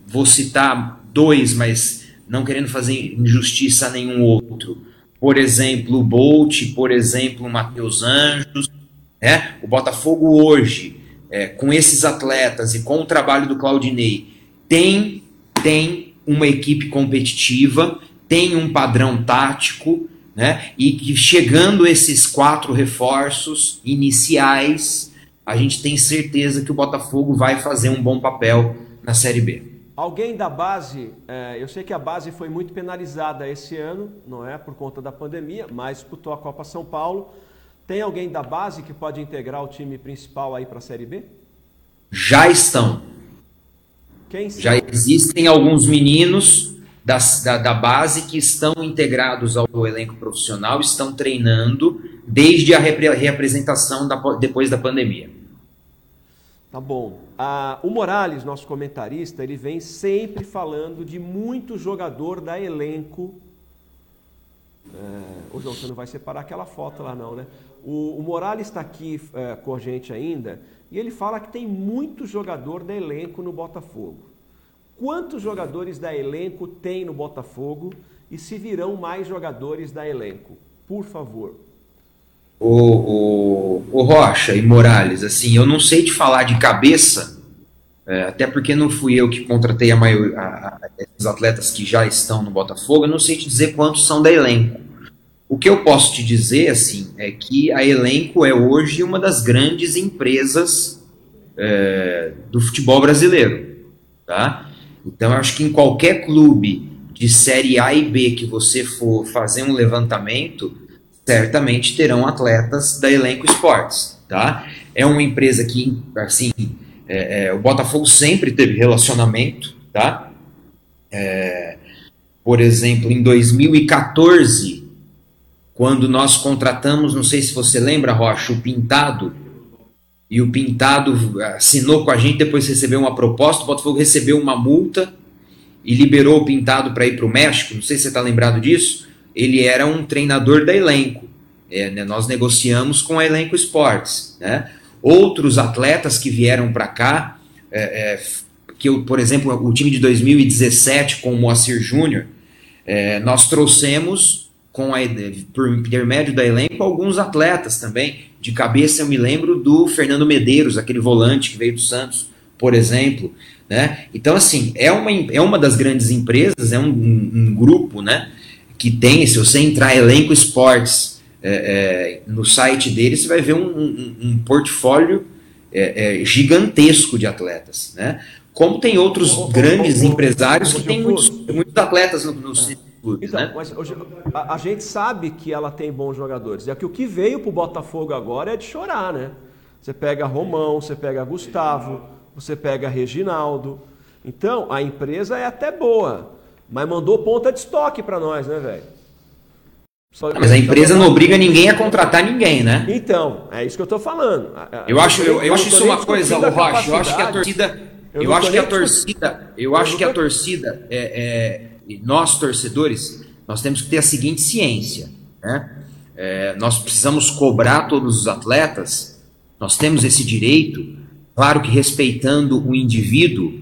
vou citar dois, mas não querendo fazer injustiça a nenhum outro. Por exemplo, o Bolt, por exemplo, o Matheus Anjos. Né? O Botafogo hoje, é, com esses atletas e com o trabalho do Claudinei, tem, tem uma equipe competitiva, tem um padrão tático, né? E que chegando esses quatro reforços iniciais, a gente tem certeza que o Botafogo vai fazer um bom papel na Série B. Alguém da base, é, eu sei que a base foi muito penalizada esse ano, não é? Por conta da pandemia, mas disputou a Copa São Paulo. Tem alguém da base que pode integrar o time principal aí para a Série B? Já estão. Já existem alguns meninos das- da, da base que estão integrados ao elenco profissional, estão treinando desde a repre- reapresentação da po- depois da pandemia. Tá bom. Ah, o Morales, nosso comentarista, ele vem sempre falando de muito jogador da elenco. É, ô João, você não vai separar aquela foto lá não, né? O, o Morales está aqui é, com a gente ainda e ele fala que tem muito jogador da elenco no Botafogo. Quantos jogadores da elenco tem no Botafogo e se virão mais jogadores da elenco? Por favor. O, o, o Rocha e Morales, assim, eu não sei te falar de cabeça, é, até porque não fui eu que contratei a maioria, a- a- esses atletas que já estão no Botafogo, eu não sei te dizer quantos são da elenco. O que eu posso te dizer, assim, é que a elenco é hoje uma das grandes empresas é, do futebol brasileiro, tá? Então, eu acho que em qualquer clube de série A e B que você for fazer um levantamento, certamente terão atletas da Elenco Esportes, tá? É uma empresa que, assim, é, é, o Botafogo sempre teve relacionamento, tá? É, por exemplo, em 2014, quando nós contratamos, não sei se você lembra, Rocha, o Pintado, e o Pintado assinou com a gente, depois recebeu uma proposta, o Botafogo recebeu uma multa e liberou o Pintado para ir para o México, não sei se você está lembrado disso, ele era um treinador da elenco. É, né, nós negociamos com a Elenco Esportes. Né? Outros atletas que vieram para cá, é, é, que eu, por exemplo, o time de 2017 com o Moacir Júnior, é, nós trouxemos com a, por intermédio da elenco alguns atletas também. De cabeça eu me lembro do Fernando Medeiros, aquele volante que veio do Santos, por exemplo. Né? Então, assim, é uma, é uma das grandes empresas, é um, um, um grupo né, que tem, se você entrar elenco esportes é, é, no site deles, você vai ver um, um, um portfólio é, é, gigantesco de atletas. Né? Como tem outros grandes empresários que têm muitos, muitos atletas nos no, clubes. Então, né? mas hoje, a, a, gente sabe que ela tem bons jogadores. É que o que veio pro Botafogo agora é de chorar, né? Você pega Romão, você pega Gustavo, você pega Reginaldo. Então, a empresa é até boa, mas mandou ponta de estoque para nós, né, velho? Só... Mas a empresa não obriga ninguém a contratar ninguém, né? Então, é isso que eu tô falando. Eu acho, eu, eu acho isso uma coisa, o Rocha, eu acho que a torcida, eu, eu acho que a torcida, eu acho que a torcida, é, é, nós torcedores, nós temos que ter a seguinte ciência, né? é, nós precisamos cobrar todos os atletas, nós temos esse direito, claro que respeitando o indivíduo,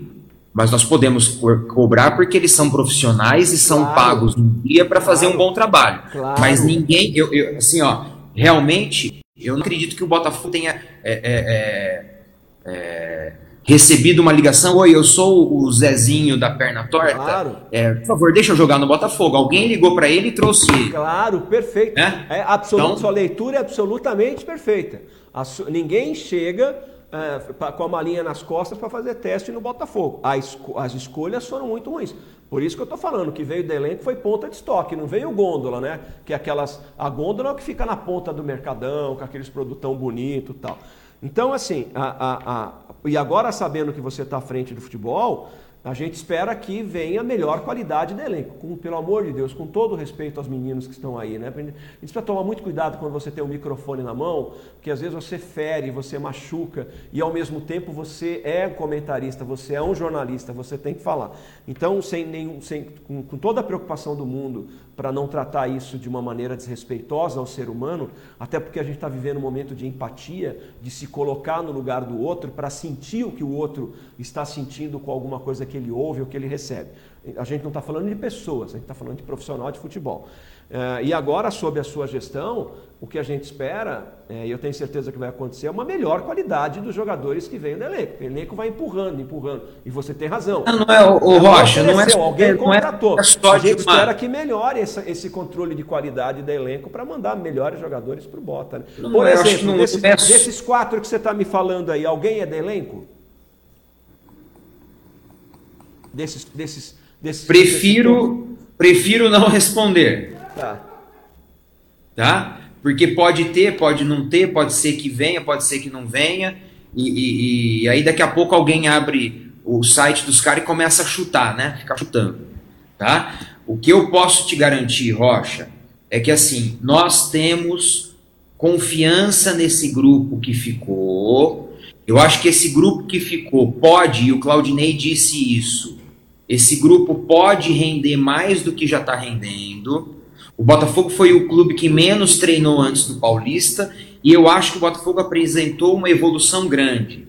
mas nós podemos co cobrar porque eles são profissionais e são Claro. pagos no dia para fazer um bom trabalho. Claro. Mas ninguém, eu, eu- assim, ó, realmente, eu não acredito que o Botafogo tenha é, é, é, é, recebido uma ligação. Oi, eu sou o Zezinho da perna torta. Claro. É, por favor, deixa eu jogar no Botafogo. Alguém ligou para ele e trouxe. Claro, perfeito. Né? É absoluto, Então- sua leitura é absolutamente perfeita. A su- ninguém chega é, pa- com a malinha nas costas para fazer teste no Botafogo. Esco- as escolhas foram muito ruins. Por isso que eu estou falando, que veio do elenco foi ponta de estoque, não veio gôndola, né? Que é aquelas. A gôndola é o que fica na ponta do mercadão, com aqueles produtão bonito e tal. Então, assim, a, a- a- e agora sabendo que você está à frente do futebol, a gente espera que venha melhor qualidade do elenco. Com, pelo amor de Deus, com todo o respeito aos meninos que estão aí, né? A gente precisa tomar muito cuidado quando você tem o microfone na mão, porque às vezes você fere, você machuca e ao mesmo tempo você é um comentarista, você é um jornalista, você tem que falar. Então, sem nenhum, sem, com, com toda a preocupação do mundo para não tratar isso de uma maneira desrespeitosa ao ser humano, até porque a gente está vivendo um momento de empatia, de se colocar no lugar do outro para sentir o que o outro está sentindo com alguma coisa que ele ouve ou que ele recebe. A gente não está falando de pessoas, a gente está falando de profissional de futebol. Eh, e agora, sob a sua gestão, o que a gente espera, eh, e eu tenho certeza que vai acontecer, é uma melhor qualidade dos jogadores que vêm do elenco. O elenco vai empurrando, empurrando. E você tem razão. Não, não é, o- o Rocha, não é alguém não é- contratou. é só a gente espera que melhore essa- esse controle de qualidade do elenco para mandar melhores jogadores para o Bota. né? Não, Por exemplo, não- desses, é- desses quatro que você está me falando aí, alguém é do elenco? Desses, desses, desses Prefiro, prefiro não responder, Tá. tá? Porque pode ter, pode não ter, pode ser que venha, pode ser que não venha. E, e- e aí daqui a pouco alguém abre o site dos caras e começa a chutar, né? Ficar chutando, tá? O que eu posso te garantir, Rocha, é que assim, nós temos confiança nesse grupo que ficou. Eu acho que esse grupo que ficou pode, e o Claudinei disse isso, esse grupo pode render mais do que já está rendendo. O Botafogo foi o clube que menos treinou antes do Paulista e eu acho que o Botafogo apresentou uma evolução grande.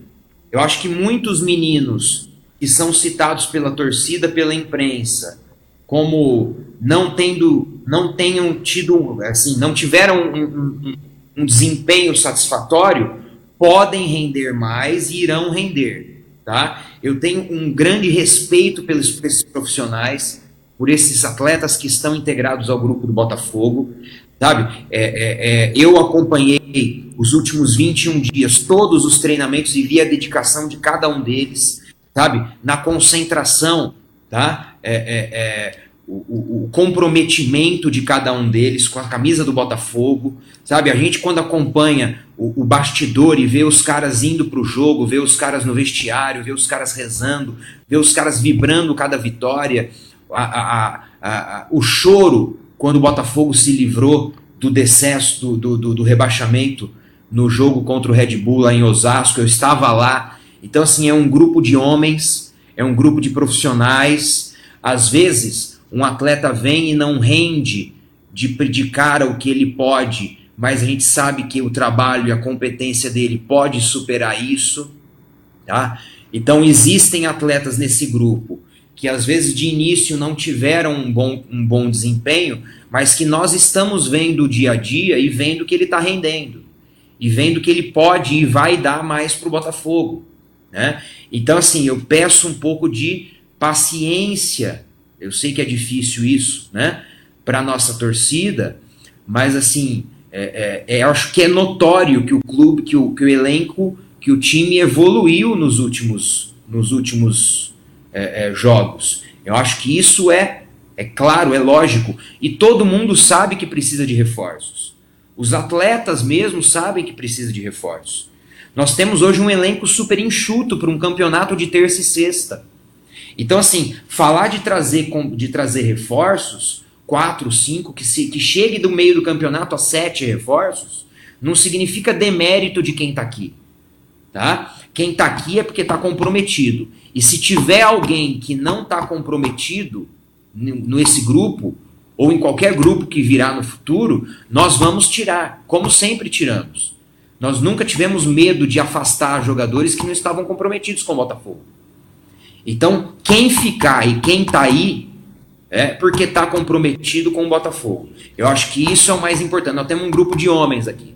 Eu acho que muitos meninos que são citados pela torcida, pela imprensa, como não tendo, não tenham tido, assim, não tiveram um, um- um- desempenho satisfatório, podem render mais e irão render, tá? Eu tenho um grande respeito pelos, esses profissionais, por esses atletas que estão integrados ao grupo do Botafogo, sabe? É, é, é, eu acompanhei os últimos 21 dias, todos os treinamentos e vi a dedicação de cada um deles, sabe? Na concentração, tá? É, é, é, o, o- o comprometimento de cada um deles com a camisa do Botafogo, sabe? A gente quando acompanha o, o bastidor e vê os caras indo pro jogo, vê os caras no vestiário, vê os caras rezando, vê os caras vibrando cada vitória, a- a- o choro quando o Botafogo se livrou do decesso, do, do, do- do rebaixamento no jogo contra o Red Bull lá em Osasco, eu estava lá. Então, assim, é um grupo de homens, é um grupo de profissionais. Às vezes, um atleta vem e não rende de, de cara o que ele pode, mas a gente sabe que o trabalho e a competência dele pode superar isso. Tá? Então, existem atletas nesse grupo que às vezes de início não tiveram um bom, um bom desempenho, mas que nós estamos vendo o dia a dia e vendo que ele está rendendo. E vendo que ele pode e vai dar mais para o Botafogo. Né? Então, assim, eu peço um pouco de paciência. Eu sei que é difícil isso, né? Para nossa torcida, mas assim, é, é, é, acho que é notório que o clube, que o, que o elenco, que o time evoluiu nos últimos, nos últimos é, é, jogos. Eu acho que isso é, é claro, é lógico. E todo mundo sabe que precisa de reforços. Os atletas mesmo sabem que precisa de reforços. Nós temos hoje um elenco super enxuto para um campeonato de terça e sexta. Então, assim, falar de trazer, de trazer reforços, quatro, cinco, que, se, que chegue do meio do campeonato a sete reforços, não significa demérito de quem está aqui. Tá? Quem está aqui é porque está comprometido. E se tiver alguém que não está comprometido nesse grupo, ou em qualquer grupo que virá no futuro, nós vamos tirar, como sempre tiramos. Nós nunca tivemos medo de afastar jogadores que não estavam comprometidos com o Botafogo. Então, quem ficar e quem tá aí é porque está comprometido com o Botafogo. Eu acho que isso é o mais importante. Nós temos um grupo de homens aqui.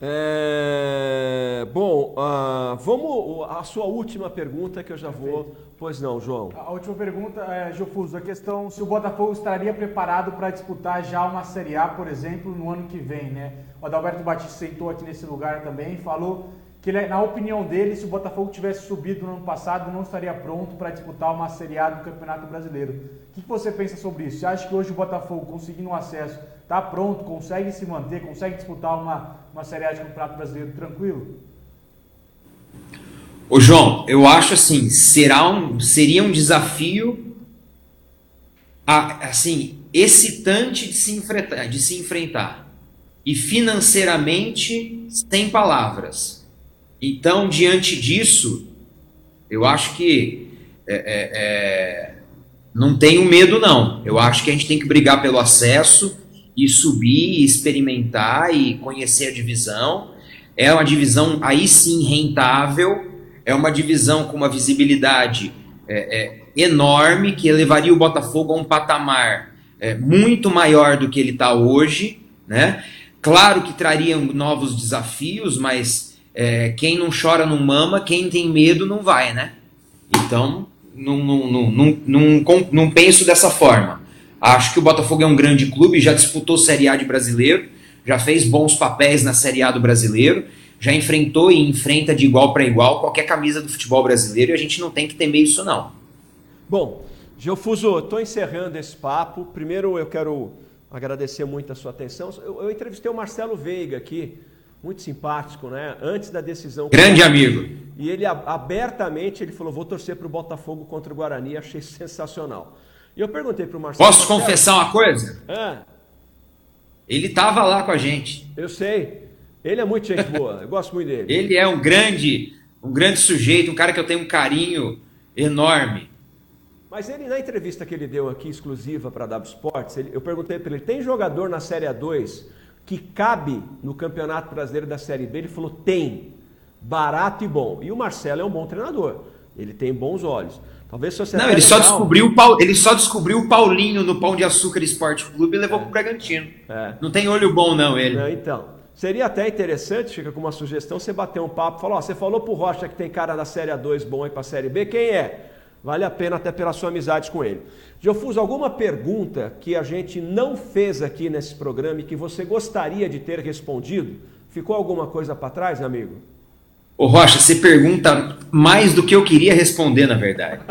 É, bom, ah, vamos a sua última pergunta que eu já vou. Pois não, João. A última pergunta é, Jofuso, a questão se o Botafogo estaria preparado para disputar já uma Série A, por exemplo, no ano que vem, né? O Adalberto Batista sentou aqui nesse lugar também e falou que, na opinião dele, se o Botafogo tivesse subido no ano passado, não estaria pronto para disputar uma Série A do Campeonato Brasileiro. O que, que você pensa sobre isso? Você acha que hoje o Botafogo, conseguindo um acesso, está pronto, consegue se manter, consegue disputar uma, uma Série A de Campeonato Brasileiro tranquilo? Ô João, eu acho assim, será um, seria um desafio assim, excitante de se enfrentar, de se enfrentar. E financeiramente sem palavras. Então, diante disso, eu acho que é, é, é, não tenho medo, não. Eu acho que a gente tem que brigar pelo acesso e subir, experimentar e conhecer a divisão. É uma divisão aí sim rentável, é uma divisão com uma visibilidade é, é, enorme que elevaria o Botafogo a um patamar é, muito maior do que ele está hoje, né? Claro que trariam novos desafios, mas é, quem não chora não mama, quem tem medo não vai, né? Então, não, não, não, não, não, não penso dessa forma. Acho que o Botafogo é um grande clube, já disputou Série A de brasileiro, já fez bons papéis na Série A do brasileiro, já enfrentou e enfrenta de igual para igual qualquer camisa do futebol brasileiro e a gente não tem que temer isso não. Bom, Geofuso, estou encerrando esse papo. Primeiro eu quero agradecer muito a sua atenção. Eu, eu, entrevistei o Marcelo Veiga aqui, muito simpático, né? Antes da decisão. Grande amigo. E ele abertamente ele falou: vou torcer para o Botafogo contra o Guarani. Achei sensacional. E eu perguntei para o Marcelo. Posso Marcelo, confessar uma coisa? Ah, ele estava lá com a gente. Eu sei. Ele é muito gente boa. Eu gosto muito dele. Ele é um grande, um grande sujeito, um cara que eu tenho um carinho enorme. Mas ele, na entrevista que ele deu aqui, exclusiva para a W Sports, ele, eu perguntei para ele: tem jogador na Série A2 que cabe no Campeonato Brasileiro da Série B? Ele falou: tem. Barato e bom. E o Marcelo é um bom treinador. Ele tem bons olhos. Talvez se você Não, ele só, descobriu o ele só descobriu o Paulinho no Pão de Açúcar Esporte Clube e levou é. pro Bragantino. É. Não tem olho bom, não, ele. Não, então. Seria até interessante, fica com uma sugestão, você bater um papo e falar: ó, você falou pro Rocha que tem cara da Série A2 bom aí pra Série B, quem é? Vale a pena até pela sua amizade com ele. Jofuso, alguma pergunta que a gente não fez aqui nesse programa e que você gostaria de ter respondido? Ficou alguma coisa para trás, amigo? Ô Rocha, você pergunta mais do que eu queria responder, na verdade.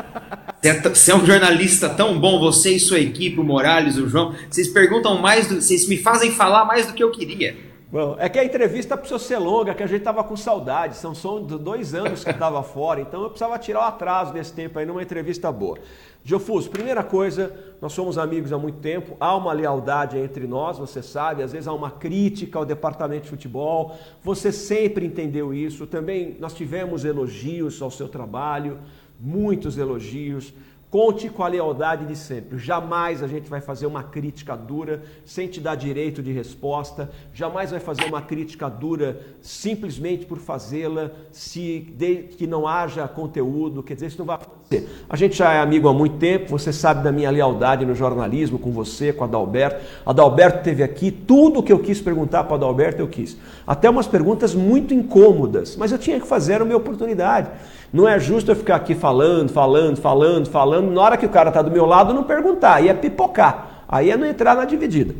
Você é um jornalista tão bom, você e sua equipe, o Morales, o João, vocês perguntam mais, do, vocês me fazem falar mais do que eu queria. Bom, é que a entrevista precisou ser longa, que a gente estava com saudade. São só dois anos que estava (laughs) fora, então eu precisava tirar o atraso desse tempo aí numa entrevista boa. Geofuso, primeira coisa, nós somos amigos há muito tempo, há uma lealdade entre nós, você sabe, às vezes há uma crítica ao departamento de futebol, você sempre entendeu isso. Também nós tivemos elogios ao seu trabalho, muitos elogios. Conte com a lealdade de sempre. Jamais a gente vai fazer uma crítica dura sem te dar direito de resposta. Jamais vai fazer uma crítica dura simplesmente por fazê-la, se de, que não haja conteúdo. Quer dizer, isso não vai acontecer. A gente já é amigo há muito tempo. Você sabe da minha lealdade no jornalismo com você, com a Adalberto. A Adalberto teve aqui tudo o que eu quis perguntar para a Adalberto eu quis. Até umas perguntas muito incômodas, mas eu tinha que fazer a minha oportunidade. Não é justo eu ficar aqui falando, falando, falando, falando, na hora que o cara está do meu lado não perguntar, aí é pipocar, aí é não entrar na dividida.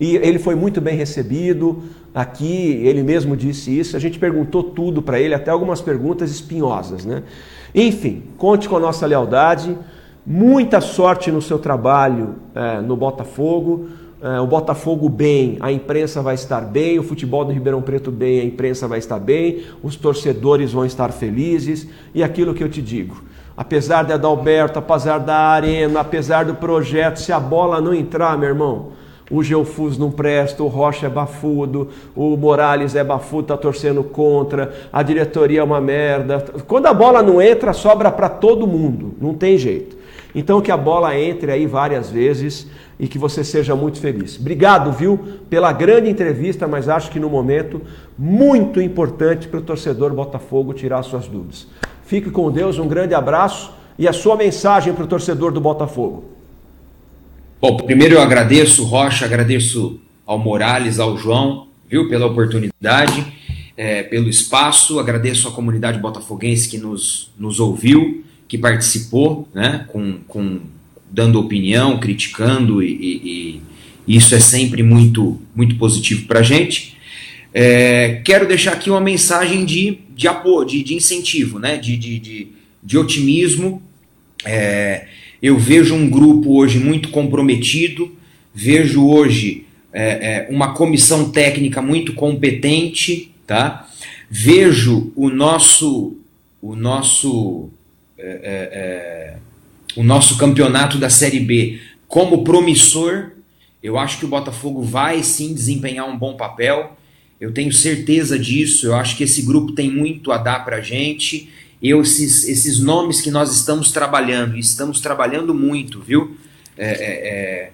E ele foi muito bem recebido aqui, ele mesmo disse isso, a gente perguntou tudo para ele, até algumas perguntas espinhosas, né? Enfim, conte com a nossa lealdade, muita sorte no seu trabalho é, no Botafogo. É, o Botafogo bem, a imprensa vai estar bem, o futebol do Ribeirão Preto bem, a imprensa vai estar bem, os torcedores vão estar felizes e aquilo que eu te digo. Apesar de Adalberto, apesar da arena, apesar do projeto, se a bola não entrar, meu irmão, o Geofus não presta, o Rocha é bafudo, o Morales é bafudo, tá torcendo contra, a diretoria é uma merda. Quando a bola não entra, sobra para todo mundo, não tem jeito. Então que a bola entre aí várias vezes e que você seja muito feliz. Obrigado, viu, pela grande entrevista, mas acho que no momento muito importante para o torcedor Botafogo tirar suas dúvidas. Fique com Deus, um grande abraço e a sua mensagem para o torcedor do Botafogo. Bom, primeiro eu agradeço, Rocha, agradeço ao Morales, ao João, viu, pela oportunidade, é, pelo espaço, agradeço à comunidade botafoguense que nos, nos ouviu, que participou, né, com, com dando opinião, criticando, e, e, e isso é sempre muito, muito positivo para a gente. É, quero deixar aqui uma mensagem de, de apoio, de, de incentivo, né? de, de, de, de otimismo. É, eu vejo um grupo hoje muito comprometido, vejo hoje é, é uma comissão técnica muito competente, tá? vejo o nosso, o nosso é, é, é o nosso campeonato da Série B como promissor. Eu acho que o Botafogo vai sim desempenhar um bom papel. Eu tenho certeza disso. Eu acho que esse grupo tem muito a dar para gente. Eu, esses, esses nomes que nós estamos trabalhando, estamos trabalhando muito, viu? É, é,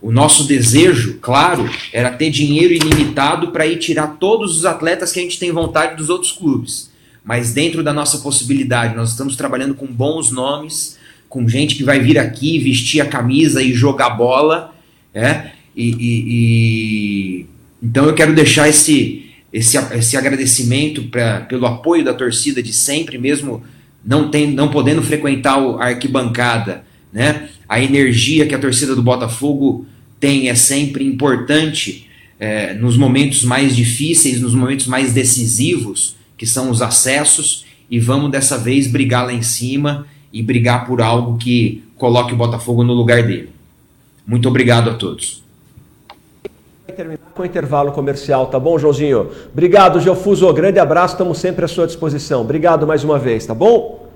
o nosso desejo, claro, era ter dinheiro ilimitado para ir tirar todos os atletas que a gente tem vontade dos outros clubes. Mas dentro da nossa possibilidade, nós estamos trabalhando com bons nomes com gente que vai vir aqui vestir a camisa e jogar bola, é? E, e, e... então eu quero deixar esse esse, esse agradecimento pra, pelo apoio da torcida de sempre, mesmo não tem, não podendo frequentar a arquibancada, né? A energia que a torcida do Botafogo tem é sempre importante é, nos momentos mais difíceis, nos momentos mais decisivos, que são os acessos, e vamos dessa vez brigar lá em cima e brigar por algo que coloque o Botafogo no lugar dele. Muito obrigado a todos. Vai terminar com o intervalo comercial, tá bom, Joãozinho? Obrigado, Geofuso. Grande abraço, estamos sempre à sua disposição. Obrigado mais uma vez, tá bom?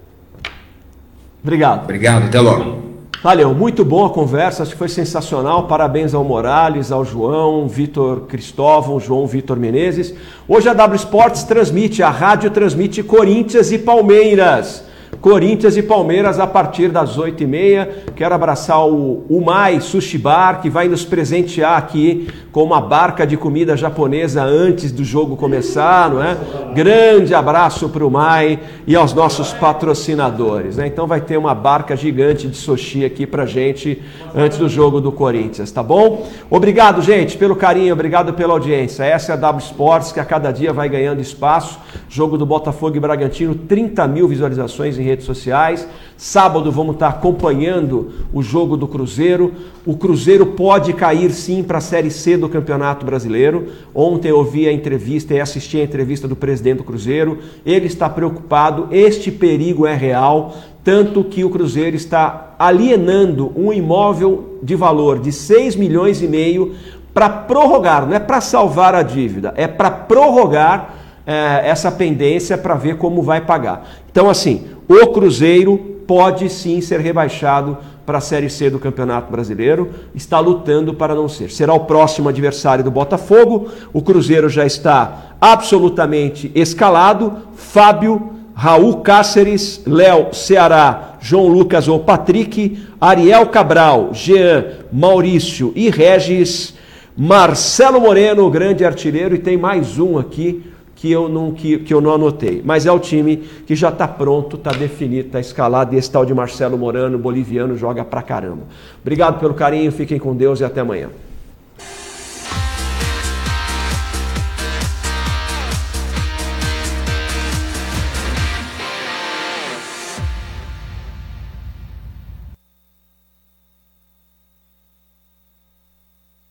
Obrigado. Obrigado, até logo. Valeu, muito boa a conversa, acho que foi sensacional. Parabéns ao Morales, ao João, Vitor Cristóvão, João Vitor Menezes. Hoje a W Sports transmite, a rádio transmite Corinthians e Palmeiras. Corinthians e Palmeiras a partir das 8h30. Quero abraçar o Umai Sushi Bar, que vai nos presentear aqui com uma barca de comida japonesa antes do jogo começar, não é? Grande abraço para o Mai e aos nossos patrocinadores. Né? Então vai ter uma barca gigante de sushi aqui para gente antes do jogo do Corinthians, tá bom? Obrigado, gente, pelo carinho, obrigado pela audiência. Essa é a W Sports que a cada dia vai ganhando espaço. Jogo do Botafogo e Bragantino, 30 mil visualizações em redes sociais. Sábado vamos estar acompanhando o jogo do Cruzeiro. O Cruzeiro pode cair sim para a Série C do Campeonato Brasileiro. Ontem eu ouvi a entrevista e assisti a entrevista do presidente do Cruzeiro. Ele está preocupado, este perigo é real, tanto que o Cruzeiro está alienando um imóvel de valor de 6 milhões e meio para prorrogar, não é para salvar a dívida, é para prorrogar é, essa pendência para ver como vai pagar. Então, assim, o Cruzeiro pode sim ser rebaixado para a Série C do Campeonato Brasileiro, está lutando para não ser. Será o próximo adversário do Botafogo. O Cruzeiro já está absolutamente escalado. Fábio, Raul Cáceres, Léo Ceará, João Lucas ou Patrick, Ariel Cabral, Jean, Maurício e Regis, Marcelo Moreno, grande artilheiro, e tem mais um aqui que eu não, que, que eu não anotei. Mas é o time que já está pronto, está definido, está escalado. E esse tal de Marcelo Morano, boliviano, joga pra caramba. Obrigado pelo carinho, fiquem com Deus e até amanhã.